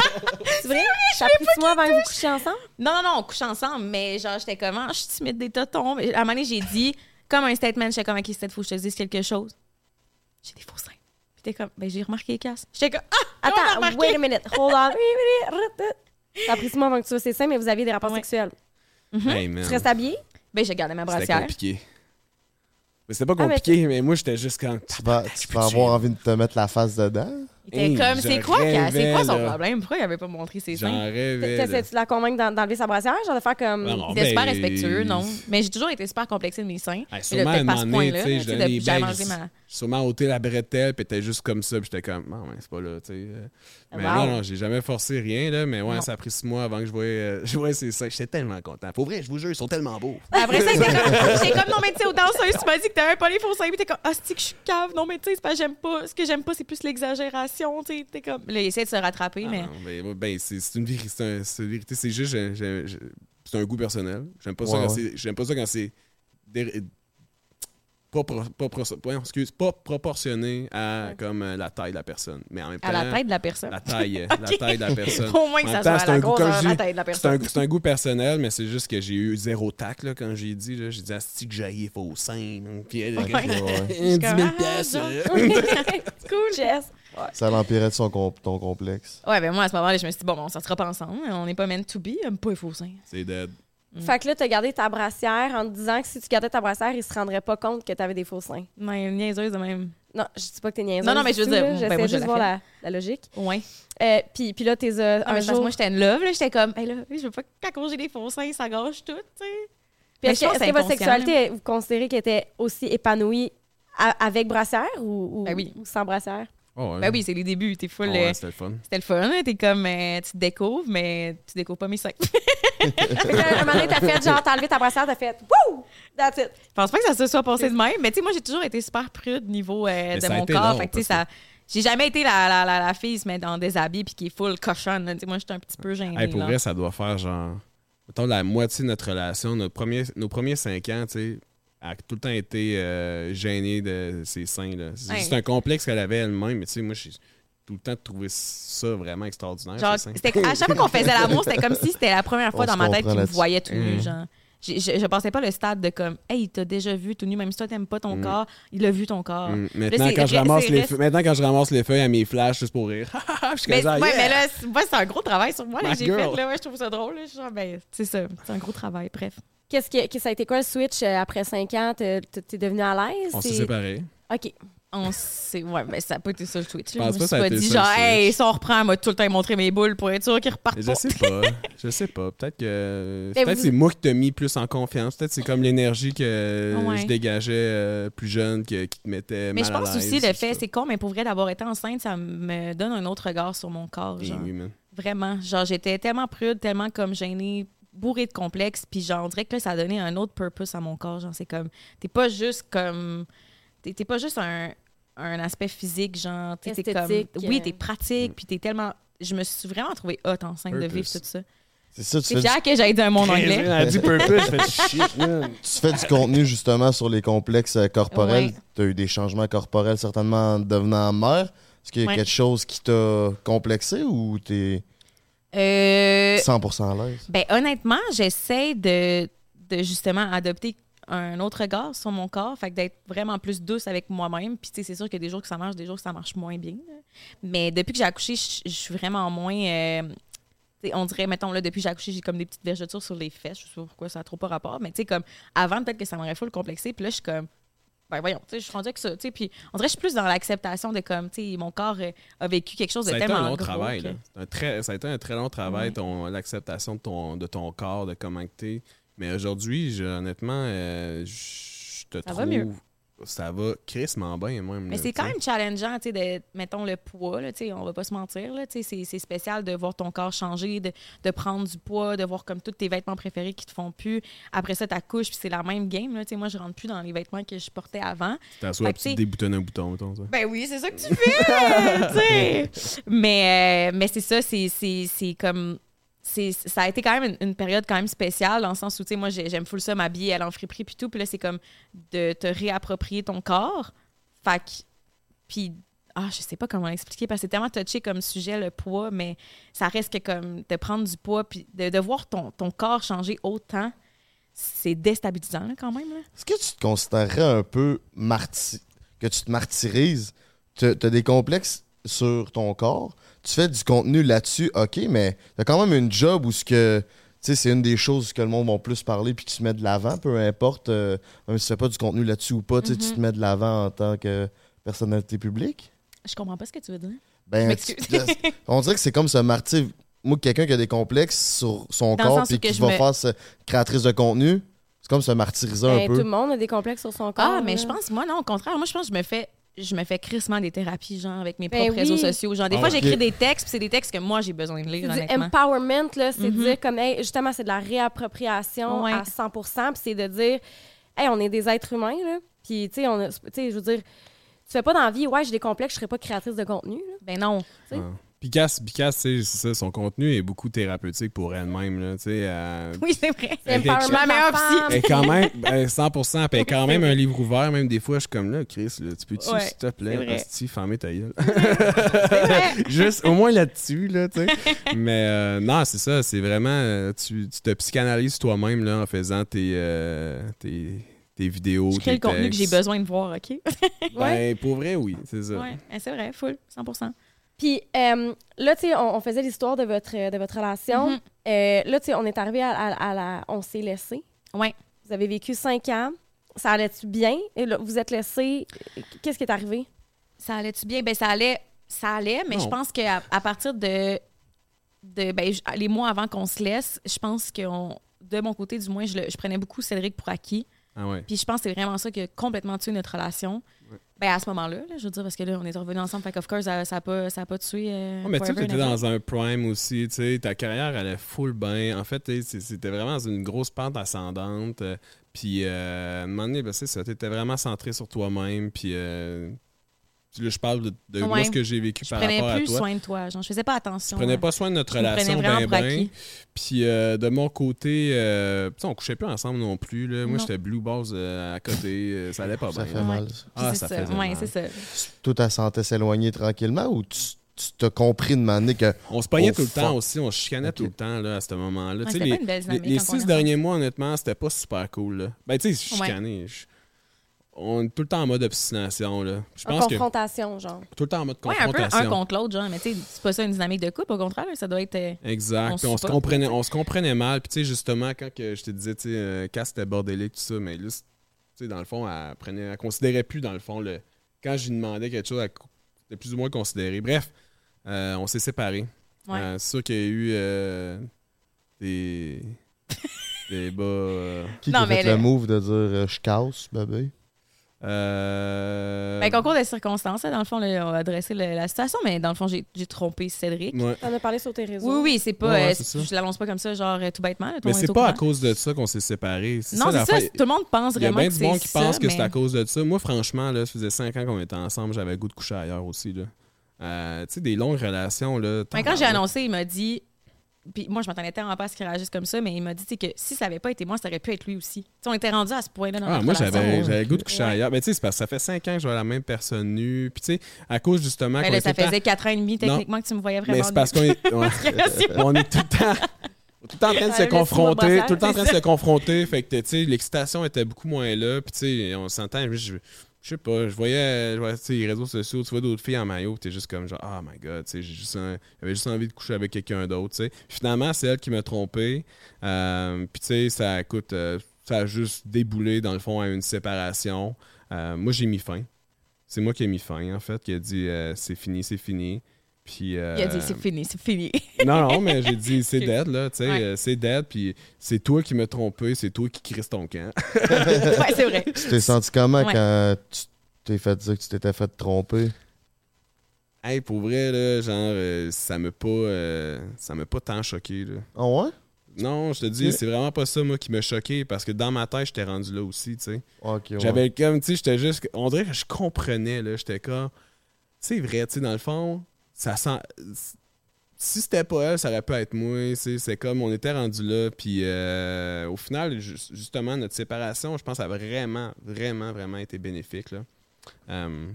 S4: C'est vrai? Ça a pris six mois avant que vous couchiez ensemble?
S1: non, non, non, on couche ensemble, mais genre, j'étais comment? Je suis timide des totons. Mais à un moment donné, j'ai dit, comme un statement, j'étais comme, OK, c'était faut que je te dise quelque chose. J'ai des faux seins. Puis t'es comme, ben, j'ai remarqué casse. J'étais comme, ah,
S4: Attends, wait a minute. Hold on. Ça a pris six mois avant que tu sois seins, mais vous aviez des rapports
S1: Ouais.
S4: sexuels.
S2: Hey, man.
S4: Tu restes habillé?
S1: Ben, j'ai gardé ma
S2: C'était
S1: brassière.
S2: compliqué. Mais c'était pas
S4: Ah, mais
S2: compliqué, mais, moi, j'étais juste quand.
S3: Tu vas, tu vas avoir envie de te mettre la face dedans?
S1: Il était
S2: Hey,
S1: comme,
S2: je
S1: c'est quoi, c'est quoi son
S2: là.
S1: problème? Pourquoi il avait pas montré ses seins?
S4: de la convaincre d'en- d'enlever sa brassière? Genre de faire comme.
S2: Non, non.
S1: Il était super
S2: ben,
S1: respectueux, non? Mais j'ai toujours été super complexée de mes seins.
S2: Hey,
S1: Mais
S2: sûrement, à un moment donné, tu sais,
S1: tu j'ai
S2: je-
S1: ma...
S2: sûrement ôté la bretelle, puis t'es juste comme ça, puis j'étais comme, non, ouais, c'est pas là, tu sais. euh. Mais
S4: Wow.
S2: non, non, j'ai jamais forcé rien, là, mais ouais,
S1: Non.
S2: ça a pris six mois avant que je voyais, euh, je voyais ces seins. J'étais tellement content. Pour vrai, je vous jure, ils sont tellement beaux.
S1: Après ça, j'étais comme, non, mais tu sais, aux danseuses, tu m'as dit que t'avais pas les faux seins, puis t'es comme, ah, c'est que je suis cave, non, mais tu sais, c'est pas, j'aime pas, ce que j'aime pas, c'est plus l'exagération. Acceptation, tu sais, t'es comme... Là, il essaie de se rattraper,
S2: Ah
S1: mais...
S2: non, ben, ben, c'est une vérité. C'est un- c'est une vérité. C'est juste. C'est un goût personnel. J'aime pas, ça
S3: Ouais,
S2: quand
S3: ouais.
S2: c'est- j'aime pas ça quand c'est. dé- Pas, pro- pas, pro- ouais, excuse, pas proportionné à comme euh, la taille de la personne. Mais en même temps.
S1: À la tête de la personne.
S2: La taille, la taille de la personne.
S1: Au moins que
S2: En
S1: ça
S2: même temps,
S1: soit
S2: c'est
S1: à
S2: un
S1: la
S2: goût,
S1: grosse
S2: comme
S1: à
S2: je
S1: la
S2: dis,
S1: tête de la
S2: C'est
S1: personne.
S2: un, c'est un goût personnel, mais c'est juste que j'ai eu zéro tact là, quand j'ai dit. J'ai dit, Asti que j'ai faux sein. Puis elle,
S1: Ouais.
S2: elle, 10 000
S1: comme,
S2: piastres.
S1: ah,
S4: cool, Jess.
S3: Ça l'empirait de son com- ton complexe.
S1: Ouais, ben moi, à ce moment-là, je me suis dit, bon, on s'en sera pas ensemble. On n'est pas meant to be. J'aime pas les faux seins.
S2: C'est dead.
S1: Mm.
S4: Fait que là, t'as gardé ta brassière en te disant que si tu gardais ta brassière, il se rendrait pas compte que t'avais des faux seins.
S1: Mais niaiseuse de même.
S4: Non, je dis pas que t'es niaiseuse.
S1: Non, non, mais je veux
S4: tout,
S1: dire,
S4: là.
S1: ben,
S4: J'essaie
S1: moi, je
S4: juste de voir la, la logique.
S1: Ouais.
S4: Euh, puis, puis là, t'es euh,
S1: Ah,
S4: un
S1: que
S4: jour...
S1: moi, j'étais une love, là. J'étais comme, hey, là, je veux pas, quand j'ai des faux seins, ça gâche tout, tu sais.
S4: Puis
S1: Mais
S4: est-ce que,
S1: que
S4: que votre sexualité, vous considérez qu'elle était aussi épanouie avec brassière ou, ou-
S1: Ben oui.
S4: ou sans brassière?
S2: Oh, ouais.
S1: Ben oui, c'est les débuts. T'es full.
S2: Oh, ouais, c'était le fun.
S1: C'était le fun. hein. T'es comme, euh, tu te découvres, mais tu découvres pas mes seins.
S4: Un moment donné, t'as fait genre, t'as enlevé ta brassière, t'as fait « Wouh! That's it!
S1: Je pense pas que ça se soit passé de même, mais tu sais, moi, j'ai toujours été super prude niveau euh, de mon corps.
S2: long,
S1: Fait que, tu sais, ça. J'ai jamais été la, la, la, la fille qui se met dans des habits puis qui est full cochonne. là. Tu sais, moi, j'étais un petit peu gênée.
S2: Hey, pour
S1: là.
S2: vrai, ça doit faire genre. Mettons la moitié de notre relation, notre premier, nos premiers cinq ans, tu sais, a tout le temps été euh, gênée de ses seins. C'est
S1: Ouais.
S2: un complexe qu'elle avait elle-même, mais tu sais, moi, j'ai tout le temps trouvé ça vraiment extraordinaire.
S1: Genre, à chaque fois qu'on faisait l'amour, c'était comme si c'était la première fois
S3: On
S1: dans ma tête qu'il me voyait tout nu.
S2: Mm.
S1: Genre. Je, je pensais pas le stade de comme, hey, t'as déjà vu tout nu, même si toi t'aimes pas ton
S2: Mm.
S1: corps, il a vu ton corps.
S2: Mm. Maintenant, quand je ramasse les feuilles, maintenant, quand je ramasse les feuilles à mes flashs juste pour rire, je suis
S1: Mais,
S2: comme ça,
S1: ouais,
S2: yeah!
S1: mais là, c'est- un gros travail sur moi. J'ai fait, là, ouais, je trouve ça drôle. là. Je suis genre, ben, c'est ça, c'est un gros travail. Bref.
S4: Qu'est-ce que, que ça a été quoi le switch euh, après cinq ans? T'es t'es devenu à l'aise?
S2: On s'est
S4: C'est-
S2: séparés.
S4: OK.
S1: On sait, ouais, mais ça n'a pas été ça le Twitch.
S2: Je
S1: me
S2: que ça
S1: suis
S2: a
S1: pas
S2: été
S1: dit, genre, hey,
S2: switch.
S1: si on reprend, m'a tout le temps montré mes boules pour être sûr qu'ils repartent
S2: Je sais pas. Je sais pas. Peut-être que.
S4: Mais
S2: Peut-être
S4: vous-
S2: c'est moi qui t'ai mis plus en confiance. Peut-être c'est comme l'énergie que
S1: Ouais.
S2: je dégageais euh, plus jeune que- qui te mettait
S1: Mais
S2: mal
S1: je pense
S2: à l'aise,
S1: aussi, le fait, c'est con, mais pour vrai, d'avoir été enceinte, ça me donne un autre regard sur mon corps. Genre.
S2: oui, man.
S1: Vraiment. Genre, j'étais tellement prude, tellement comme gênée, bourrée de complexes. Puis genre, on dirait que là, ça a donné un autre purpose à mon corps. Genre, c'est comme, t'es pas juste comme. T'es t'es pas juste un, un aspect physique, genre. t'es- t'es comme. Oui,
S4: euh.
S1: t'es pratique, puis t'es tellement. Je me suis vraiment trouvée hot enceinte de vivre tout ça.
S3: C'est ça, tu
S1: C'est
S3: fais, du,
S1: que j'aille dire mon anglais.
S2: Elle a dit purpose, je fais shit, man.
S3: tu fais du contenu justement sur les complexes euh, corporels.
S1: Ouais.
S3: Tu as eu des changements corporels certainement en devenant mère. Est-ce qu'il y a
S1: Ouais.
S3: quelque chose qui t'a complexé ou t'es
S1: Euh,
S3: 100% à l'aise?
S1: Ben, honnêtement, j'essaie de, de justement adopter un autre regard sur mon corps, fait d'être vraiment plus douce avec moi-même. Puis, tu sais, c'est sûr qu'il y a des jours que ça marche, des jours que ça marche moins bien. là. Mais depuis que j'ai accouché, je suis vraiment moins. euh, on dirait, mettons, là, depuis que j'ai accouché, j'ai comme des petites vergetures sur les fesses. Je sais pas pourquoi ça a trop pas rapport. Mais, tu sais, comme avant, peut-être que ça m'aurait full complexé. Puis là, je suis comme. Ben voyons, tu sais, je suis rendue avec ça, tu sais, puis on dirait que je suis plus dans l'acceptation de comme, tu sais, mon corps euh, a vécu quelque chose de
S2: Ça a été
S1: tellement
S2: un long
S1: gros
S2: travail.
S1: que-
S2: là. Un très- ça a été un très long travail, l'acceptation de ton, de ton corps, de comment que t'es. Mais aujourd'hui, je- honnêtement, euh, je te
S1: Ça
S2: trouve. Ça va crissement bien, même.
S1: Mais c'est quand même challengeant, tu sais, de, mettons, le poids, là, tu sais, on va pas se mentir, là, tu sais, c'est- c'est spécial de voir ton corps changer, de, de prendre du poids, de voir comme tous tes vêtements préférés qui te font plus. Après ça, ta couche, puis c'est la même game, là, tu sais, moi, je rentre plus dans les vêtements que je portais avant.
S2: Tu t'assois, tu déboutonnes un bouton, mettons, ça.
S1: Ben oui, c'est ça que tu fais, tu sais. Mais, euh, mais c'est ça, c'est- c'est c'est comme... Ça a été quand même une, période quand même spéciale, dans le sens où, tu sais, moi, j'ai- j'aime full ça, m'habiller, aller en friperie, puis tout. Puis là, c'est comme de te réapproprier ton corps. Fait. Puis... Ah, je sais pas comment l'expliquer, parce que c'est tellement touché comme sujet, le poids, mais ça reste que comme de prendre du poids, puis de, voir ton, corps changer autant, c'est déstabilisant, là, quand même.
S3: Est-ce que tu te considérerais un peu marty... que tu te martyrises? Tu as des complexes sur ton corps, tu fais du contenu là-dessus, ok, mais t'as quand même une job où ce que. Tu sais, c'est une des choses que le monde va plus parler, puis tu te mets de l'avant, peu importe, euh, même si tu fais pas du contenu là-dessus ou pas, tu sais, tu
S1: Mhm.
S3: te mets de l'avant en tant que personnalité publique.
S1: Je comprends pas ce que tu veux dire.
S3: Ben, tu- on dirait que c'est comme ce martyr. Moi, quelqu'un qui a des complexes sur son
S1: Dans
S3: corps puis qui va
S1: me-
S3: faire ce créatrice de contenu, c'est comme se martyriser un
S4: Ben, tout
S3: peu.
S4: le monde a des complexes sur son corps.
S1: Ah, mais
S4: là.
S1: je pense, moi, non, au contraire. Moi, je pense que je me fais. Je me fais crissement des thérapies, genre, avec mes
S4: Ben
S1: propres
S4: oui.
S1: réseaux sociaux. Genre, des
S2: Ah,
S1: fois, j'écris des textes, puis c'est des textes que moi, j'ai besoin de lire,
S4: du
S1: honnêtement.
S4: empowerment, là, c'est de
S1: Mhm.
S4: dire comme, hey, justement, c'est de la réappropriation
S1: Ouais.
S4: à 100% puis c'est de dire, hey, on est des êtres humains, là, puis, tu sais, on a- tu sais, je veux dire, tu fais pas d'envie, ouais, j'ai des complexes, je serais pas créatrice de contenu, là.
S1: Ben non.
S2: Tu sais, c'est ça, son contenu est beaucoup thérapeutique pour elle-même. Là, tu sais, euh,
S1: Oui, c'est vrai.
S4: C'est
S1: Ma meilleure
S4: femme.
S2: elle est quand même ben, 100%, puis elle est quand même un livre ouvert. Même des fois, je suis comme là, Chris, là, tu peux-tu,
S1: Ouais,
S2: s'il te plaît, asti, fermer ta gueule? Juste au moins là-dessus, là, tu sais. Mais euh, non, c'est ça, c'est vraiment. euh, tu, tu te psychanalyses toi-même là, en faisant tes, euh, tes, tes vidéos.
S1: Je crée le contenu que j'ai besoin de voir, OK?
S2: Ben, pour vrai, oui, c'est ça.
S1: Ouais, eh, c'est vrai, full, 100
S4: Puis euh, là, tu sais, on, on faisait l'histoire de votre, de votre relation.
S1: Mhm.
S4: Euh, là, tu sais, on est arrivé à, à- à la. On s'est laissé.
S1: Ouais.
S4: Vous avez vécu cinq ans. Ça allait-tu bien? Et là, vous êtes laissé. Qu'est-ce qui est arrivé?
S1: Ça allait-tu bien? Ben, ça allait, ça allait, mais
S2: Non.
S1: je pense qu'à à partir de, de ben, les mois avant qu'on se laisse, je pense que on- de mon côté, du moins, je, le- je prenais beaucoup Cédric pour acquis.
S2: Ah ouais.
S1: Puis je pense que c'est vraiment ça qui a complètement tué notre relation. Ben, à ce moment-là, là, je veux dire, parce que là, on est revenus ensemble, fait of course, ça n'a pas, ça a pas tué. euh,
S2: Ouais, mais tu
S1: Ever.
S2: dans un prime aussi, tu sais, ta carrière allait full bien. En fait, tu c'était vraiment dans une grosse pente ascendante. euh, Puis, euh, à un moment donné, ben, c'est ça, t'étais vraiment centré sur toi-même. Puis, euh, là, je parle de, de moi,
S1: Ouais.
S2: ce que j'ai vécu
S1: Je
S2: par
S1: prenais
S2: rapport à
S1: plus
S2: toi.
S1: soin de toi. Genre, je faisais pas attention.
S2: Je prenais
S1: hein.
S2: pas soin de notre
S1: Je prenais
S2: relation bien, bien. Puis, euh, de mon côté, euh, on couchait plus ensemble non plus. Là. Moi, j'étais blue balls euh, à côté. euh, ça allait pas
S3: Ça
S2: bien.
S3: fait
S1: Ouais.
S3: mal.
S2: Ah, ça
S1: Ouais,
S2: mal.
S1: c'est ça.
S3: Toi, ta santé s'éloigner tranquillement ou tu tu t'as compris de m'amener que
S2: On se pognait tout le temps aussi, on se chicanait tout le temps là, à ce moment-là.
S1: Ouais,
S2: les
S1: pas une belle
S2: les, les six derniers mois, honnêtement, c'était pas super cool. Là. Ben, tu sais,
S1: Ouais.
S2: chicané. je- On est tout le temps en mode obstination. Là. Je
S4: En
S2: pense que
S4: confrontation, genre.
S2: tout le temps en mode
S1: Ouais, un peu
S2: confrontation.
S1: un contre l'autre, genre. Mais tu sais, c'est pas ça une dynamique de couple, au contraire. Ça doit être. euh,
S2: Exact.
S1: On se
S2: comprenait, on se comprenait mal. Puis, tu sais, justement, quand que je te disais, tu sais, euh, quand c'était bordélique, tout ça, mais là, tu sais, dans le fond, elle, prenait, elle considérait plus, dans le fond, le, quand je lui demandais quelque chose, elle c'était plus ou moins considéré. Bref, euh, on s'est séparés.
S1: Ouais.
S2: Euh, c'est sûr qu'il y a eu euh, des, des bas. euh,
S3: qui,
S1: Non,
S3: qui a
S1: mais
S3: fait le
S1: le-
S3: move de dire je casse, bébé?
S2: Euh,
S1: Ben, concours de circonstances, là, dans le fond, là, on a adressé le- la situation, mais dans le fond, j'ai j'ai trompé Cédric.
S2: ouais.
S4: T'en as parlé sur tes réseaux.
S1: Oui, oui, c'est pas.
S2: Ouais, ouais,
S1: euh,
S2: c'est ça.
S1: je l'annonce pas comme ça, genre euh, tout bêtement. là,
S2: Mais c'est pas à cause de ça qu'on s'est séparés. C'est
S1: Non,
S2: ça,
S1: c'est ça. Tout le monde pense
S2: Il y a
S1: vraiment
S2: bien
S1: que
S2: du
S1: c'est
S2: monde qui pense
S1: ça,
S2: que c'est à cause de ça. Moi, franchement, là, ça faisait cinq ans qu'on était ensemble, j'avais le goût de coucher ailleurs aussi. Là. Euh, tu sais, des longues relations. Là,
S1: Mais quand j'ai annoncé, il m'a dit. Puis moi, je m'attendais tellement pas à ce qu'il réagisse comme ça, mais il m'a dit que si ça avait pas été moi, ça aurait pu être lui aussi. Tu sais, on était rendu à ce point-là dans
S2: Ah,
S1: notre
S2: moi, j'avais le goût de coucher
S1: Ouais.
S2: ailleurs. Mais tu sais, c'est parce que ça fait cinq ans que je vois la même personne nue. Puis tu sais, à cause justement.
S1: Ben
S2: qu'on
S1: là, ça
S2: temps-
S1: faisait quatre ans et demi, techniquement, que tu me voyais vraiment.
S2: Mais c'est parce qu'on est, ouais. on est tout le temps. Tout le temps en train de se confronter, tout le temps en train de se confronter. Fait que, tu sais, l'excitation était beaucoup moins là. Puis, tu sais, on s'entend. Je, je sais pas, je voyais, les réseaux sociaux, tu vois d'autres filles en maillot, t'es juste comme genre, oh my god, j'avais juste envie de coucher avec quelqu'un d'autre, Finalement, c'est elle qui m'a trompé. Euh, puis, tu sais, ça, écoute, euh, ça a juste déboulé, dans le fond, à une séparation. Euh, moi, j'ai mis fin. C'est moi qui ai mis fin, en fait, qui a dit, c'est fini, c'est fini. Puis, euh,
S1: Il a dit c'est fini, c'est fini.
S2: non, non, mais j'ai dit, c'est dead, là, tu sais,
S1: Ouais.
S2: euh, c'est dead, puis c'est toi qui m'as trompé, c'est toi qui crises ton camp.
S1: ouais, c'est vrai.
S3: Tu t'es senti comment
S1: Ouais.
S3: quand tu t'es fait dire que tu t'étais fait tromper?
S2: Hey, pour vrai, là, genre, euh, ça m'a pas, euh, ça m'a pas tant choqué, là.
S3: Ah ouais?
S2: Non, je te dis, c'est vraiment pas ça, moi, qui m'a choqué, parce que dans ma tête, j'étais rendu là aussi, tu sais.
S3: Ok, ouais.
S2: J'avais comme, tu sais, j'étais juste, on dirait que je comprenais, là, j'étais comme, c'est vrai, tu sais, dans le fond, ça sent, si c'était pas elle, ça aurait pu être moi, c'est comme, on était rendu là, puis euh, au final, ju- justement, notre séparation, je pense, a vraiment, vraiment, vraiment été bénéfique, là. Euh,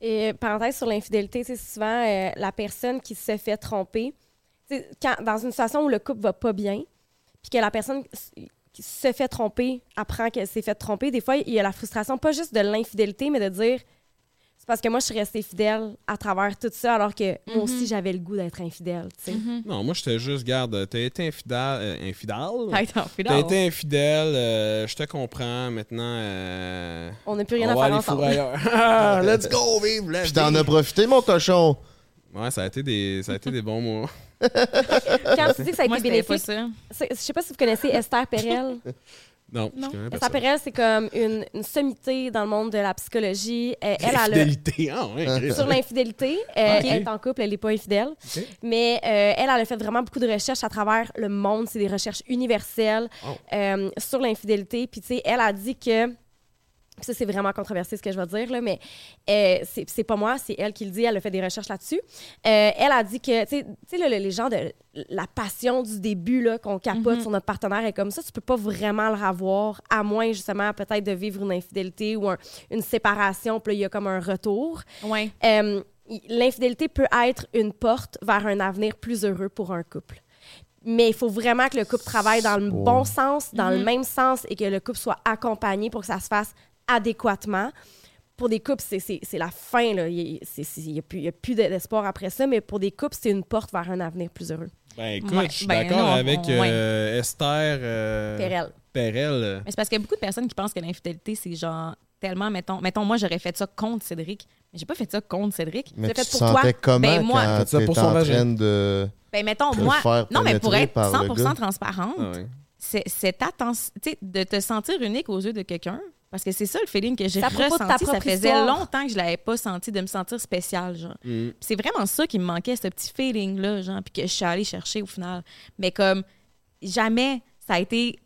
S4: Et parenthèse sur l'infidélité, c'est souvent euh, la personne qui se fait tromper. Quand, dans une situation où le couple va pas bien, puis que la personne qui se fait tromper apprend qu'elle s'est fait tromper, des fois, il y a la frustration, pas juste de l'infidélité, mais de dire c'est parce que moi, je suis restée fidèle à travers tout ça, alors que moi
S1: Mhm.
S4: aussi, j'avais le goût d'être infidèle. tu sais.
S1: Mhm.
S2: non, moi, j'étais juste, garde, t'as été infidèle, euh, infidèle? T'as été infidèle, euh, je te comprends. Maintenant, euh,
S4: On n'a plus
S2: on
S4: rien à
S2: va
S4: faire
S2: aller
S4: ensemble.
S2: Ah, Let's go, vive la
S3: Puis t'en as profité, mon cochon!
S2: Ouais, ça a été des, ça a été des bons mois.
S4: Quand tu dis que ça a été bénéfique, je sais pas si vous connaissez Esther Perel.
S2: Non,
S1: Non.
S2: ça.
S4: Perel, c'est comme une, une sommité dans le monde de la psychologie. Euh, elle, elle a
S2: Fidélité, ah
S4: sur l'infidélité. Euh,
S2: Ok.
S4: Elle est en couple, elle n'est pas infidèle. Mais euh, elle, elle a fait vraiment beaucoup de recherches à travers le monde. C'est des recherches universelles
S2: Oh.
S4: euh, sur l'infidélité. Puis, tu sais, elle a dit que ça, c'est vraiment controversé ce que je vais dire, là, mais euh, c'est c'est pas moi, c'est elle qui le dit. Elle a fait des recherches là-dessus. Euh, elle a dit que, tu sais- les gens de la passion du début, là, qu'on capote sur notre partenaire est comme ça, tu peux pas vraiment le revoir, à moins, justement, peut-être de vivre une infidélité ou un- une séparation, puis là, il y a comme un retour.
S1: Ouais.
S4: Euh, L'infidélité peut être une porte vers un avenir plus heureux pour un couple. Mais il faut vraiment que le couple travaille dans le bon sens, dans
S1: Mhm.
S4: le même sens et que le couple soit accompagné pour que ça se fasse adéquatement. Pour des couples, c'est- c'est c'est la fin. là. Il n'y a plus, il y a plus d'espoir après ça, mais pour des couples, c'est une porte vers un avenir plus heureux.
S2: Ben écoute,
S1: Ouais,
S2: je suis
S1: ben
S2: d'accord avec
S1: on- ouais.
S2: euh, Esther euh,
S4: Perel.
S2: Perel.
S1: Mais c'est parce qu'il y a beaucoup de personnes qui pensent que l'infidélité, c'est genre tellement, mettons, mettons, moi, j'aurais fait ça contre Cédric. Mais j'ai pas fait ça contre Cédric.
S3: Mais
S4: C'est
S3: tu
S4: fait
S3: te
S4: pour
S3: sentais
S4: toi.
S3: comment
S1: Ben, moi-
S3: quand
S2: ça pour
S3: en
S2: son vagin.
S3: train de...
S1: Ben, mettons, moi.
S3: faire
S1: Non, mais pour être
S3: par le
S1: 100
S3: gars.
S1: transparente,
S2: Ah ouais.
S1: c'est cette attention, tu sais, de te sentir unique aux yeux de quelqu'un. Parce que c'est ça le feeling que j'ai ressenti. Ça faisait
S4: histoire.
S1: longtemps que je l'avais pas senti de me sentir spécial, genre.
S2: Mm.
S1: C'est vraiment ça qui me manquait, ce petit feeling-là, genre, puis que je suis allée chercher au final. Mais comme, jamais ça a été.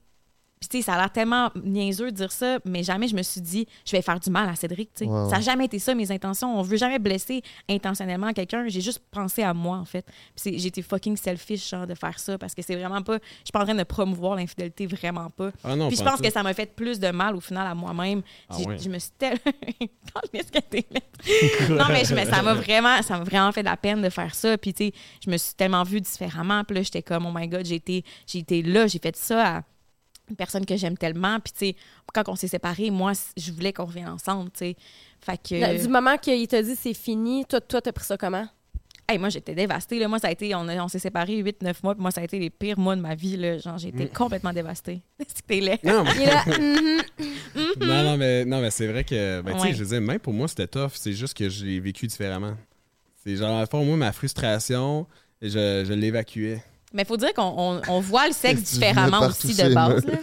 S1: Puis, tu sais, ça a l'air tellement niaiseux de dire ça, mais jamais je me suis dit, je vais faire du mal à Cédric, tu sais. Ça n'a jamais été ça, mes intentions. On veut jamais blesser intentionnellement quelqu'un. J'ai juste pensé à moi, en fait. Puis été fucking selfish, genre, de faire ça, parce que c'est vraiment pas. Je suis pas en train de promouvoir l'infidélité, vraiment pas.
S2: Ah non,
S1: Puis je pense
S2: en
S1: que ça m'a fait plus de mal au final à moi-même.
S2: Ah ouais.
S1: Je me suis tellement. Non, mais je me- ça m'a vraiment, ça m'a vraiment fait de la peine de faire ça. Puis, tu sais, je me suis tellement vue différemment. Puis là, j'étais comme, oh my God, j'ai été, j'ai été là, j'ai fait ça à une personne que j'aime tellement. Puis, tu sais, quand on s'est séparés, moi, je voulais qu'on revienne ensemble, tu sais. Fait que.
S4: Là, Du moment qu'il t'a dit c'est fini, toi, toi, t'as pris ça comment?
S1: Hey, moi, j'étais dévastée. Là. Moi, ça a été, on, a- on s'est séparés 8-9 mois. Puis moi, ça a été les pires mois de ma vie. Là. Genre, j'ai été complètement dévastée. C'était laid.
S2: Non, mais-
S4: là, mhm.
S2: non, non, mais, non, mais c'est vrai que, ben, tu sais,
S1: Ouais.
S2: je veux dire, même pour moi, c'était tough. C'est juste que je l'ai vécu différemment. C'est genre, à fond, moi, ma frustration, je, je l'évacuais.
S1: Mais il faut dire qu'on on, on voit le sexe différemment aussi de base.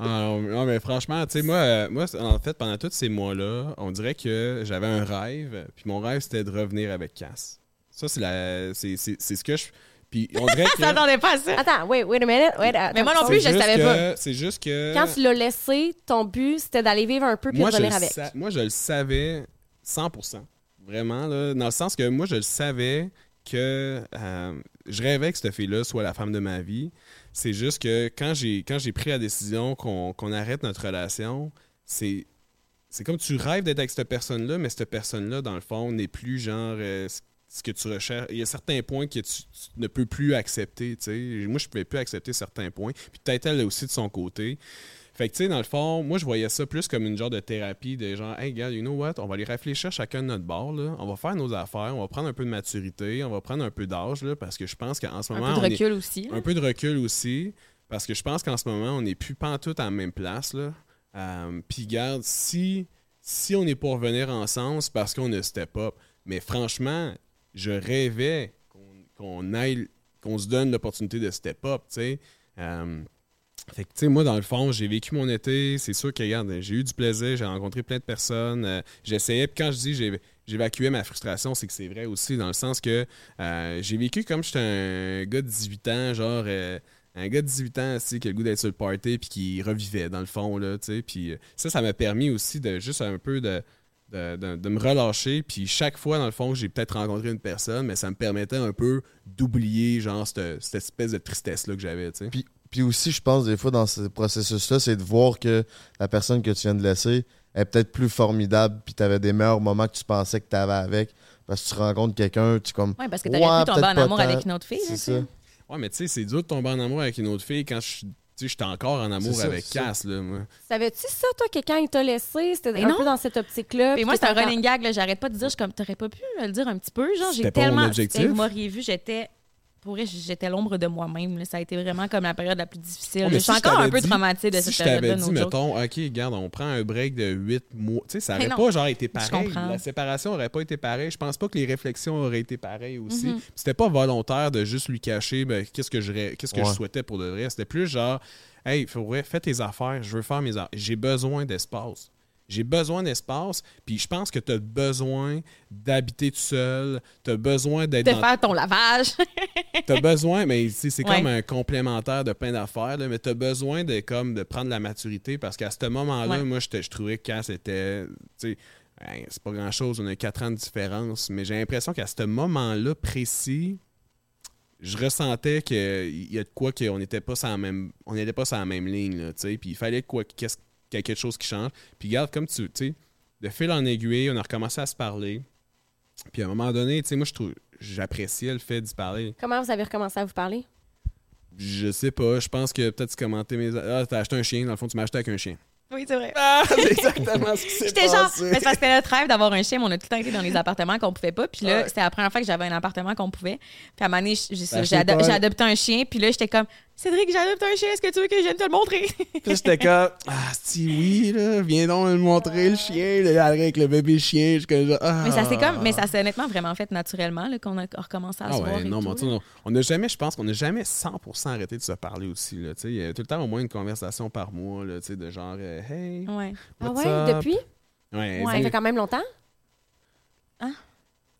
S2: Ah, non, non, mais franchement, tu sais, moi, euh, moi, en fait, pendant tous ces mois-là, on dirait que j'avais un rêve, puis mon rêve, c'était de revenir avec Cass. Ça, c'est la, c'est, c'est, c'est ce que je. Puis on dirait que.
S1: Je m'attendais pas à ça.
S4: Attends, wait, wait a minute. Wait, attends.
S1: Mais moi non
S2: c'est
S1: plus, je
S2: juste
S1: savais
S2: que-
S1: pas.
S2: C'est juste que.
S4: Quand tu l'as laissé, ton but, c'était d'aller vivre un peu puis
S2: moi,
S4: de
S2: je
S4: revenir
S2: le
S4: avec.
S2: sa- moi, je le savais 100%. Vraiment, là, dans le sens que moi, je le savais que euh, je rêvais que cette fille-là soit la femme de ma vie. C'est juste que quand j'ai pris la décision qu'on arrête notre relation, c'est c'est comme tu rêves d'être avec cette personne-là, mais cette personne-là, dans le fond, n'est plus genre euh, ce- que tu recherches. Il y a certains points que tu, ne peux plus accepter. Moi, je ne pouvais plus accepter certains points. Puis peut-être elle aussi de son côté. Fait que, tu sais, dans le fond, moi, je voyais ça plus comme une genre de thérapie de genre, hey, gars, you know what, on va aller réfléchir chacun de notre bord, là. On va faire nos affaires, on va prendre un peu de maturité, on va prendre un peu d'âge, là, parce que je pense qu'en ce
S1: Un
S2: moment.
S1: peu de
S2: on est-
S1: recul aussi. là.
S2: un peu de recul aussi, parce que je pense qu'en ce moment, on n'est plus pantoute à la même place. Là. Euh, Puis, garde, si, si on n'est pas revenir ensemble, c'est parce qu'on a step up. Mais franchement, je rêvais qu'on qu'on aille, qu'on se donne l'opportunité de step up, tu sais. Euh, fait que, tu sais, moi, dans le fond, j'ai vécu mon été. C'est sûr que, regarde, j'ai eu du plaisir, j'ai rencontré plein de personnes. euh, J'essayais, puis quand je dis j'ai- j'évacuais ma frustration, c'est que c'est vrai aussi, dans le sens que euh, j'ai vécu comme j'étais un gars de 18 ans, genre. euh, un gars de 18 ans aussi qui a le goût d'être sur le party puis qui revivait dans le fond là, tu sais, puis ça ça m'a permis aussi de juste un peu de de, de- me relâcher puis chaque fois dans le fond j'ai peut-être rencontré une personne mais ça me permettait un peu d'oublier genre cette, cette espèce de tristesse là que j'avais.
S3: Puis, puis aussi, je pense, des fois, dans ce processus-là, c'est de voir que la personne que tu viens de laisser est peut-être plus formidable, puis tu avais des meilleurs moments que tu pensais que tu avais avec. Parce que tu rencontres quelqu'un, tu comme.
S1: Ouais, parce que t'aurais
S3: Ouais,
S1: pu tomber en amour avec une autre fille.
S3: C'est ça.
S1: tu.
S2: Ouais, mais tu sais, c'est dur de tomber en amour avec une autre fille quand je tu sais, j'étais encore en amour
S3: ça,
S2: avec. Cass là, moi.
S4: Savais-tu ça, toi, que quand il t'a laissé, c'était un
S1: non.
S4: peu dans cette optique-là?
S1: Et
S4: puis
S1: moi, c'est un running gag. là. J'arrête pas de dire, je suis comme, t'aurais pas pu le dire un petit peu. Genre, j'ai
S2: C'était pas mon
S1: tellement.
S2: objectif.
S1: Vous m'auriez vu, j'étais. Pour vrai, j'étais l'ombre de moi-même. Ça a été vraiment comme la période la plus difficile. Je suis
S2: si je
S1: encore un peu
S2: dit-
S1: traumatisée de
S2: si
S1: cette
S2: je t'avais
S1: période-là.
S2: dit, mettons, OK, regarde, on prend un break de 8 mois. Tu sais, ça
S1: Mais
S2: aurait
S1: non.
S2: pas genre été pareil. La séparation aurait pas été pareille. Je pense pas que les réflexions auraient été pareilles aussi.
S1: Mhm.
S2: C'était pas volontaire de juste lui cacher ben, qu'est-ce que, je, ré- qu'est-ce que je
S3: Ouais.
S2: souhaitais pour de vrai. C'était plus genre, hey, faudrait, fais tes affaires, je veux faire mes affaires. J'ai besoin d'espace. J'ai besoin d'espace, puis je pense que tu as besoin d'habiter tout seul, tu as besoin d'être
S1: De
S2: dans
S1: faire ton lavage.
S2: T'as besoin, mais tu c'est
S1: Ouais.
S2: comme un complémentaire de plein d'affaires, mais t'as besoin de, comme, de prendre la maturité parce qu'à ce moment-là,
S1: Ouais.
S2: moi, je trouvais que quand c'était. tu hein, c'est pas grand-chose, on a quatre ans de différence, mais j'ai l'impression qu'à ce moment-là précis, je ressentais qu'il y a de quoi qu'on n'était pas sur la même, on n'était pas sur la même ligne, là, tu puis il fallait quoi, qu'est-ce- quelque chose qui change. Puis regarde, comme tu tu sais, de fil en aiguille, on a recommencé à se parler. Puis à un moment donné, tu sais, moi, je trouve, j'appréciais le fait d'y parler.
S4: Comment vous avez recommencé à vous parler?
S2: Je sais pas, je pense que peut-être tu commentais mes. Ah, t'as acheté un chien, dans le fond, tu m'as acheté avec un chien.
S1: oui, c'est vrai.
S2: Ah, c'est exactement ce qui s'est
S1: J'étais genre,
S2: passé.
S1: mais c'est parce que c'était notre rêve d'avoir un chien, mais on a tout le temps été dans les appartements qu'on pouvait pas. Puis là,
S2: Ouais.
S1: c'était la première fois que j'avais un appartement qu'on pouvait. Puis à un moment donné, j'ai adopté un chien. Puis là, j'étais comme, Cédric, j'ai adopté un chien, est-ce que tu veux que je vienne te le montrer?
S2: Puis là, j'étais comme, ah, si oui, là, viens donc me montrer le chien, là, avec le bébé chien. Comme genre, ah.
S1: mais ça s'est comme, mais ça s'est honnêtement vraiment fait naturellement, là, qu'on a recommencé à
S2: Ah
S1: se voir.
S2: ouais, non, mais
S1: tout,
S2: tu sais,
S1: là.
S2: non, on n'a jamais, je pense qu'on n'a jamais 100% arrêté de se parler aussi, là, tu sais. Il y a tout le temps au moins une conversation par mois, là, tu sais, de genre, euh, hey,
S1: Ouais.
S4: Ah ouais,
S2: up?
S4: depuis?
S2: Ouais,
S1: Ouais.
S4: Ça fait quand même longtemps?
S1: Hein?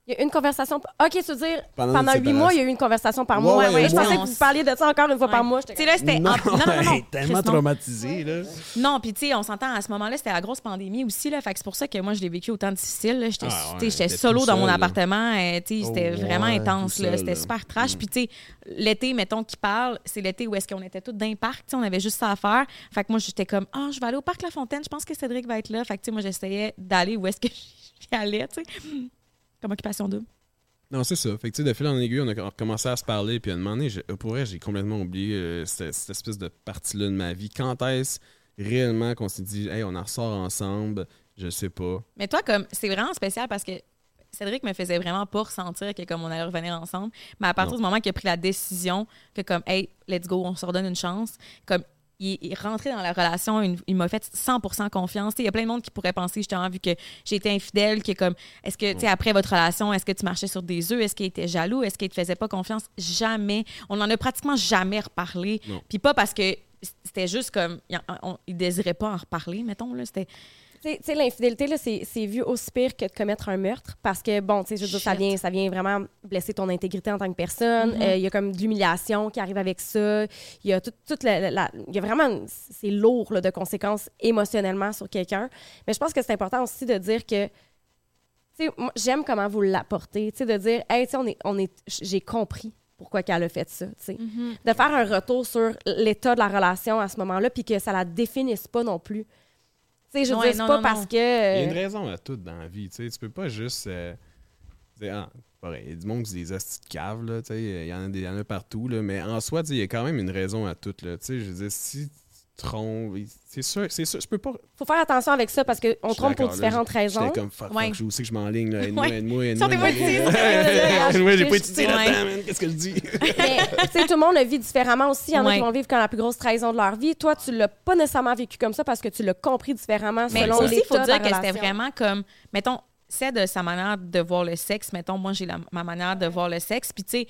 S4: Il y a une conversation. OK, tu veux dire,
S2: Pendant
S4: huit mois, il y a eu une conversation par mois.
S2: ouais,
S4: Ouais,
S2: ouais,
S4: je pensais que vous parliez de ça encore une fois par mois.
S1: Tu sais, là, c'était.
S2: Non,
S1: Non, non,
S2: tellement
S1: Chris, non.
S2: traumatisé, là.
S1: Non, puis tu sais, on s'entend à ce moment-là, c'était la grosse pandémie aussi, là. Fait que c'est pour ça que moi, je l'ai vécu autant difficile. là. J'étais
S2: Ah,
S1: tu
S2: ouais,
S1: sais, j'étais
S2: t'étais
S1: solo dans mon appartement. euh, tu sais,
S3: Oh,
S1: c'était vraiment
S3: ouais,
S1: intense, là. C'était super trash.
S2: Mm.
S1: Puis tu sais, l'été, mettons, qui parle, c'est l'été où est-ce qu'on était tous dans les parcs. Tu sais, on avait juste ça à faire. Fait que moi, j'étais comme, ah, je vais aller au parc La Fontaine. Je pense que Cédric va être là. Fait que tu sais, moi, j'essayais d'aller où est-ce que j'y allais, tu sais. Comme occupation double.
S2: Non, c'est ça. Fait que, tu sais, de fil en aiguille, on a recommencé à se parler. Puis à un moment donné, j'ai- pour vrai, j'ai complètement oublié euh, cette, cette espèce de partie-là de ma vie. Quand est-ce réellement qu'on s'est dit, hey, on en ressort ensemble? Je sais pas.
S1: Mais toi, comme, c'est vraiment spécial parce que Cédric me faisait vraiment pas ressentir que comme on allait revenir ensemble. Mais à partir
S2: Non.
S1: du moment qu'il a pris la décision que comme, hey, let's go, on se redonne une chance, comme, il est rentré dans la relation, il, il m'a fait 100% confiance. Il y a plein de monde qui pourrait penser, justement, vu que j'ai été infidèle, que comme, est-ce que, tu sais, après votre relation, est-ce que tu marchais sur des œufs? Est-ce qu'il était jaloux? Est-ce qu'il te faisait pas confiance? Jamais. On en a pratiquement jamais reparlé. Puis pas parce que c'était juste comme, il, on- il désirait pas en reparler, mettons, là. C'était,
S4: Tu sais- l'infidélité, c'est vu aussi pire que de commettre un meurtre parce que, bon, tu sais, je veux dire, ça vient, ça vient vraiment blesser ton intégrité en tant que personne.
S1: Mhm.
S4: Euh, Il y a comme de l'humiliation qui arrive avec ça. Il y a tout, toute la, la- la- il y a vraiment, c'est lourd là, de conséquences émotionnellement sur quelqu'un. Mais je pense que c'est important aussi de dire que, tu sais, moi, j'aime comment vous l'apportez, tu sais, de dire, hey, tu sais, on est, on est, j'ai compris pourquoi qu'elle a fait ça, tu sais. De faire un retour sur l'état de la relation à ce moment-là, puis que ça la définisse pas non plus. Tu sais, je pas
S1: non,
S4: parce
S1: non.
S4: que...
S2: Il y a une
S4: euh,
S2: raison à tout dans la vie. Tu sais, tu peux pas juste. euh, dire, ah, pas vrai, il y a du monde qui des hosties de cave, là, tu sais, il y, en a des- il y en a partout, là, mais en soi, il y a quand même une raison à tout. Là, tu sais, je veux dire, si trompes, c'est sûr, c'est sûr, je peux pas.
S4: faut faire attention avec ça parce qu'on trompe pour
S2: là,
S4: différentes
S2: J'étais
S4: raisons.
S2: comme fuck,
S1: Ouais.
S2: fuck, je sais que je m'enligne, là. Aide-moi,
S1: Ouais.
S2: aide-moi, aide-moi.
S1: Sortez-moi
S2: aide-moi.
S1: d'ici.
S2: Aide-moi, j'ai pas étudié là-dedans, qu'est-ce que je dis?
S4: Mais tu sais, tout le monde le vit différemment aussi. Il y en a
S1: Ouais.
S4: qui vont vivre comme la plus grosse trahison de leur vie. Toi, tu l'as pas nécessairement vécu comme ça parce que tu l'as compris différemment
S1: Mais
S4: selon
S1: aussi, il faut dire que c'était vraiment comme, mettons, de sa manière de voir le sexe. Mettons, moi, j'ai ma manière de voir le sexe. Puis, tu sais,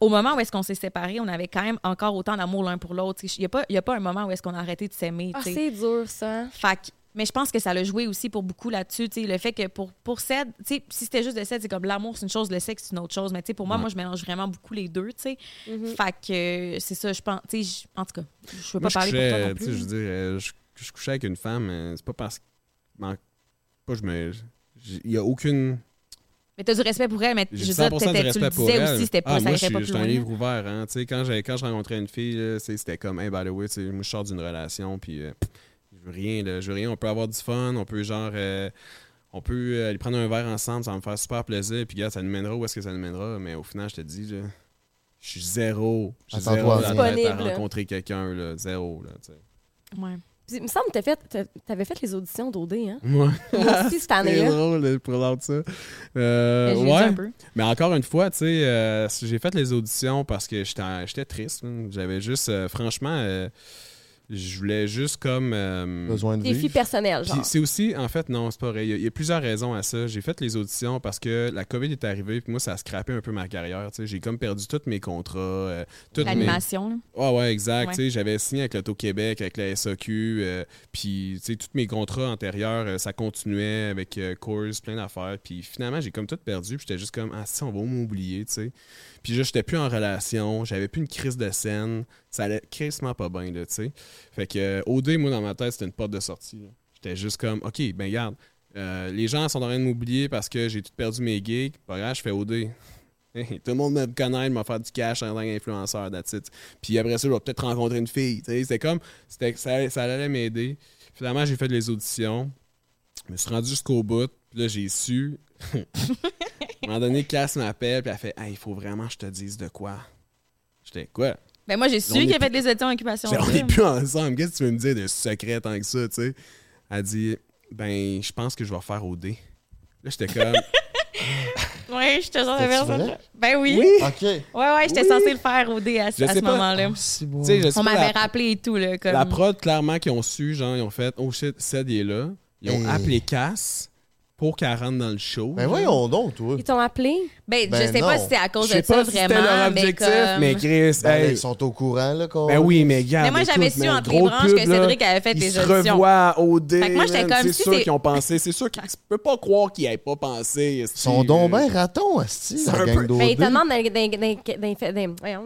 S1: au moment où est-ce qu'on s'est séparés, on avait quand même encore autant d'amour l'un pour l'autre. Tu sais, Il n'y a, pas- il y a pas un moment où est-ce qu'on a arrêté de s'aimer.
S4: Ah, c'est dur, ça.
S1: Fait que- mais je pense que ça l'a joué aussi pour beaucoup là-dessus. tu sais, Le fait que pour, pour Ced, tu sais, si c'était juste de Ced, c'est comme l'amour, c'est une chose, le sexe, c'est une autre chose. Mais tu sais, pour moi,
S2: Ouais.
S1: moi, je mélange vraiment beaucoup les deux. tu sais.
S4: Mhm.
S1: Fait que euh, c'est ça, je pense. tu sais, je- En tout cas, je veux
S2: Moi,
S1: pas
S2: je
S1: parler pour toi non
S2: tu sais,
S1: plus.
S2: je veux dire, euh, je, je couchais avec une femme, c'est pas parce que. Pas, je me. Il y a aucune.
S1: Mais t'as du respect pour elle, mais je veux dire,
S2: 100% de
S1: t'étais- tu le
S2: respect pour
S1: disais
S2: elle.
S1: aussi, c'était pas,
S2: ah,
S1: ça
S2: moi, je
S1: pas
S2: suis
S1: plus
S2: je suis un
S1: loin.
S2: livre ouvert. Hein. Tu sais, Quand, j'ai- quand je rencontrais une fille, c'était comme, hey, by the way, moi, je sors d'une relation, puis euh, je veux rien, là, je veux rien. On peut avoir du fun, on peut genre. euh, on peut euh, aller prendre un verre ensemble, ça va me faire super plaisir, puis gars, ça nous mènera où est-ce que ça nous mènera, mais au final, je te dis, là, je suis zéro. J'ai
S3: Attends-toi
S2: zéro
S3: à
S2: rencontrer quelqu'un, là, zéro. Là, tu sais.
S1: Ouais.
S4: Puis, il me semble que t'as- t'avais fait les auditions d'OD, hein?
S2: Ouais.
S4: Moi aussi, cette
S2: C'est
S4: année-là.
S2: drôle de ça. Euh,
S1: Mais
S2: ouais.
S1: un peu.
S2: Mais encore une fois, tu sais, euh, j'ai fait les auditions parce que j'étais j'étais triste. là. J'avais juste, euh, franchement, euh, Je voulais juste comme. euh,
S3: Besoin de
S4: Défi
S3: vivre.
S4: personnel,
S2: puis
S4: genre.
S2: c'est aussi, en fait, non, c'est pas vrai. Il y, a, il y a plusieurs raisons à ça. J'ai fait les auditions parce que la COVID est arrivée, puis moi, ça a scrappé un peu ma carrière. tu sais. J'ai comme perdu tous mes contrats. euh, toutes mes-
S1: L'animation, là.
S2: Ah ouais, exact.
S1: Ouais.
S2: Tu sais, J'avais signé avec l'Auto-Québec, avec la SAQ, euh, puis tu sais, tous mes contrats antérieurs, euh, ça continuait avec euh, Coors, plein d'affaires. Puis finalement, j'ai comme tout perdu, puis j'étais juste comme, ah si, on va m'oublier, tu sais. Puis là, j'étais plus en relation, j'avais plus une crise de scène, ça allait crissement pas bien, là, tu sais. Fait que euh, OD, moi, dans ma tête, c'était une porte de sortie. J'étais juste comme, OK, ben regarde, euh, les gens sont en train de m'oublier parce que j'ai tout perdu mes gigs. Pas grave, je fais OD. Tout le monde me connaît, m'a faire du cash en tant qu'influenceur, it. Puis après ça, je vais peut-être rencontrer une fille. C'était comme, ça, ça allait m'aider. Finalement, j'ai fait les auditions. Je me suis rendu jusqu'au bout. Puis là, j'ai su. à un moment donné, Cass m'appelle, puis elle fait Hey, il faut vraiment que je te dise de quoi. J'étais quoi?
S1: Ben moi, j'ai su qu'il a
S2: plus-
S1: fait des auditions en occupation.
S2: J'ai- On
S1: double.
S2: est plus ensemble. Qu'est-ce que tu veux me dire de secret tant que ça, tu sais? Elle dit Ben, je pense que je vais faire OD. Là, j'étais comme
S1: Ouais, je te jure de
S3: C'était-tu
S1: personne.
S3: vrai?
S1: Ben oui.
S3: OK.
S1: Ouais, ouais, j'étais
S2: Oui.
S1: censée le faire au dé à,
S2: Je
S1: à
S2: sais
S1: ce moment-là.
S2: Je sais
S1: On m'avait
S2: la-
S1: rappelé et tout, là. Comme...
S2: La prod, clairement, qu'ils ont su, genre, ils ont fait Oh shit, Ced il est là. Ils ont
S3: Hey.
S2: appelé Cass pour qu'elle rentre dans le show.
S3: Ben
S2: genre.
S3: voyons donc, toi.
S4: Ils t'ont appelé?
S1: Ben,
S3: Ben
S1: je sais pas si c'est à
S2: Je
S1: cause
S2: sais
S1: de ça
S2: pas si c'était
S1: vraiment,
S2: leur
S1: mais
S2: objectif,
S1: comme...
S2: mais Chris,
S3: Ben,
S2: hey,
S3: Ils sont au courant, là, qu'on...
S2: Ben oui, mais regarde.
S1: Mais moi, j'avais su entre les
S2: gros
S1: branches
S2: pub,
S1: que
S2: là,
S1: Cédric avait fait
S2: ils
S1: des
S2: se
S1: auditions.
S2: revoient au dé.
S1: Fait que moi, j'étais comme
S2: C'est
S1: si
S2: sûr qu'ils ont pensé. C'est sûr qu'ils ne peuvent pas croire qu'ils n'avaient pas pensé.
S3: Ils sont donc bien ratons, asti,
S2: C'est
S3: la gang d'OD.
S4: Ben, ils te demandent dans,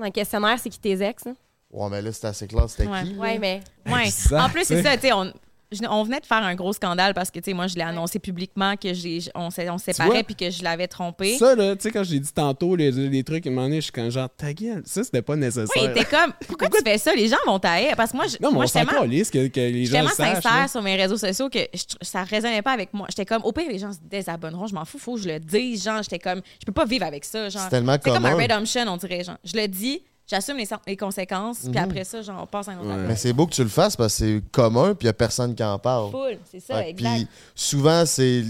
S4: le questionnaire, c'est qui tes ex? hein?
S3: Ouais, mais là, c'est assez clair, c'était
S1: Ouais.
S3: qui?
S4: Ouais, mais.
S1: En plus, c'est
S2: sais.
S1: ça, tu sais, on, je- on venait de faire un gros scandale parce que, tu sais, moi, je l'ai annoncé publiquement que j'ai, on, s'est- on séparait puis que je l'avais trompé.
S2: Ça, là, tu sais, quand je l'ai dit tantôt, les, les trucs, à un moment donné, je suis comme genre, ta gueule, ça, c'était pas nécessaire.
S1: Oui, était comme, pourquoi tu fais ça? Les gens vont taire. Parce que moi, je,
S2: non, mais
S1: moi,
S2: on s'en que, que les
S1: j'étais
S2: gens
S1: tellement sincère
S2: là.
S1: sur mes réseaux sociaux que je- ça résonnait pas avec moi. J'étais comme, au pire, les gens se désabonneront, je m'en fous, faut que je le dise. Genre, j'étais comme, je peux pas vivre avec ça. Genre,
S3: C'est tellement
S1: c'est comme un redemption, on dirait. Genre, je le dis, j'assume les, les conséquences, puis
S3: Mhm.
S1: après ça, genre, on passe à un autre
S2: Ouais.
S3: Mais c'est beau que tu le fasses parce que c'est commun, puis il n'y a personne qui en parle.
S1: Full, c'est ça,
S3: Ouais,
S1: exact.
S3: Puis souvent, c'est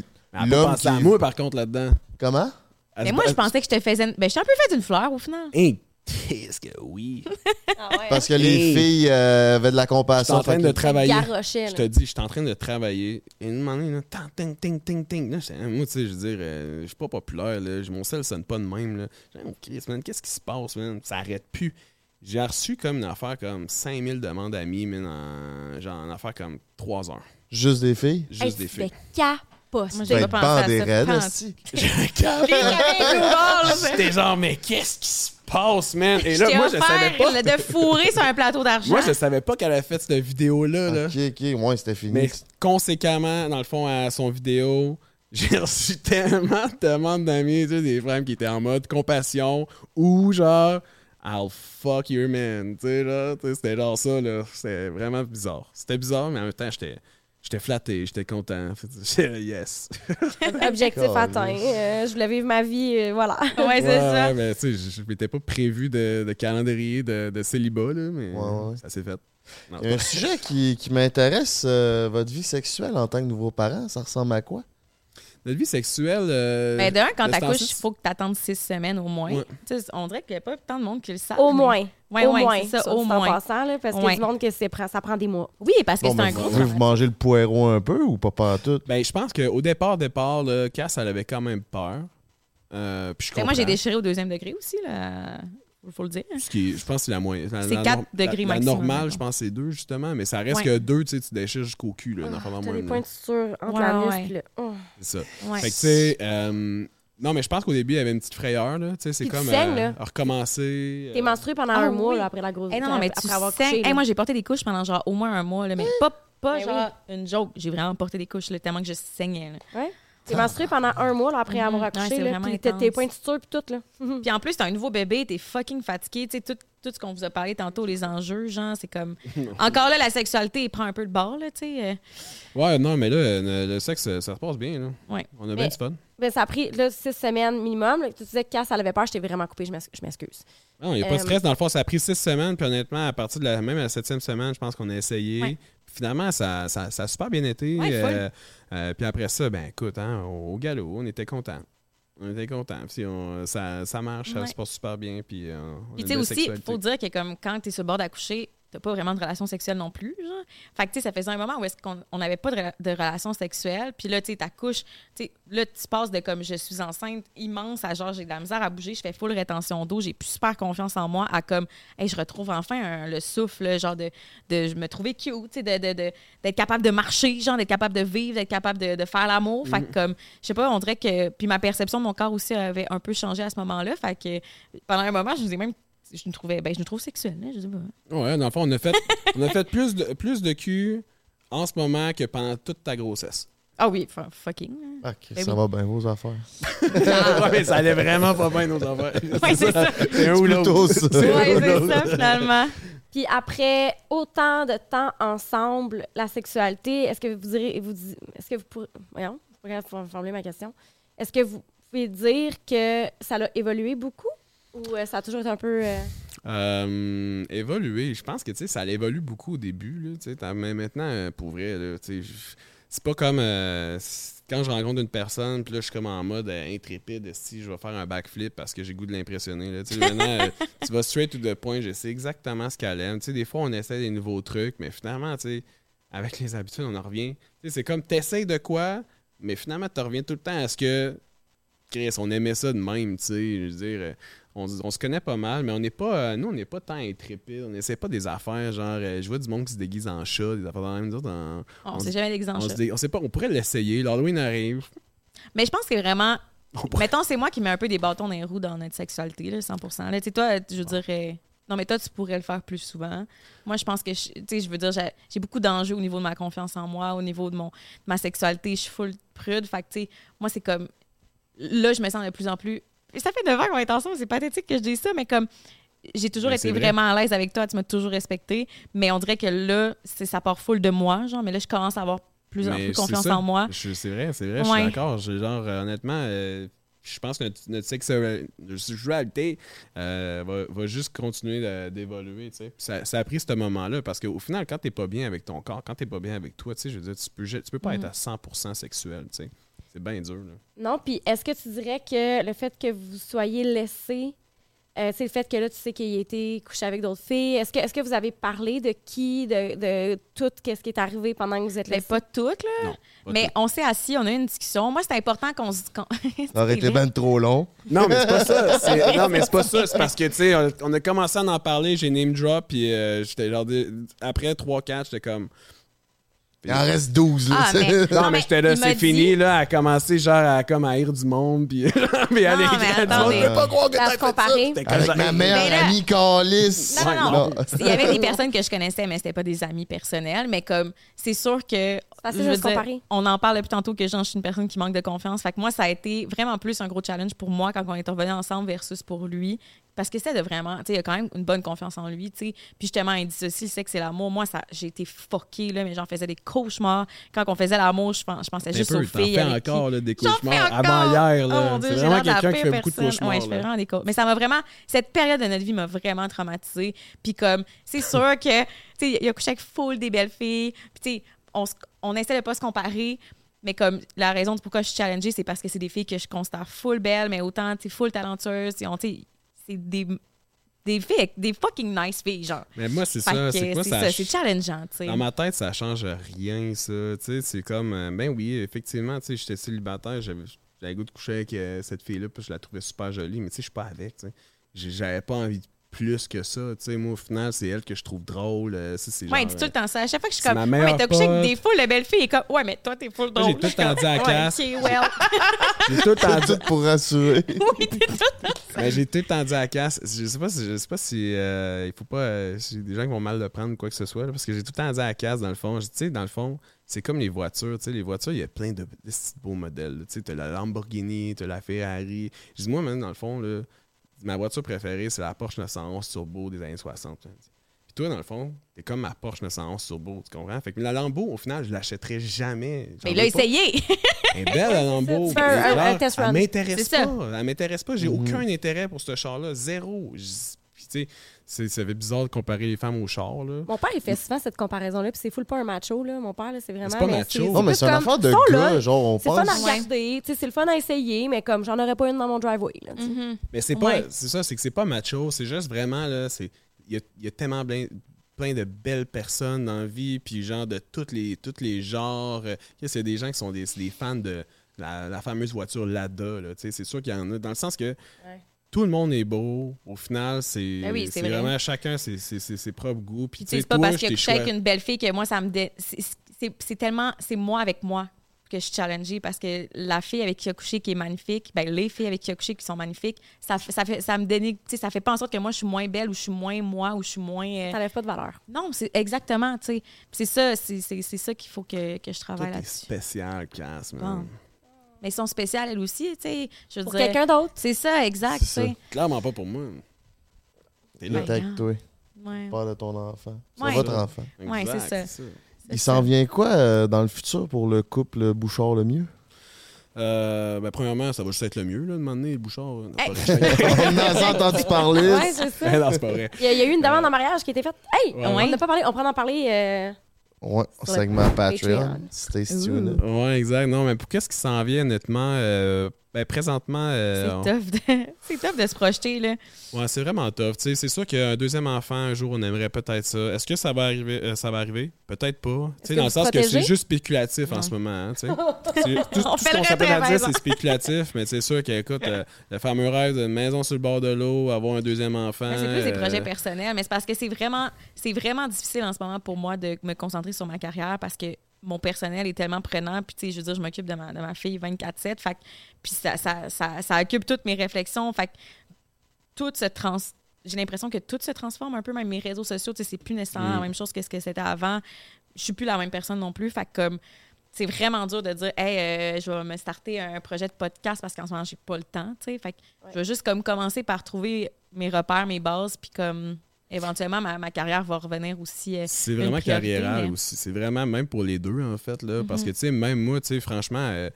S3: l'homme qui...
S2: à moi, par contre, là-dedans.
S3: Comment?
S1: Mais moi, je pensais que je te faisais. une- Ben, je t'ai un peu fait une fleur au final.
S2: Hey, qu'est-ce que oui?
S3: Parce que les
S2: Hey.
S3: filles euh, avaient de la
S2: Je suis
S3: compassion.
S2: en train
S3: fait
S2: de
S3: que-
S2: travailler.
S4: Garochais,
S2: Je
S4: là.
S2: te dis, je suis en train de travailler. Et une moment là, ting, ting, ting, ting. Là, j'étais- moi, tu sais, je veux dire, euh, je suis pas populaire, là. Mon sel sonne pas de même, là. J'ai dit, oh, Chris, man, qu'est-ce qui se passe, man? Ça arrête plus. J'ai reçu comme une affaire comme 5000 demandes d'amis, man, en, genre, en affaire comme 3 heures.
S3: Juste des filles?
S2: Juste
S4: Hey,
S2: des
S4: tu fais
S2: filles.
S4: capote.
S1: Moi, j'ai pas pensé à
S3: bandé
S1: ça.
S3: raide,
S1: Pas en-
S3: asti.
S2: J'étais genre, mais qu'est-ce qui se passe, man? Et là, moi, je savais pas.
S1: de fourrer sur un plateau d'argent.
S2: Moi, je savais pas qu'elle avait fait cette vidéo-là, là.
S3: Ok, ok, ouais, c'était fini.
S2: Mais conséquemment, dans le fond, à son vidéo, j'ai reçu tellement de demandes d'amis, tu sais, des femmes qui étaient en mode compassion ou genre I'll fuck your man. Tu sais, là, c'était genre ça, là. C'était vraiment bizarre. C'était bizarre, mais en même temps, j'étais. J'étais flatté, j'étais content. Yes.
S4: Objectif atteint. Euh, je voulais vivre ma vie, euh, voilà.
S1: Ouais, c'est
S2: Ouais,
S1: ça.
S2: ouais, mais tu sais, je je m'étais pas prévu de, de calendrier de, de célibat, là, mais
S3: Ouais, ouais.
S2: ça s'est fait. Non,
S3: Il y a un sujet qui, qui m'intéresse, euh, votre vie sexuelle en tant que nouveau parent, ça ressemble à quoi?
S2: Notre vie sexuelle. euh,
S1: Ben, d'un, quand t'accouches, il faut que t'attendes six semaines au moins.
S2: Ouais.
S1: On dirait qu'il n'y a pas tant de monde qui le savent.
S4: Au
S1: mais-
S4: moins.
S1: Ouais,
S4: au
S1: ouais,
S4: moins.
S1: c'est ça, au
S4: en
S1: moins.
S4: passant, là, parce qu'il y a du monde que ça prend des mois.
S1: Oui, parce que
S3: Bon,
S1: c'est un
S3: vous,
S1: gros
S3: vous
S1: travail.
S3: mangez le poireau un peu ou pas pantoute?
S2: Ben, je pense qu'au départ, départ, là, Cass, elle avait quand même peur. Euh, puis je
S1: Ben, moi, j'ai déchiré au deuxième degré aussi, là. Faut- Faut le dire.
S2: Ce qui est- je pense que c'est la moyenne. La-
S1: C'est
S2: la
S1: quatre
S2: norm-
S1: degrés
S2: la, la
S1: maximum,
S2: normale,
S1: mettons.
S2: je pense, c'est deux, justement. Mais ça reste
S1: Ouais.
S2: que deux, tu sais, tu déchires jusqu'au cul, là, dans le
S4: T'as
S2: moins,
S4: des
S2: là.
S4: points de suture entre
S1: Ouais,
S4: l'anus
S1: ouais.
S4: le... oh.
S2: C'est ça.
S1: Ouais.
S2: Fait que, tu sais, euh, non, mais je pense qu'au début, il y avait une petite frayeur, là. Tu sais, c'est
S4: tu
S2: comme.
S4: saignes,
S2: euh,
S4: là.
S2: recommencer.
S4: T'es
S2: euh,
S4: menstrué pendant
S1: Ah
S4: un mois là, après la grossesse.
S1: Eh non, non, mais tu
S4: après avoir
S1: saignes.
S4: couché,
S1: Eh,
S4: là.
S1: moi, j'ai porté des couches pendant genre au moins un mois, là, mais pas, pas
S4: Ben
S1: genre une joke. J'ai vraiment porté des couches, là, tellement que je saignais. là.
S4: T'es menstrué pendant un mois là, après
S1: Mhm.
S4: avoir
S1: Ouais,
S4: accouché.
S1: c'est
S4: là, puis tes points de suture puis tout. Là.
S1: Puis en plus, t'as un nouveau bébé, t'es fucking fatigué. Tu sais, tout, tout ce qu'on vous a parlé tantôt, les enjeux, genre, c'est comme. Encore là, la sexualité, il prend un peu le bord, là, tu sais. euh.
S2: Ouais, non, mais là, euh, le sexe, ça, ça se passe bien, là.
S1: Ouais.
S2: On a
S4: Mais-
S2: bien du fun.
S4: Ben, ça a pris là, six semaines minimum. là. Tu disais que Cass, elle avait peur, j'étais vraiment coupée, je m'ex- je m'excuse.
S2: Non, il n'y a pas de
S4: Euh,
S2: stress. Dans le fond, ça a pris six semaines. Puis honnêtement, à partir de la, même à la septième semaine, je pense qu'on a essayé.
S1: Ouais.
S2: Puis Finalement, ça, ça, ça a super bien été.
S1: Ouais.
S2: Euh, puis après ça, ben écoute, hein, au, galop, on était contents. On était contents. Puis on- ça, ça marche, ça se passe super bien. Puis, euh,
S1: Puis tu sais aussi,
S2: sexualité.
S1: faut dire que comme quand t'es sur le bord d'accoucher, t'as pas vraiment de relation sexuelle non plus. Genre. Fait que, tu sais, ça faisait un moment où est-ce qu'on on n'avait pas de, de relation sexuelle. Puis là, tu sais, t'accouches. Tu sais, là, tu passes de comme je suis enceinte immense à genre j'ai de la misère à bouger, je fais full rétention d'eau, j'ai plus super confiance en moi à comme, hey, je retrouve enfin un- le souffle, genre de, de je me trouver cute, tu sais, de, de- de- d'être capable de marcher, genre d'être capable de vivre, d'être capable de, de faire l'amour. Fait que, comme, je sais pas, on dirait que. Puis ma perception de mon corps aussi avait un peu changé à ce moment-là. Fait que pendant un moment, je nous ai même. Je nous trouvais. Ben, je nous trouve sexuelle, là, je sais pas.
S2: Ouais, dans le fond, on a fait, on a fait plus, de, plus de cul en ce moment que pendant toute ta grossesse.
S1: Ah oui, fu- fucking.
S3: Ok,
S1: Ben
S3: ça
S1: oui.
S3: va bien, vos affaires.
S2: ouais, mais ça allait vraiment pas bien, nos affaires.
S1: Ouais, c'est ça.
S2: C'est ou l'autre.
S3: ça.
S2: C'est un
S1: Ouais,
S2: ou
S1: c'est ça, finalement.
S4: Puis après autant de temps ensemble, la sexualité, est-ce que vous direz, vous est-ce que vous pourrez, voyons, je de formuler ma question. Est-ce que vous pouvez dire que ça a évolué beaucoup? Ou euh, ça a toujours été un peu euh,
S2: Euh, évoluer, je pense que ça évolue beaucoup au début. Là, mais maintenant, euh, pour vrai, c'est pas comme quand je rencontre une personne, puis là, je suis comme en mode intrépide, si je vais faire un backflip parce que j'ai goût de l'impressionner. maintenant, tu vas straight to the point, je sais exactement ce qu'elle aime. Des fois, on essaie des nouveaux trucs, mais finalement, avec les habitudes, on en revient. C'est comme t'essayes de quoi, mais finalement, tu reviens tout le temps à ce que Chris, on aimait ça de même, tu sais. Je veux dire, on, on se connaît pas mal, mais on n'est pas. euh, nous, on n'est pas tant intrépides. On n'essaie pas des affaires, genre, euh, je vois du monde qui se déguise en chat, des affaires dans la même. On,
S1: On
S2: On
S1: sait jamais
S2: on,
S1: l'exemple.
S2: se dé- on sait pas, on pourrait l'essayer. L'Halloween arrive.
S1: Mais je pense que vraiment.
S2: On pourrait-
S1: Mettons, c'est moi qui mets un peu des bâtons dans les roues dans notre sexualité, là, 100 Là, tu sais, toi, je dirais. Non, mais toi, tu pourrais le faire plus souvent. Moi, je pense que, tu sais, je veux dire, j'ai j'ai beaucoup d'enjeux au niveau de ma confiance en moi, au niveau de mon, de ma sexualité. Je suis full prude. Fait que, tu sais, moi, c'est comme. Là, je me sens de plus en plus. Ça fait 9 ans qu'on est ensemble, c'est pathétique que je dise ça, mais comme. J'ai toujours
S2: Mais
S1: été
S2: vrai.
S1: vraiment à l'aise avec toi, tu m'as toujours respecté, mais on dirait que là, c'est- ça part full de moi, genre, mais là, je commence à avoir plus en plus confiance
S2: ça.
S1: en moi.
S2: Je- C'est vrai, c'est vrai, je
S1: Ouais.
S2: suis d'accord. Je- Genre, euh, honnêtement, euh, je pense que notre, notre notre sexualité euh, va, va juste continuer d'évoluer. tu sais. Puis Ça, ça a pris ce moment-là parce qu'au final, quand t'es pas bien avec ton corps, quand t'es pas bien avec toi, tu sais, je veux dire, tu peux, tu peux pas être à 100% sexuel. tu sais. C'est bien dur. Là.
S4: Non, puis est-ce que tu dirais que le fait que vous soyez laissé, euh, c'est le fait que là, tu sais qu'il a été couché avec d'autres filles, est-ce que, est-ce que vous avez parlé de qui, de, de tout, qu'est-ce qui est arrivé pendant que vous êtes
S1: Mais
S4: laissé?
S1: pas toutes, là.
S2: Non. pas
S1: Mais
S2: tout.
S1: on s'est assis, on a eu une discussion. Moi, c'est important qu'on se. qu'on-
S3: Ça aurait été ben trop long.
S2: Non, mais c'est pas ça. c'est- Non, mais c'est pas ça. C'est parce que, tu sais, on, on a commencé à en parler, j'ai name drop, puis euh, j'étais genre. Après 3-4, j'étais comme.
S3: Il en reste 12, là.
S1: Ah, mais-
S2: Non,
S1: Non,
S2: mais j'étais là, c'est
S1: dit-
S2: fini, là, à commencer, genre, à comme à haïr du monde, puis puis à
S1: Non,
S2: aller-
S1: mais
S2: à du monde, je peux pas croire que t'as fait ça.
S3: Avec ma
S1: là-
S3: amie Calice.
S1: Non, non, Il y avait des personnes que je connaissais, mais c'était pas des amis personnels. Mais comme, c'est sûr que.
S4: Facile
S1: je
S4: de
S1: veux
S4: se
S1: dire,
S4: comparer.
S1: on en parle depuis tantôt que genre, je suis une personne qui manque de confiance. Fait que moi, ça a été vraiment plus un gros challenge pour moi quand on est revenus ensemble versus pour lui. Parce que c'était de vraiment, tu sais, il a quand même une bonne confiance en lui, tu sais. Puis justement, il dit ceci, le sexe, c'est l'amour. Moi, ça, j'ai été fuckée, là, mais j'en faisais des cauchemars. Quand on faisait l'amour, je, pens- je pensais
S2: Un
S1: juste
S2: peu,
S1: aux filles.
S2: fais
S1: avec qui-
S2: encore là, des cauchemars
S1: encore!
S2: avant hier.
S1: Oh
S2: Là. c'est
S1: j'ai
S2: vraiment quelqu'un qui fait beaucoup de cauchemars.
S1: Ouais, je fais
S2: là.
S1: vraiment des cauchemars. Mais ça m'a vraiment. Cette période de notre vie m'a vraiment traumatisée. Puis comme, c'est sûr que, tu sais, il a couché avec full des belles filles. Puis tu sais, on, se- on essaie de pas se comparer. Mais comme la raison de pourquoi je suis challengée, c'est parce que c'est des filles que je constate full belles, mais autant, tu full talentueuses. C'est des, des filles, des fucking nice filles, genre.
S2: Mais moi, c'est ça. C'est quoi ça?
S1: c'est challengeant, tu sais.
S2: Dans ma tête, ça change rien, ça. Tu sais, c'est comme, euh, ben oui, effectivement, tu sais, j'étais célibataire, j'avais le goût de coucher avec euh, cette fille-là, puis je la trouvais super jolie, mais tu sais, je suis pas avec, tu sais. J'avais pas envie de plus que ça, tu sais. Moi, au final, c'est elle que je trouve drôle. euh, ça, c'est
S1: Ouais,
S2: genre,
S1: dis tout le temps ça. À chaque fois que je suis comme,
S2: ma
S1: ouais, mais t'as couché avec des
S2: pote.
S1: foules de belles filles. Et comme, ouais, mais toi, t'es full
S2: Moi, j'ai
S1: drôle.
S2: tout le temps dit à
S1: Ouais,
S2: Cass.
S1: ok, well.
S2: J'ai tout le temps
S3: C'est
S2: dit
S3: tout pour rassurer.
S1: oui, t'es tout.
S2: Ben, j'ai tout le temps dit à Cass, je sais pas si, je sais pas si euh, il faut pas, euh, si des gens qui vont mal le prendre ou quoi que ce soit, là, parce que j'ai tout le temps dit à Cass, dans le fond, je dis, tu sais, dans le fond, c'est comme les voitures, tu sais, les voitures, il y a plein de, de petits beaux modèles, tu sais, t'as la Lamborghini, t'as la Ferrari, je dis, moi, même, dans le fond, là, ma voiture préférée, c'est la Porsche 911 Turbo des années 60, là. Puis toi, dans le fond, t'es comme ma Porsche 911 Turbo, tu comprends? Fait que la Lambo, au final, je l'achèterai jamais. J'en
S1: Mais il a
S2: pas.
S1: essayé.
S2: Elle est belle, la Lambo. Elle m'intéresse pas. Elle m'intéresse pas. J'ai
S3: Mhm.
S2: aucun intérêt pour ce char-là. Zéro. Je- Puis, tu sais, ça fait bizarre de comparer les femmes aux chars, là.
S4: Mon père, il fait souvent cette comparaison-là, puis c'est full pas un macho, là. Mon père, là, c'est vraiment.
S2: C'est pas
S4: mais
S2: macho.
S3: Non, mais c'est
S4: comme,
S3: affaire de
S4: sont là,
S3: gars, genre, on
S4: C'est fun à.
S1: Ouais.
S4: regarder, tu sais, c'est le fun à essayer, mais comme j'en aurais pas une dans mon driveway, là.
S1: Mhm.
S2: Mais c'est pas.
S1: Ouais.
S2: C'est ça, c'est que c'est pas macho. C'est juste vraiment, là, c'est. Il y a, il y a tellement plein, plein de belles personnes dans la vie, puis genre de tous les, toutes les genres. Euh, C'est des gens qui sont des, des fans de la, la fameuse voiture Lada. là, tu sais, C'est sûr qu'il y en a, dans le sens que tout le monde est beau. Au final, c'est
S1: Ben oui, c'est
S2: c'est
S1: vrai.
S2: vraiment chacun ses, ses- ses- ses propres goûts. Puis,
S1: c'est pas
S2: toi,
S1: parce
S2: je
S1: a
S2: t'ai
S1: couché avec une belle fille que moi, ça me. dé- c'est- C'est c'est tellement. C'est moi avec moi que je suis challengée parce que la fille avec qui a couché qui est magnifique, ben, les filles avec qui a couché qui sont magnifiques, ça, fait- ça, fait, ça me dénigre. Ça fait pas en sorte que moi, je suis moins belle ou je suis moins moi ou je suis moins. euh,
S4: T'enlèves pas de valeur.
S1: Non, c'est exactement, tu sais. Puis C'est ça, c'est c'est- c'est ça qu'il faut que, que je travaille là-dessus.
S2: spécial, Cass, man.
S1: Bon. Mais ils sont spéciales, elles aussi, tu sais. Je veux
S4: Pour
S1: dire-
S4: quelqu'un d'autre.
S1: C'est ça, exact,
S3: C'est ça.
S2: Clairement pas pour moi. T'es là.
S3: Que toi.
S1: Ouais.
S3: Parle de ton enfant. C'est
S1: Ouais.
S3: votre enfant.
S1: Ouais, c'est ça.
S3: Il s'en vient quoi euh, dans le futur pour le couple Bouchard le mieux?
S2: Euh, ben, premièrement, ça va juste être le mieux, là, de m'emmener, Bouchard. Non,
S1: Hey!
S2: pas vrai.
S3: On en a entendu parler.
S4: Ouais, c'est ça.
S2: non, c'est pas vrai.
S4: Il y, a, il y a eu une demande en mariage qui a été faite. Hey,
S2: Ouais.
S4: on n'a pas parlé. On prend en parler.
S3: Ouais, segment Patreon.
S4: Patreon.
S3: Stay tuned.
S2: Ouais, exact. Non, mais pour qu'est-ce qui s'en vient, honnêtement, euh, ben, présentement. euh, on-
S1: C'est tough, de... c'est tough de se projeter, là.
S2: Ouais, c'est vraiment tough. Tu sais, c'est sûr qu'un deuxième enfant, un jour, on aimerait peut-être ça. Est-ce que ça va arriver? euh, ça va arriver? Peut-être pas. Tu sais,
S4: que
S2: dans le sens que c'est juste spéculatif en ce moment. hein, tu sais. C'est- tout,
S1: On
S2: tout ce qu'on s'appelle à dire, c'est spéculatif, mais c'est sûr qu'écoute, euh, le fameux rêve d'une maison sur le bord de l'eau, avoir un deuxième enfant.
S1: Mais C'est plus des projets personnels, mais c'est parce que c'est vraiment, c'est vraiment difficile en ce moment pour moi de me concentrer sur ma carrière parce que mon personnel est tellement prenant. Puis, tu sais, je veux dire, je m'occupe de ma, de ma fille 24-7. Fait que- puis, ça, ça, ça, ça occupe toutes mes réflexions. Fait que tout se trans. J'ai l'impression que tout se transforme un peu, même mes réseaux sociaux. Tu sais, c'est plus nécessairement
S2: Mm.
S1: la même chose que ce que c'était avant. Je suis plus la même personne non plus. Fait que, comme, c'est vraiment dur de dire, hey, euh, je vais me starter un projet de podcast parce qu'en ce moment, j'ai pas le temps. Tu sais, fait que je vais juste comme commencer par trouver mes repères, mes bases, puis comme éventuellement ma, ma carrière va revenir aussi. euh,
S2: C'est vraiment carriéral
S1: mais-
S2: aussi. C'est vraiment même pour les deux, en fait. Là, Parce
S1: Mhm.
S2: que, tu sais, même moi, tu sais, franchement, euh,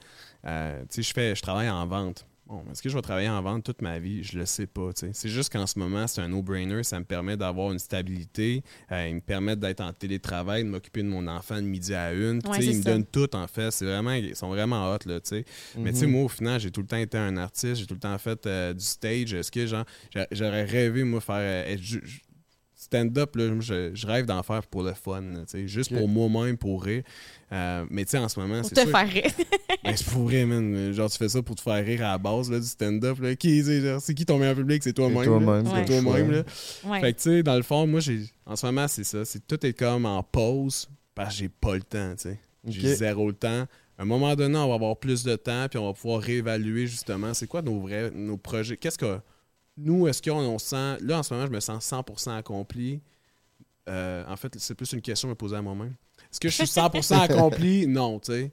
S2: euh, tu sais, je fais, je travaille en vente. Bon, est-ce que je vais travailler en vente toute ma vie? Je le sais pas. tu sais. C'est juste qu'en ce moment, c'est un no-brainer. Ça me permet d'avoir une stabilité. Euh, il me permet d'être en télétravail, de m'occuper de mon enfant de midi à une. Puis,
S1: Ouais,
S2: tu sais,
S1: c'est
S2: ils me
S1: ça.
S2: donnent tout, en fait. C'est vraiment, ils sont vraiment hot, là, tu sais. Mais tu sais,
S3: Mhm.
S2: moi, au final, j'ai tout le temps été un artiste. J'ai tout le temps fait euh, du stage. Est-ce que, genre, j'a- j'aurais rêvé, moi, faire... euh, être stand-up, là, je, je rêve d'en faire pour le fun, là, tu sais, juste pour moi-même, pour rire. Euh, mais tu sais, en ce moment,
S1: pour
S2: c'est
S1: te
S2: sûr...
S1: faire rire.
S2: Ben, c'est pour rire, man. Genre, tu fais ça pour te faire rire à la base là, du stand-up. là. Qui, c'est qui ton meilleur public? C'est toi-même.
S3: C'est toi-même,
S2: toi-même. là.
S1: Ouais.
S2: Fait que, tu sais, dans le fond, moi, j'ai en ce moment, c'est ça. C'est tout est comme en pause parce que j'ai pas le temps, tu sais. J'ai zéro le temps. À un moment donné, on va avoir plus de temps, puis on va pouvoir réévaluer justement c'est quoi nos vrais nos projets? Qu'est-ce que nous, est-ce qu'on on se sent. Là, en ce moment, je me sens 100% accompli? Euh, en fait, c'est plus une question à me poser à moi-même. Est-ce que je suis 100% accompli? Non, tu sais.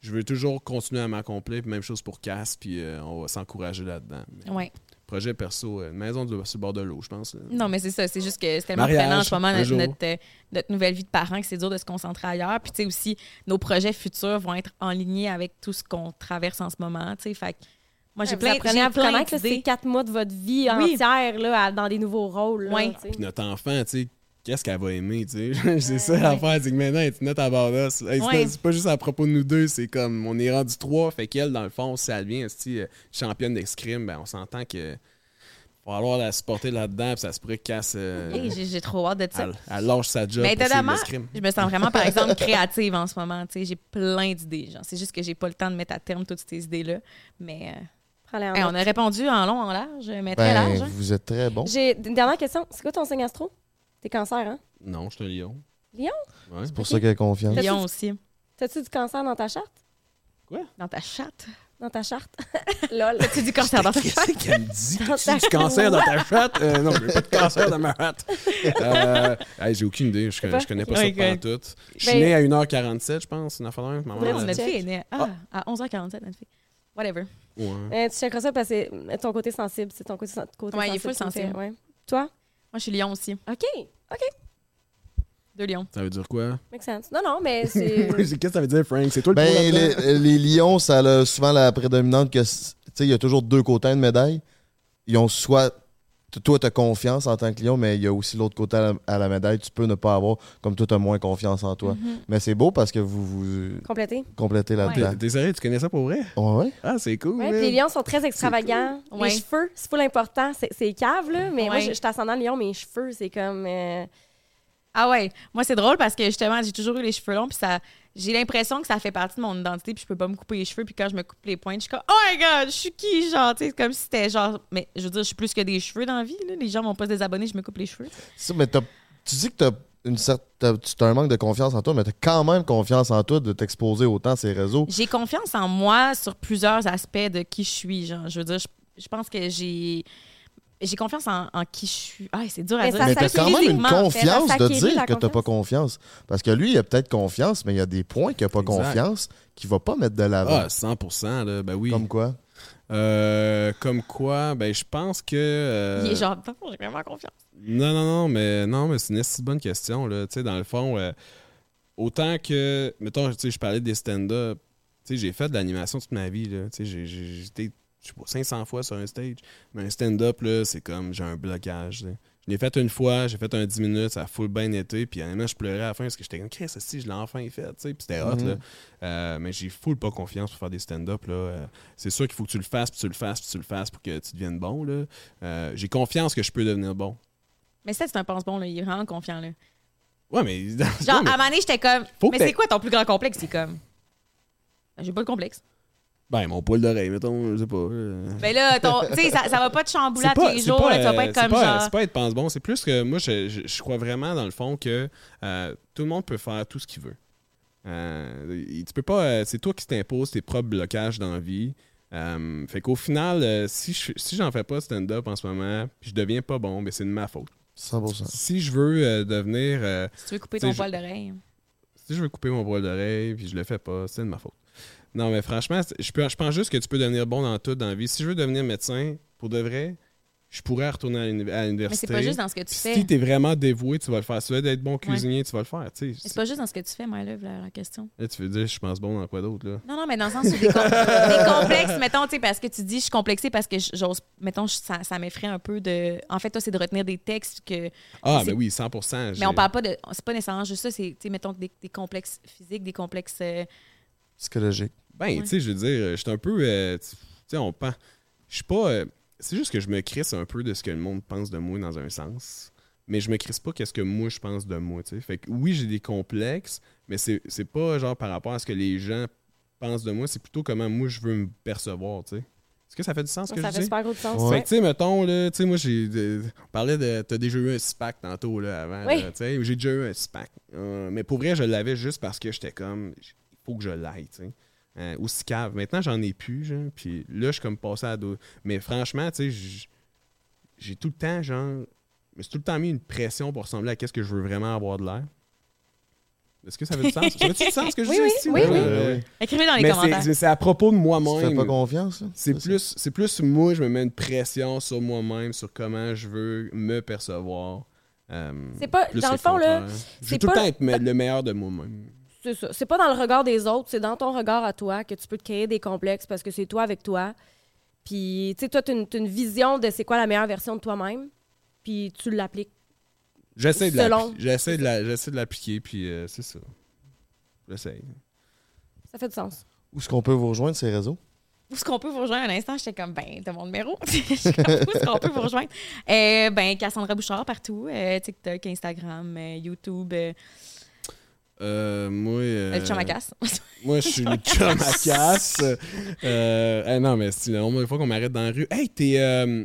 S2: Je veux toujours continuer à m'accomplir. puis Même chose pour Cass, puis euh, on va s'encourager là-dedans.
S1: Ouais.
S2: Projet perso, euh, une maison de- sur le bord de l'eau, je pense.
S1: Non, mais c'est ça. C'est juste que c'est tellement
S2: Mariage,
S1: prenant en ce moment notre, notre, notre nouvelle vie de parents que c'est dur de se concentrer ailleurs. Puis, tu sais, aussi, nos projets futurs vont être en ligne avec tout ce qu'on traverse en ce moment. Tu sais, fait que moi, j'ai plein, plein
S4: là, ces
S1: d'idées.
S4: quatre mois de votre vie
S1: Oui.
S4: entière là, à- dans des nouveaux rôles. là,
S1: Ouais.
S4: sais.
S2: Puis notre enfant, tu sais, qu'est-ce qu'elle va aimer, tu sais? c'est ça l'affaire, c'est que maintenant, elle est notre à badass. Hey, c'est
S1: Ouais.
S2: pas- c'est pas juste à propos de nous deux, c'est comme, on est rendu trois, fait qu'elle, dans le fond, si elle devient euh, championne d'escrime, ben on s'entend que va falloir la supporter là-dedans, puis ça se pourrait qu'elle casse... euh,
S1: Hey, j'ai trop hâte de ça.
S2: elle, elle lâche sa job
S1: Mais étonnamment,
S2: l'escrime.
S1: je me sens vraiment, par exemple, créative en ce moment. Tu sais, j'ai plein d'idées. C'est juste que j'ai pas le temps de mettre à terme toutes ces idées-là. Mais euh, hey, on a répondu en long, en large, mais très
S3: Ben,
S1: large. hein.
S3: vous êtes très bon.
S4: J'ai une dernière question. C'est quoi ton signe astro? T'es cancer, hein?
S2: Non, je suis un lion.
S4: Lion?
S2: Ouais.
S3: C'est pour ça qu'elle a confiance.
S4: T'as-
S1: Lion aussi.
S4: T'as-tu du cancer dans ta charte?
S1: Dans ta chatte.
S4: Dans ta charte? Lol.
S1: Tu du cancer dans ta
S2: Qu'est-ce
S1: chatte.
S2: qu'elle me dit?
S4: Dans
S2: Tu
S4: ta
S2: du cancer dans ta chatte? Euh, non, j'ai pas de cancer dans ma chatte. Euh, hey, j'ai aucune idée. Je, je connais pas
S1: Ok.
S2: ça tout. Je suis
S4: Ben-
S2: né à 1h47, je pense. Une affaire de même. Ma
S4: Faudrait
S2: mère,
S4: que
S2: elle-
S4: tu
S1: Notre fille est née ah, à 11h47, notre fille. Whatever.
S2: Ouais.
S4: Euh, tu checkeras ça parce que c'est ton côté sensible. C'est ton côté, côté
S1: Ouais, il est
S4: sensible.
S1: full sensible.
S4: ouais. Toi?
S1: Moi, je suis lion aussi.
S4: OK.
S1: Deux lions.
S2: Ça veut dire quoi?
S4: Make sense. Non, non, mais c'est...
S2: Qu'est-ce que ça veut dire, Frank? C'est toi le
S3: Ben, les, les lions, ça a souvent la prédominante que, tu sais, il y a toujours deux côtés une médaille. Ils ont soit, toi, tu as confiance en tant que lion, mais il y a aussi l'autre côté à la, à la médaille. Tu peux ne pas avoir, comme toi, tu as moins confiance en toi.
S1: Mhm.
S3: Mais c'est beau parce que vous vous
S4: Complété.
S3: complétez là-dedans.
S2: Sérieux? Tu connais ça pour vrai?
S3: Ouais, ouais.
S2: Ah, c'est cool.
S4: Ouais, les lions sont très extravagants.
S1: cool. Ouais.
S4: Les cheveux, c'est pas l'important. C'est c'est cave, là. Mais moi, je suis ascendant lion, mes cheveux, c'est comme... euh,
S1: Ah ouais, moi c'est drôle parce que justement j'ai toujours eu les cheveux longs puis ça j'ai l'impression que ça fait partie de mon identité puis je peux pas me couper les cheveux puis quand je me coupe les pointes je suis comme oh my god je suis qui genre tu sais comme si c'était genre mais je veux dire je suis plus que des cheveux dans la vie là. les gens vont pas se désabonner je me coupe les cheveux
S3: Ça, mais t'as- tu dis que t'as une certaine, tu as un manque de confiance en toi, mais t'as quand même confiance en toi de t'exposer autant à ces réseaux.
S1: j'ai confiance en moi sur plusieurs aspects de qui je suis genre je veux dire je, je pense que j'ai j'ai confiance en, en qui je suis ah c'est dur à
S4: Mais
S1: dire
S3: Mais t'as quand même une confiance de dire que t'as pas confiance. Parce que lui, il a peut-être confiance, mais il y a des points qu'il a pas
S2: Exact.
S3: confiance qu'il va pas mettre de l'avant.
S2: Ah, 100%, là, ben oui.
S3: Comme quoi?
S2: Euh, comme quoi, ben je pense que... euh,
S1: il est genre Attends, j'ai vraiment confiance
S2: Non, non, non, mais non, mais c'est une si bonne question. Là. Tu sais, dans le fond, euh, autant que. Mettons, tu sais, je parlais des stand-up. Tu sais, j'ai fait de l'animation toute ma vie. Là. Tu sais, j'ai- je sais pas, 500 fois sur un stage. Mais un stand-up, là, c'est comme j'ai un blocage. là. Je l'ai fait une fois, j'ai fait un 10 minutes, ça a full bien été. Puis honnêtement, je pleurais à la fin parce que j'étais comme, qu'est-ce que si je l'ai enfin fait? Tu sais, puis c'était hot.
S3: Mhm.
S2: là. Euh, mais j'ai full pas confiance pour faire des stand-up. là. Euh, c'est sûr qu'il faut que tu le fasses, puis tu le fasses, puis tu le fasses pour que tu deviennes bon. Là. Euh, j'ai confiance que je peux devenir bon.
S1: mais ça c'est un pense-bon là il est vraiment confiant là
S2: Ouais, mais.
S1: Genre,
S2: Ouais, mais-
S1: à un moment donné, j'étais comme. Mais c'est quoi ton plus grand complexe? C'est comme. J'ai pas de complexe.
S2: Ben, mon poil d'oreille, mettons, je sais pas. euh.
S1: Mais là, ton- tu sais, ça, ça va pas te chambouler à tous les jours. là, tu vas pas
S2: euh,
S1: être
S2: c'est
S1: comme
S2: pas-
S1: genre.
S2: C'est pas être pense-bon, c'est plus que moi, je, je- je crois vraiment dans le fond que euh, tout le monde peut faire tout ce qu'il veut. Euh, tu peux pas. euh, c'est toi qui t'imposes tes propres blocages dans la vie. Euh, fait qu'au final, euh, si je si j'en fais pas de stand-up en ce moment, puis je deviens pas bon, ben c'est de ma faute.
S3: 100%.
S2: Si je veux euh, devenir. euh,
S1: Si tu veux couper ton poil d'oreille.
S2: si je veux couper mon poil d'oreille puis je le fais pas, c'est de ma faute. Non, mais franchement, je, peux- je pense juste que tu peux devenir bon dans tout dans la vie. Si je veux devenir médecin, pour de vrai, je pourrais retourner à l'uni- à
S1: Mais c'est
S2: l'université.
S1: pas juste dans ce que tu
S2: Puis
S1: fais.
S2: si t'es vraiment dévoué, tu vas le faire. Si tu veux être bon cuisinier, tu vas le faire. tu
S1: Mais
S2: sais.
S1: C'est pas juste dans ce que tu fais, my love, la, la question.
S2: Là, tu veux dire, je pense bon dans quoi d'autre, là?
S1: Non, non, mais dans le sens où des, com- des complexes, mettons, tu sais, parce que tu dis, je suis complexée parce que j'ose, mettons, ça, ça m'effraie un peu de. En fait, toi, c'est de retenir des textes que.
S2: Ah, mais oui, 100%
S1: Mais on parle pas de. C'est pas nécessairement juste ça, c'est, tu sais, mettons, des, des complexes physiques, des complexes. euh,
S3: Psychologique.
S2: Ben,
S1: Ouais.
S2: tu sais, je veux dire, je suis un peu. euh, tu sais, on pense. Je suis pas. euh, c'est juste que je me crisse un peu de ce que le monde pense de moi dans un sens. Mais je me crisse pas qu'est-ce que moi je pense de moi, tu sais. Fait que oui, j'ai des complexes, mais c'est c'est pas genre par rapport à ce que les gens pensent de moi, c'est plutôt comment moi je veux me percevoir, tu sais. Est-ce que ça fait du sens ce que
S4: Ça
S2: je
S4: fait
S2: dis?
S4: super gros de sens.
S3: Ouais.
S2: Fait que, tu sais, mettons, là, tu sais, moi, j'ai. de- On parlait de. T'as déjà eu un SPAC tantôt, là, avant.
S4: Oui.
S2: là, Tu sais, j'ai déjà eu un SPAC. Euh, mais pour vrai, je l'avais juste parce que j'étais comme. Il faut que je l'aille, tu sais. Euh, aussi cave. Maintenant, j'en ai plus, genre. Puis là, je suis comme passé à d'autres. Mais franchement, tu sais, j'ai tout le temps, genre. Je me suis tout le temps mis une pression pour ressembler à qu'est-ce que je veux vraiment avoir de l'air. Est-ce que ça fait du sens? Ça fait du sens ce que je
S4: Oui,
S2: dis
S4: oui,
S2: ici?
S4: oui, oui.
S1: Écrivez dans les
S2: Mais
S1: commentaires.
S2: c'est- mais c'est à propos de
S3: Tu
S2: moi-même.
S3: fais pas confiance?
S2: C'est plus, c'est plus moi, je me mets une pression sur moi-même, sur comment je veux me percevoir. Euh,
S4: C'est pas- dans le fond, là.
S2: Je veux tout le temps être le meilleur de moi-même.
S4: C'est ça. C'est pas dans le regard des autres, c'est dans ton regard à toi que tu peux te créer des complexes parce que c'est toi avec toi. Puis, tu sais, toi, tu as une, t'as une vision de c'est quoi la meilleure version de toi-même, puis tu l'appliques.
S2: J'essaie de
S4: Selon.
S2: j'essaie de la- l'appliquer, puis euh, c'est ça. J'essaie.
S4: Ça fait du sens.
S3: Où est-ce qu'on peut vous rejoindre, ces réseaux?
S1: Où est-ce qu'on peut vous rejoindre? Un instant, j'étais comme, ben, t'as mon numéro. Comme, où est-ce qu'on peut vous rejoindre? Euh, ben, Cassandra Bouchard partout. euh, TikTok, Instagram, euh, YouTube. Euh,
S2: Euh, moi, euh,
S1: le chum à casse.
S2: moi, je suis le chum à casse. Euh, eh non, mais c'est la première fois qu'on m'arrête dans la rue. Hey, t'es euh,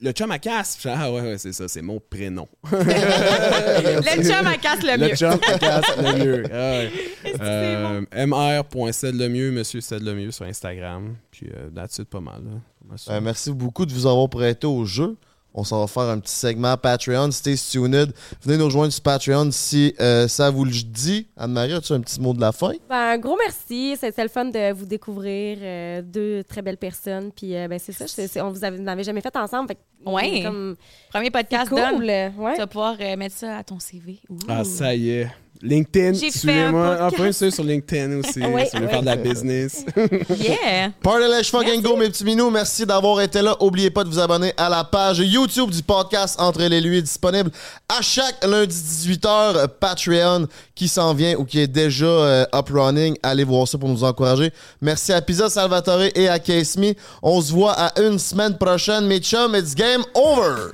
S2: le chum à casse. Ah ouais, ouais, c'est ça, c'est mon prénom.
S1: le chum à casse le mieux.
S2: Le chum à casse, le mieux. Ah ouais.
S1: c'est
S2: Euh, mr.cedlemieux, monsieur Cedlemieux sur Instagram. Puis euh, là-dessus, pas mal. là. Pas mal.
S3: Euh, merci beaucoup de vous avoir prêté au jeu. On s'en va faire un petit segment Patreon. Stay tuned. Venez nous rejoindre sur Patreon si euh, ça vous le dit. Anne-Marie, as-tu un petit mot de la fin?
S4: Ben, un gros merci. C'était le fun de vous découvrir. euh, deux très belles personnes. Puis, euh, ben, c'est ça. c'est- c'est- on vous avait, vous n'avez jamais fait ensemble. Fait
S1: Ouais.
S4: Comme,
S1: Premier podcast,
S4: cool.
S1: Don.
S4: Ouais.
S1: Tu vas pouvoir euh, mettre ça à ton CV. Ouh.
S2: Ah, ça y est. LinkedIn, suivez-moi.
S1: un
S2: Ah, ça sur LinkedIn aussi.
S4: Ouais,
S2: si vous voulez faire de la business.
S1: Yeah!
S3: Party fucking go, mes petits minous. Merci d'avoir été là. Oubliez pas de vous abonner à la page YouTube du podcast Entre les lui disponible à chaque lundi 18h. Patreon qui s'en vient ou qui est déjà euh, up running. Allez voir ça pour nous encourager. Merci à Pizza Salvatore et à Case Me. On se voit à une semaine prochaine. Mes chums, it's game over!